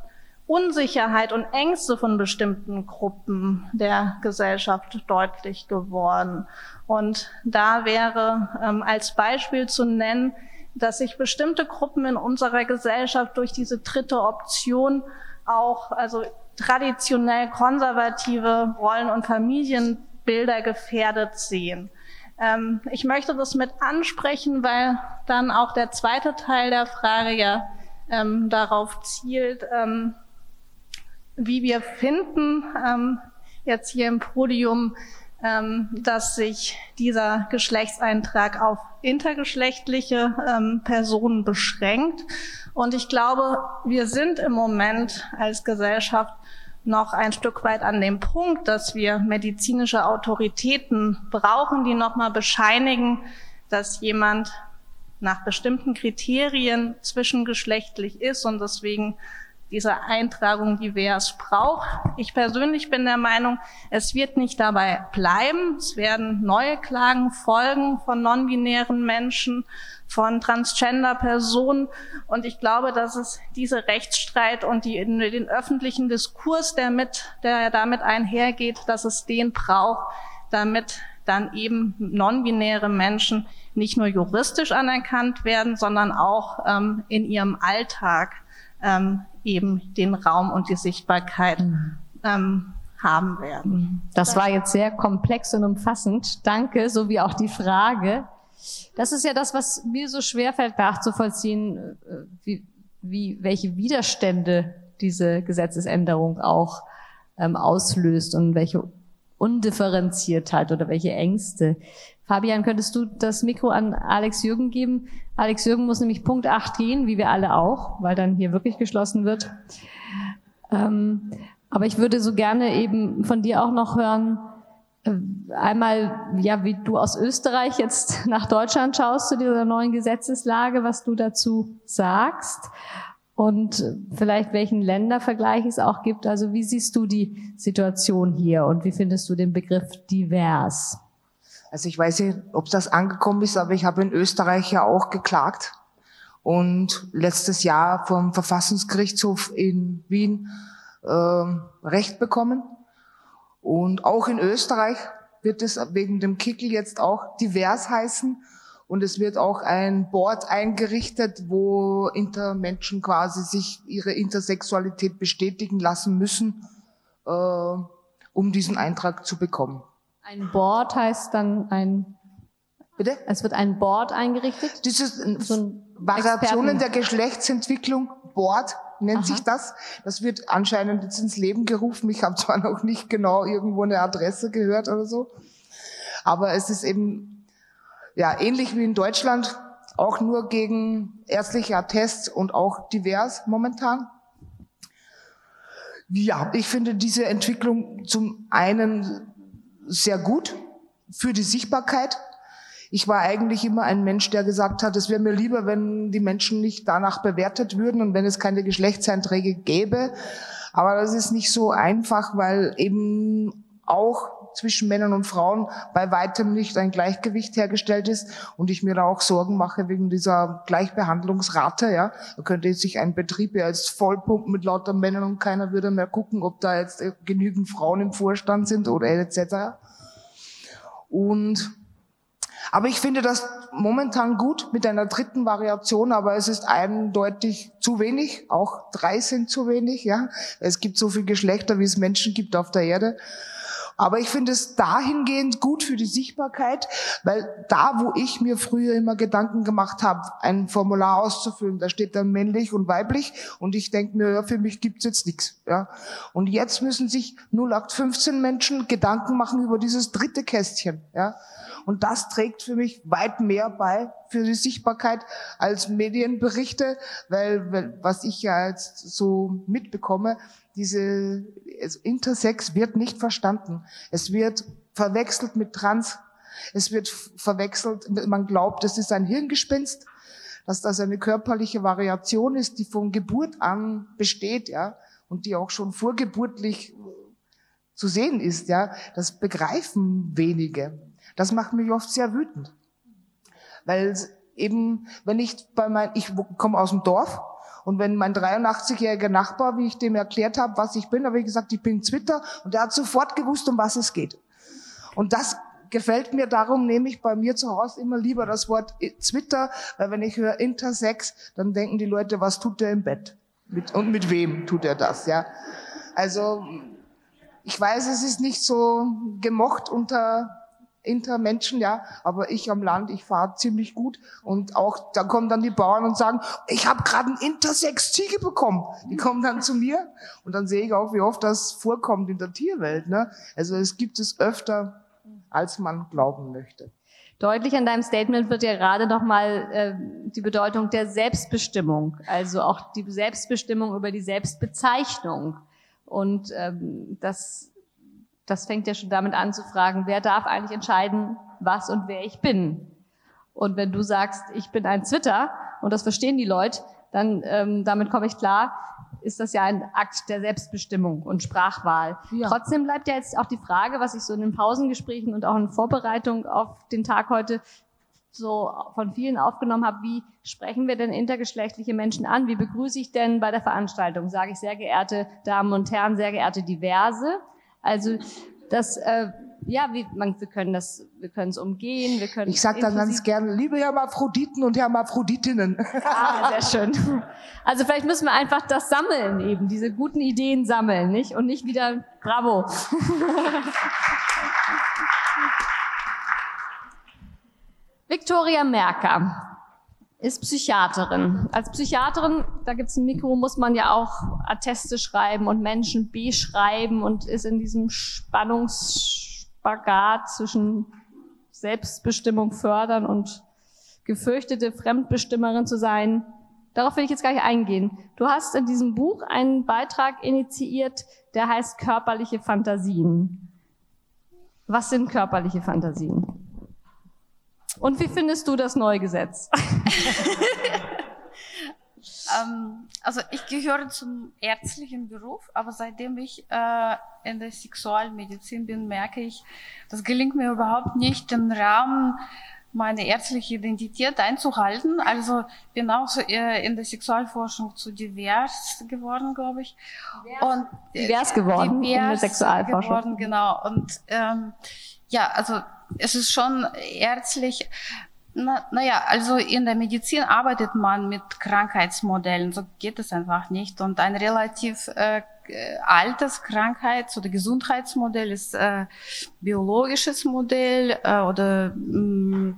Unsicherheit und Ängste von bestimmten Gruppen der Gesellschaft deutlich geworden. Und da wäre ähm, als Beispiel zu nennen, dass sich bestimmte Gruppen in unserer Gesellschaft durch diese dritte Option auch, also traditionell konservative Rollen- und Familienbilder gefährdet sehen. Ähm, ich möchte das mit ansprechen, weil dann auch der zweite Teil der Frage ja ähm, darauf zielt, ähm, wie wir finden, ähm, jetzt hier im Podium, ähm, dass sich dieser Geschlechtseintrag auf intergeschlechtliche ähm, Personen beschränkt. Und ich glaube, wir sind im Moment als Gesellschaft noch ein Stück weit an dem Punkt, dass wir medizinische Autoritäten brauchen, die nochmal bescheinigen, dass jemand nach bestimmten Kriterien zwischengeschlechtlich ist und deswegen diese Eintragung divers braucht. Ich persönlich bin der Meinung, es wird nicht dabei bleiben. Es werden neue Klagen folgen von non-binären Menschen, von Transgender-Personen. Und ich glaube, dass es diese Rechtsstreit und die, den öffentlichen Diskurs, der, mit, der damit einhergeht, dass es den braucht, damit dann eben non-binäre Menschen nicht nur juristisch anerkannt werden, sondern auch ähm, in ihrem Alltag ähm, eben den Raum und die Sichtbarkeit mhm. ähm, haben werden. Das war jetzt sehr komplex und umfassend. Danke, so wie auch die Frage. Das ist ja das, was mir so schwerfällt nachzuvollziehen, äh, wie, wie, welche Widerstände diese Gesetzesänderung auch ähm, auslöst und welche Undifferenziertheit oder welche Ängste. Fabian, könntest du das Mikro an Alex Jürgen geben? Alex Jürgen muss nämlich Punkt 8 gehen, wie wir alle auch, weil dann hier wirklich geschlossen wird. Ähm, aber ich würde so gerne eben von dir auch noch hören, äh, einmal, ja, wie du aus Österreich jetzt nach Deutschland schaust zu dieser neuen Gesetzeslage, was du dazu sagst und vielleicht welchen Ländervergleich es auch gibt. Also wie siehst du die Situation hier und wie findest du den Begriff divers? Also ich weiß nicht, ob das angekommen ist, aber ich habe in Österreich ja auch geklagt und letztes Jahr vom Verfassungsgerichtshof in Wien äh, Recht bekommen. Und auch in Österreich wird es wegen dem Kickel jetzt auch divers heißen. Und es wird auch ein Board eingerichtet, wo Intermenschen quasi sich ihre Intersexualität bestätigen lassen müssen, äh, um diesen Eintrag zu bekommen. Ein Board heißt dann ein. Bitte? Es wird ein Board eingerichtet. Dieses so Variationen Experten. der Geschlechtsentwicklung, Board nennt Aha. sich das. Das wird anscheinend jetzt ins Leben gerufen. Ich habe zwar noch nicht genau irgendwo eine Adresse gehört oder so, aber es ist eben ja ähnlich wie in Deutschland, auch nur gegen ärztliche Attests und auch divers momentan. Ja, ich finde diese Entwicklung zum einen sehr gut für die Sichtbarkeit. Ich war eigentlich immer ein Mensch, der gesagt hat, es wäre mir lieber, wenn die Menschen nicht danach bewertet würden und wenn es keine Geschlechtseinträge gäbe. Aber das ist nicht so einfach, weil eben auch zwischen Männern und Frauen bei weitem nicht ein Gleichgewicht hergestellt ist und ich mir da auch Sorgen mache wegen dieser Gleichbehandlungsrate. Ja, da könnte sich ein Betrieb ja jetzt vollpumpen mit lauter Männern und keiner würde mehr gucken, ob da jetzt genügend Frauen im Vorstand sind oder etc. Und aber ich finde das momentan gut mit einer dritten Variation, aber es ist eindeutig zu wenig. Auch drei sind zu wenig, ja. Es gibt so viele Geschlechter, wie es Menschen gibt auf der Erde. Aber ich finde es dahingehend gut für die Sichtbarkeit, weil da, wo ich mir früher immer Gedanken gemacht habe, ein Formular auszufüllen, da steht dann männlich und weiblich und ich denke mir, ja, für mich gibt's jetzt nichts. Ja. Und jetzt müssen sich 0815 Menschen Gedanken machen über dieses dritte Kästchen. Ja. Und das trägt für mich weit mehr bei für die Sichtbarkeit als Medienberichte, weil, was ich ja jetzt so mitbekomme, diese also Intersex wird nicht verstanden. Es wird verwechselt mit Trans. Es wird verwechselt, man glaubt, es ist ein Hirngespinst, dass das eine körperliche Variation ist, die von Geburt an besteht, ja, und die auch schon vorgeburtlich zu sehen ist, ja. Das begreifen wenige. Das macht mich oft sehr wütend. Weil eben, wenn ich bei mein, ich komme aus dem Dorf, und wenn mein 83-jähriger Nachbar, wie ich dem erklärt habe, was ich bin, habe ich gesagt, ich bin Twitter und der hat sofort gewusst, um was es geht. Und das gefällt mir, darum nehme ich bei mir zu Hause immer lieber das Wort Twitter, weil wenn ich höre Intersex, dann denken die Leute, was tut der im Bett? Mit, und mit wem tut er das, ja? Also, ich weiß, es ist nicht so gemocht unter Intermenschen, ja, aber ich am Land, ich fahre ziemlich gut und auch da kommen dann die Bauern und sagen, ich habe gerade ein Intersex Ziege bekommen. Die kommen dann zu mir und dann sehe ich auch, wie oft das vorkommt in der Tierwelt. Ne? Also es gibt es öfter, als man glauben möchte. Deutlich an deinem Statement wird ja gerade nochmal äh, die Bedeutung der Selbstbestimmung, also auch die Selbstbestimmung über die Selbstbezeichnung Und ähm, das, das fängt ja schon damit an zu fragen, wer darf eigentlich entscheiden, was und wer ich bin. Und wenn du sagst, ich bin ein Twitter und das verstehen die Leute, dann ähm, damit komme ich klar, ist das ja ein Akt der Selbstbestimmung und Sprachwahl. Ja. Trotzdem bleibt ja jetzt auch die Frage, was ich so in den Pausengesprächen und auch in Vorbereitung auf den Tag heute so von vielen aufgenommen habe, wie sprechen wir denn intergeschlechtliche Menschen an? Wie begrüße ich denn bei der Veranstaltung? Sage ich sehr geehrte Damen und Herren, sehr geehrte Diverse? Also das, äh, ja, wie, man, wir können das, wir können es umgehen, wir können. Ich sage dann ganz gerne, liebe Hermaphroditen und Hermaphroditinnen. Ah, sehr schön. Also vielleicht müssen wir einfach das sammeln eben, diese guten Ideen sammeln, nicht? Und nicht wieder, bravo. Viktoria Merker ist Psychiaterin. Als Psychiaterin, da gibt's ein Mikro, muss man ja auch Atteste schreiben und Menschen beschreiben und ist in diesem Spannungsspagat zwischen Selbstbestimmung fördern und gefürchtete Fremdbestimmerin zu sein. Darauf will ich jetzt gar nicht eingehen. Du hast in diesem Buch einen Beitrag initiiert, der heißt körperliche Fantasien. Was sind körperliche Fantasien? Und wie findest du das neue Gesetz? ähm, also ich gehöre zum ärztlichen Beruf, aber seitdem ich äh, in der Sexualmedizin bin, merke ich, das gelingt mir überhaupt nicht, den Rahmen meine ärztliche Identität einzuhalten. Also bin auch so äh, in der Sexualforschung zu divers geworden, glaube ich. Und divers geworden divers in der Sexualforschung. Geworden, genau. Und ähm, ja, also es ist schon ärztlich. Na, naja, also in der Medizin arbeitet man mit Krankheitsmodellen, so geht es einfach nicht. Und ein relativ äh, altes Krankheits- oder Gesundheitsmodell ist äh, biologisches Modell äh, oder mh,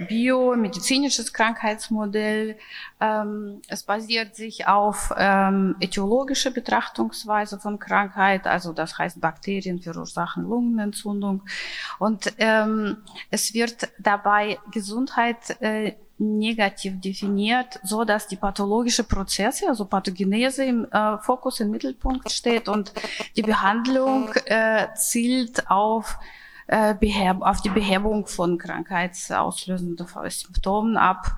mm, biomedizinisches Krankheitsmodell. Ähm, es basiert sich auf ähm, etiologische Betrachtungsweise von Krankheit, also das heißt Bakterien verursachen Lungenentzündung. Und ähm, es wird dabei Gesundheit äh, negativ definiert, so dass die pathologische Prozesse, also Pathogenese im äh, Fokus im Mittelpunkt steht und die Behandlung äh, zielt auf äh, auf die Behebung von krankheitsauslösenden Symptomen ab.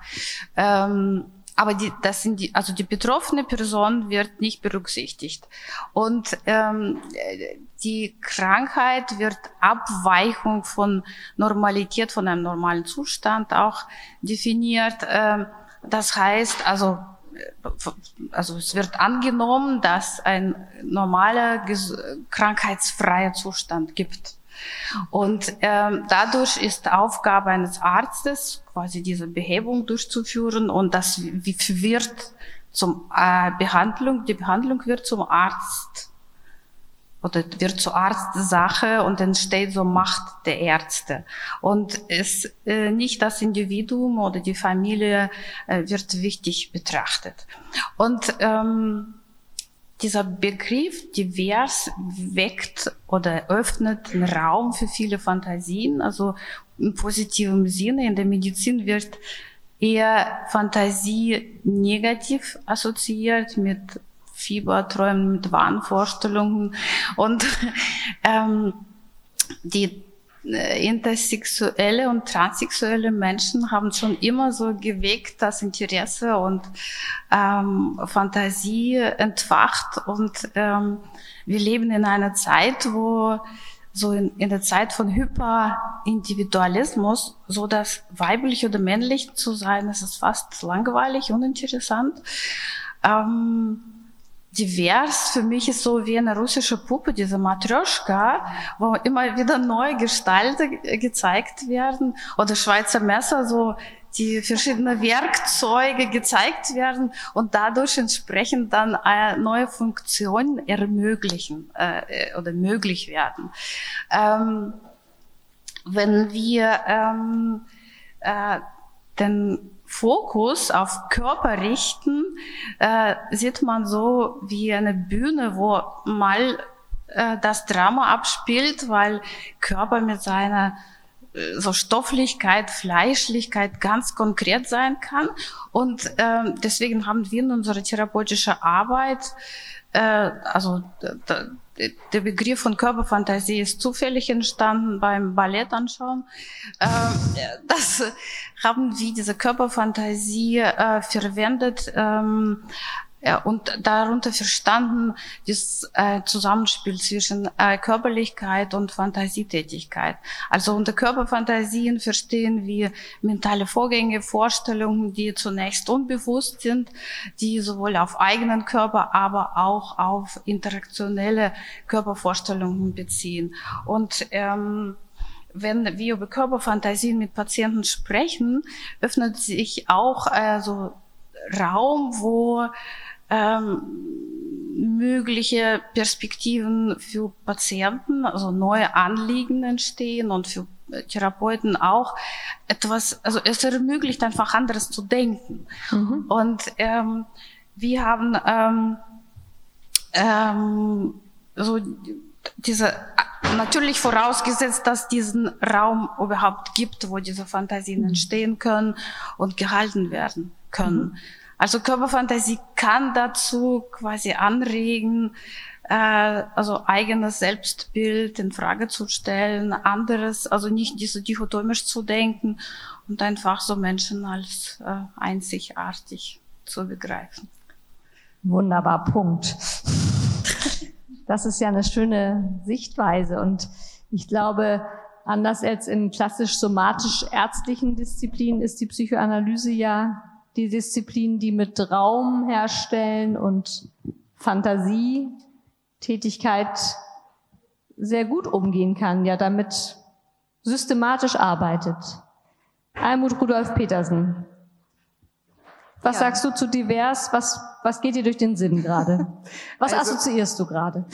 Ähm, aber die, das sind die, also die betroffene Person wird nicht berücksichtigt. Und ähm, die Krankheit wird Abweichung von Normalität, von einem normalen Zustand auch definiert. Ähm, das heißt, also also es wird angenommen, dass ein normaler krankheitsfreier Zustand gibt. Und ähm, dadurch ist Aufgabe eines Arztes, quasi diese Behebung durchzuführen und das wird zum äh, Behandlung, die Behandlung wird zum Arzt oder wird zur Arztsache und entsteht so Macht der Ärzte. Und es äh, nicht das Individuum oder die Familie äh, wird wichtig betrachtet. Und ähm, dieser Begriff divers weckt oder öffnet einen Raum für viele Fantasien, also im positiven Sinne. In der Medizin wird eher Fantasie negativ assoziiert mit Fieberträumen, mit Wahnvorstellungen und ähm, die intersexuelle und transsexuelle Menschen haben schon immer so geweckt das Interesse und ähm, Fantasie entfacht und ähm, wir leben in einer Zeit, wo so in, in der Zeit von Hyperindividualismus, so dass weiblich oder männlich zu sein, das ist fast langweilig, uninteressant. Ähm, divers für mich ist so wie eine russische Puppe, diese Matryoshka, wo immer wieder neue Gestalten gezeigt werden oder Schweizer Messer, so die verschiedenen Werkzeuge gezeigt werden und dadurch entsprechend dann äh, neue Funktionen ermöglichen äh, oder möglich werden. Ähm, wenn wir ähm, äh, den Fokus auf Körper richten, äh, sieht man so wie eine Bühne, wo mal äh, das Drama abspielt, weil Körper mit seiner so Stofflichkeit, Fleischlichkeit ganz konkret sein kann. Und ähm, deswegen haben wir in unserer therapeutischen Arbeit, äh, also der Begriff von Körperfantasie ist zufällig entstanden beim Ballett anschauen. Äh, das haben wir diese Körperfantasie äh, verwendet ähm, ja, und darunter verstanden das äh, Zusammenspiel zwischen äh, Körperlichkeit und Fantasietätigkeit. Also unter Körperfantasien verstehen wir mentale Vorgänge, Vorstellungen, die zunächst unbewusst sind, die sowohl auf eigenen Körper, aber auch auf interaktionelle Körpervorstellungen beziehen. Und ähm, wenn wir über Körperfantasien mit Patienten sprechen, öffnet sich auch äh, so Raum, wo ähm, mögliche Perspektiven für Patienten, also neue Anliegen entstehen und für Therapeuten auch etwas, also es ermöglicht einfach anderes zu denken. Mhm. Und ähm, wir haben ähm, ähm, so diese natürlich vorausgesetzt, dass diesen Raum überhaupt gibt, wo diese Fantasien mhm. entstehen können und gehalten werden können. Mhm. Also Körperfantasie kann dazu quasi anregen, äh, also eigenes Selbstbild in Frage zu stellen, anderes, also nicht diese dichotomisch zu denken und einfach so Menschen als äh, einzigartig zu begreifen. Wunderbar, Punkt. Das ist ja eine schöne Sichtweise und ich glaube, anders als in klassisch somatisch-ärztlichen Disziplinen ist die Psychoanalyse ja die Disziplinen, die mit Raum herstellen und Fantasie, Tätigkeit sehr gut umgehen kann, ja damit systematisch arbeitet. Almut Rudolf Petersen. Was ja. sagst du zu divers? Was, was geht dir durch den Sinn gerade? Was also, assoziierst du gerade?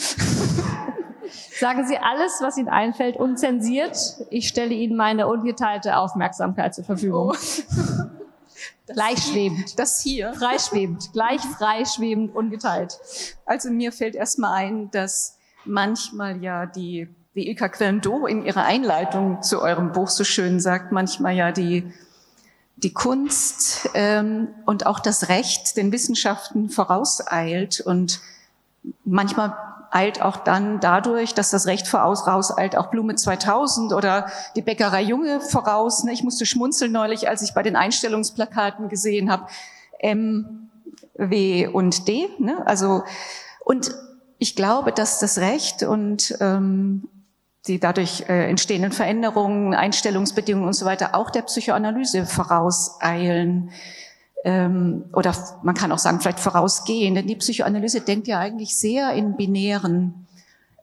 Sagen Sie alles, was Ihnen einfällt, unzensiert. Ich stelle Ihnen meine ungeteilte Aufmerksamkeit zur Verfügung. Oh. Gleichschwebend. Das hier. Freischwebend. Gleich freischwebend, ungeteilt. Also mir fällt erstmal ein, dass manchmal ja die, wie Ilka Quelndo in ihrer Einleitung zu eurem Buch so schön sagt, manchmal ja die, die Kunst ähm, und auch das Recht den Wissenschaften vorauseilt und manchmal eilt auch dann dadurch, dass das Recht voraus eilt, auch Blume 2000 oder die Bäckerei Junge voraus. Ne? Ich musste schmunzeln neulich, als ich bei den Einstellungsplakaten gesehen habe, M, W und D. Ne? Also, und ich glaube, dass das Recht und ähm, die dadurch äh, entstehenden Veränderungen, Einstellungsbedingungen und so weiter auch der Psychoanalyse vorauseilen ähm, oder man kann auch sagen, vielleicht vorausgehen, denn die Psychoanalyse denkt ja eigentlich sehr in binären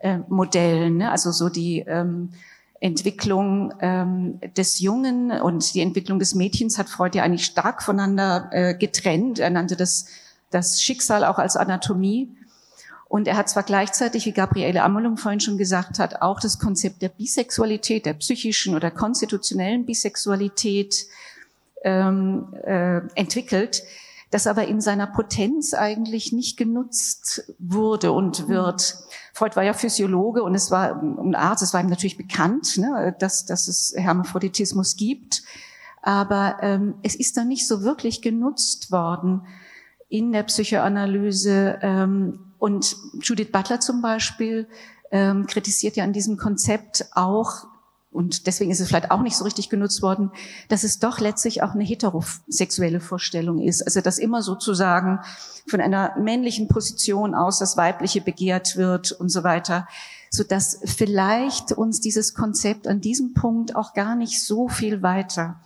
äh, Modellen, ne? also so die ähm, Entwicklung ähm, des Jungen und die Entwicklung des Mädchens hat Freud ja eigentlich stark voneinander äh, getrennt. Er nannte das, das Schicksal auch als Anatomie. Und er hat zwar gleichzeitig, wie Gabriele Amelung vorhin schon gesagt hat, auch das Konzept der Bisexualität, der psychischen oder konstitutionellen Bisexualität ähm, äh, entwickelt, das aber in seiner Potenz eigentlich nicht genutzt wurde und wird. Freud war ja Physiologe und es war ein Arzt, es war ihm natürlich bekannt, ne, dass, dass es Hermaphroditismus gibt, aber ähm, es ist dann nicht so wirklich genutzt worden in der Psychoanalyse. Ähm, und Judith Butler zum Beispiel ähm, kritisiert ja an diesem Konzept auch und deswegen ist es vielleicht auch nicht so richtig genutzt worden, dass es doch letztlich auch eine heterosexuelle Vorstellung ist. Also dass immer sozusagen von einer männlichen Position aus das Weibliche begehrt wird und so weiter, so dass vielleicht uns dieses Konzept an diesem Punkt auch gar nicht so viel weiter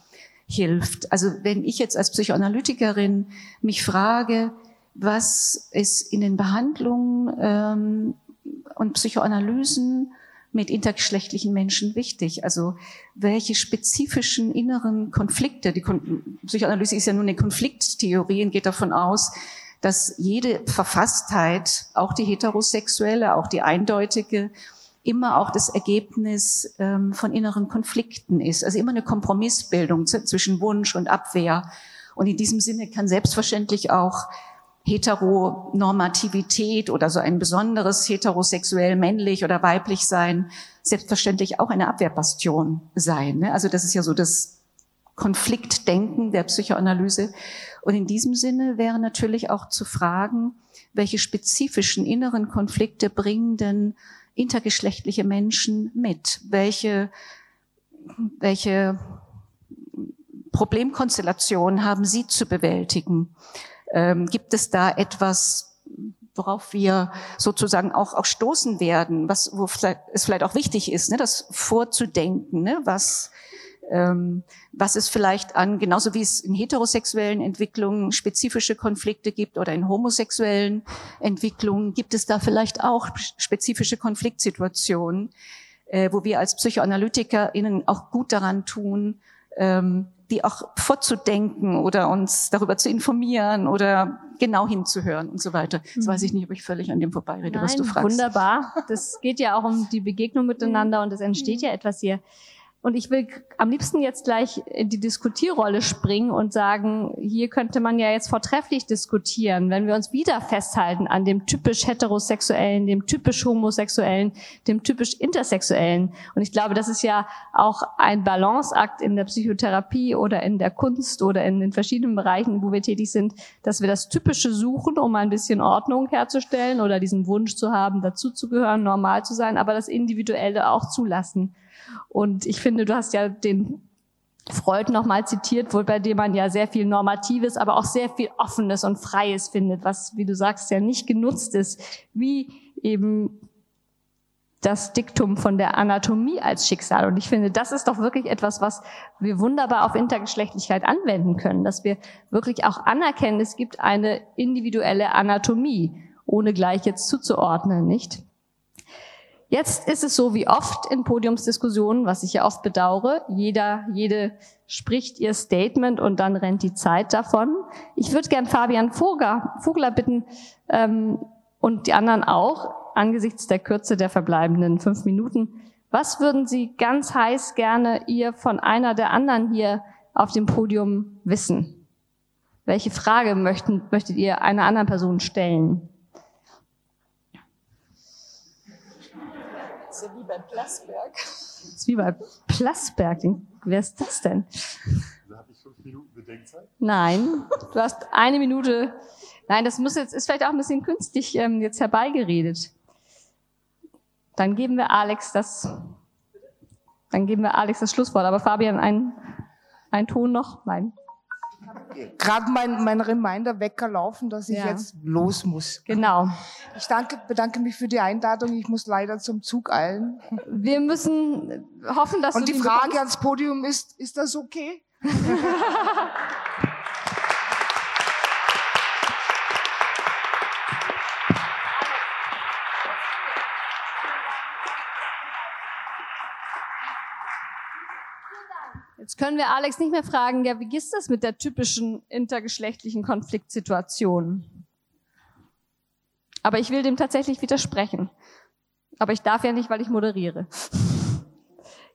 hilft. Also wenn ich jetzt als Psychoanalytikerin mich frage, was ist in den Behandlungen ähm, und Psychoanalysen mit intergeschlechtlichen Menschen wichtig? Also welche spezifischen inneren Konflikte, die Kon Psychoanalyse ist ja nur eine Konflikttheorie und geht davon aus, dass jede Verfasstheit, auch die heterosexuelle, auch die eindeutige, immer auch das Ergebnis ähm, von inneren Konflikten ist. Also immer eine Kompromissbildung zwischen Wunsch und Abwehr. Und in diesem Sinne kann selbstverständlich auch Heteronormativität oder so ein besonderes heterosexuell männlich oder weiblich sein selbstverständlich auch eine Abwehrbastion sein. Ne? Also das ist ja so das Konfliktdenken der Psychoanalyse. Und in diesem Sinne wäre natürlich auch zu fragen, welche spezifischen inneren Konflikte bringen denn intergeschlechtliche Menschen mit? Welche, welche Problemkonstellationen haben sie zu bewältigen? Ähm, gibt es da etwas, worauf wir sozusagen auch, auch stoßen werden, was wo vielleicht, es vielleicht auch wichtig ist, ne, das vorzudenken, ne, was ähm, was es vielleicht an, genauso wie es in heterosexuellen Entwicklungen spezifische Konflikte gibt oder in homosexuellen Entwicklungen, gibt es da vielleicht auch spezifische Konfliktsituationen, äh, wo wir als PsychoanalytikerInnen auch gut daran tun, ähm, die auch vorzudenken oder uns darüber zu informieren oder genau hinzuhören und so weiter. Das weiß ich nicht, ob ich völlig an dem vorbeirede, Nein, was du fragst. Wunderbar. Das geht ja auch um die Begegnung miteinander und es entsteht ja etwas hier. Und ich will am liebsten jetzt gleich in die Diskutierrolle springen und sagen, hier könnte man ja jetzt vortrefflich diskutieren, wenn wir uns wieder festhalten an dem typisch heterosexuellen, dem typisch homosexuellen, dem typisch intersexuellen. Und ich glaube, das ist ja auch ein Balanceakt in der Psychotherapie oder in der Kunst oder in den verschiedenen Bereichen, wo wir tätig sind, dass wir das Typische suchen, um ein bisschen Ordnung herzustellen oder diesen Wunsch zu haben, dazuzugehören, normal zu sein, aber das Individuelle auch zulassen. Und ich finde, du hast ja den Freud nochmal zitiert, wo, bei dem man ja sehr viel Normatives, aber auch sehr viel Offenes und Freies findet, was, wie du sagst, ja nicht genutzt ist, wie eben das Diktum von der Anatomie als Schicksal. Und ich finde, das ist doch wirklich etwas, was wir wunderbar auf Intergeschlechtlichkeit anwenden können, dass wir wirklich auch anerkennen, es gibt eine individuelle Anatomie, ohne gleich jetzt zuzuordnen, nicht? Jetzt ist es so wie oft in Podiumsdiskussionen, was ich ja oft bedauere. Jeder, jede spricht ihr Statement und dann rennt die Zeit davon. Ich würde gern Fabian Vogler, Vogler bitten ähm, und die anderen auch, angesichts der Kürze der verbleibenden fünf Minuten. Was würden Sie ganz heiß gerne ihr von einer der anderen hier auf dem Podium wissen? Welche Frage möchten, möchtet ihr einer anderen Person stellen? ist ja wie bei Plasberg. Das ist wie bei Plasberg. Wer ist das denn? Da habe ich fünf Minuten Bedenkzeit. Nein, du hast eine Minute. Nein, das muss jetzt, ist vielleicht auch ein bisschen künstlich ähm, jetzt herbeigeredet. Dann geben wir Alex das, dann geben wir Alex das Schlusswort. Aber Fabian, ein, ein Ton noch? Nein gerade mein, mein Reminder-Wecker laufen, dass ich ja. jetzt los muss. Genau. Ich danke, bedanke mich für die Einladung. Ich muss leider zum Zug eilen. Wir müssen hoffen, dass Und du die Frage bekommst. ans Podium ist, ist das okay? Jetzt können wir Alex nicht mehr fragen, ja, wie ist das mit der typischen intergeschlechtlichen Konfliktsituation? Aber ich will dem tatsächlich widersprechen. Aber ich darf ja nicht, weil ich moderiere.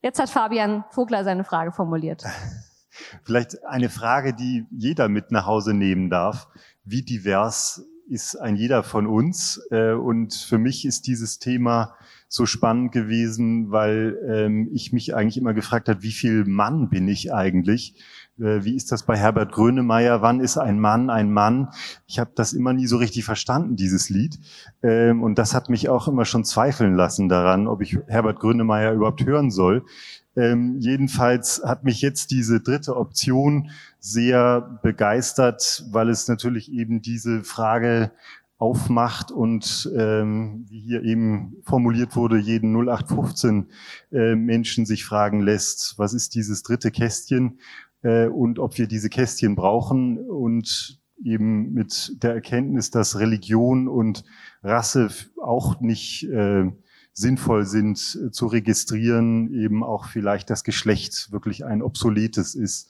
Jetzt hat Fabian Vogler seine Frage formuliert. Vielleicht eine Frage, die jeder mit nach Hause nehmen darf. Wie divers ist ein jeder von uns? Äh, und für mich ist dieses Thema so spannend gewesen, weil ähm, ich mich eigentlich immer gefragt habe, wie viel Mann bin ich eigentlich? Äh, wie ist das bei Herbert Grönemeyer? Wann ist ein Mann ein Mann? Ich habe das immer nie so richtig verstanden, dieses Lied. Ähm, und das hat mich auch immer schon zweifeln lassen daran, ob ich Herbert Grönemeyer überhaupt hören soll. Ähm, jedenfalls hat mich jetzt diese dritte Option sehr begeistert, weil es natürlich eben diese Frage aufmacht und ähm, wie hier eben formuliert wurde, jeden 0815 äh, Menschen sich fragen lässt, was ist dieses dritte Kästchen äh, und ob wir diese Kästchen brauchen und eben mit der Erkenntnis, dass Religion und Rasse auch nicht äh, sinnvoll sind äh, zu registrieren, eben auch vielleicht das Geschlecht wirklich ein obsoletes ist,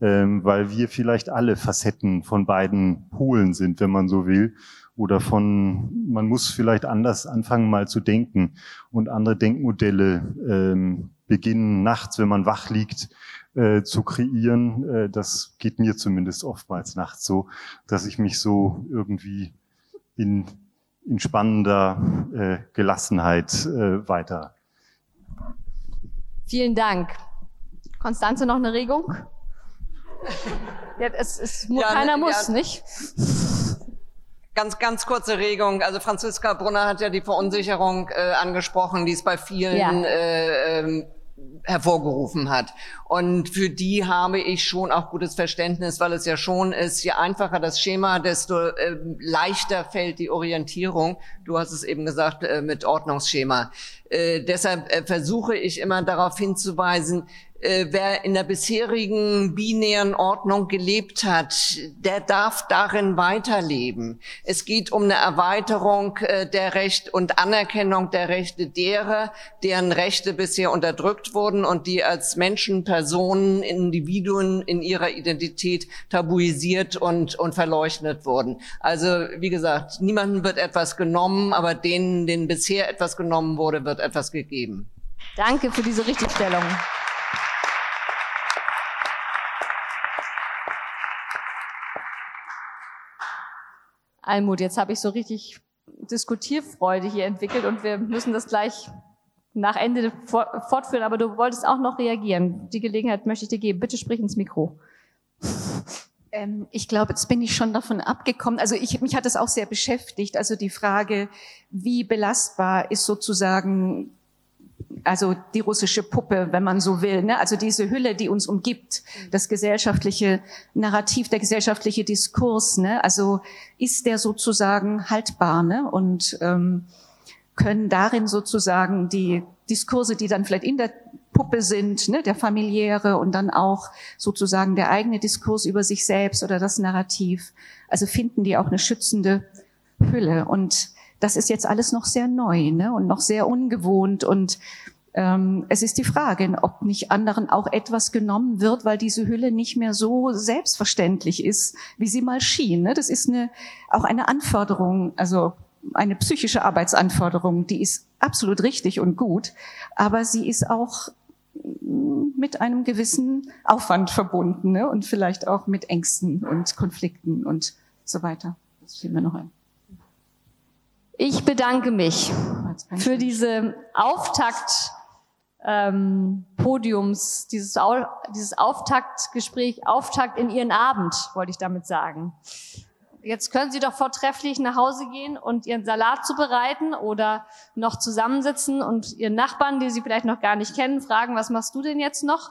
ähm, weil wir vielleicht alle Facetten von beiden Polen sind, wenn man so will oder von, man muss vielleicht anders anfangen mal zu denken und andere Denkmodelle ähm, beginnen nachts, wenn man wach liegt, äh, zu kreieren. Äh, das geht mir zumindest oftmals nachts so, dass ich mich so irgendwie in, in spannender äh, Gelassenheit äh, weiter. Vielen Dank. Konstanze, noch eine Regung? Ja, es, es, ja, keiner ne, muss, ja. nicht? Ganz, ganz kurze Regung. Also Franziska Brunner hat ja die Verunsicherung äh, angesprochen, die es bei vielen ja. äh, ähm, hervorgerufen hat. Und für die habe ich schon auch gutes Verständnis, weil es ja schon ist, je einfacher das Schema, desto äh, leichter fällt die Orientierung. Du hast es eben gesagt äh, mit Ordnungsschema. Äh, deshalb äh, versuche ich immer darauf hinzuweisen, äh, wer in der bisherigen binären Ordnung gelebt hat, der darf darin weiterleben. Es geht um eine Erweiterung äh, der Rechte und Anerkennung der Rechte derer, deren Rechte bisher unterdrückt wurden und die als Menschen, Personen, Individuen in ihrer Identität tabuisiert und, und verleugnet wurden. Also, wie gesagt, niemandem wird etwas genommen, aber denen, denen bisher etwas genommen wurde, wird etwas gegeben. Danke für diese Richtigstellung. Almut, jetzt habe ich so richtig Diskutierfreude hier entwickelt und wir müssen das gleich nach Ende fortführen, aber du wolltest auch noch reagieren. Die Gelegenheit möchte ich dir geben. Bitte sprich ins Mikro. Ähm, ich glaube, jetzt bin ich schon davon abgekommen. Also ich, mich hat es auch sehr beschäftigt. Also die Frage, wie belastbar ist sozusagen also die russische Puppe, wenn man so will, ne? also diese Hülle, die uns umgibt, das gesellschaftliche Narrativ, der gesellschaftliche Diskurs, ne? also ist der sozusagen haltbar ne? und ähm, können darin sozusagen die Diskurse, die dann vielleicht in der Puppe sind, ne, der familiäre und dann auch sozusagen der eigene Diskurs über sich selbst oder das Narrativ, also finden die auch eine schützende Hülle und das ist jetzt alles noch sehr neu ne? und noch sehr ungewohnt. Und ähm, es ist die Frage, ob nicht anderen auch etwas genommen wird, weil diese Hülle nicht mehr so selbstverständlich ist, wie sie mal schien. Ne? Das ist eine, auch eine Anforderung, also eine psychische Arbeitsanforderung, die ist absolut richtig und gut, aber sie ist auch mit einem gewissen Aufwand verbunden ne? und vielleicht auch mit Ängsten und Konflikten und so weiter. Das fiel mir noch ein. Ich bedanke mich für diese Auftakt ähm, Podiums, dieses, Au dieses Auftaktgespräch, Auftakt in Ihren Abend, wollte ich damit sagen. Jetzt können Sie doch vortrefflich nach Hause gehen und Ihren Salat zubereiten oder noch zusammensitzen und Ihren Nachbarn, die Sie vielleicht noch gar nicht kennen, fragen, was machst du denn jetzt noch?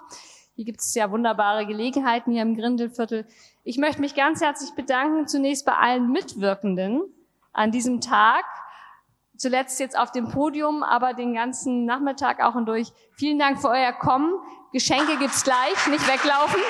Hier gibt es ja wunderbare Gelegenheiten hier im Grindelviertel. Ich möchte mich ganz herzlich bedanken, zunächst bei allen Mitwirkenden an diesem Tag zuletzt jetzt auf dem Podium, aber den ganzen Nachmittag auch und durch. Vielen Dank für euer Kommen. Geschenke gibt's gleich, nicht weglaufen.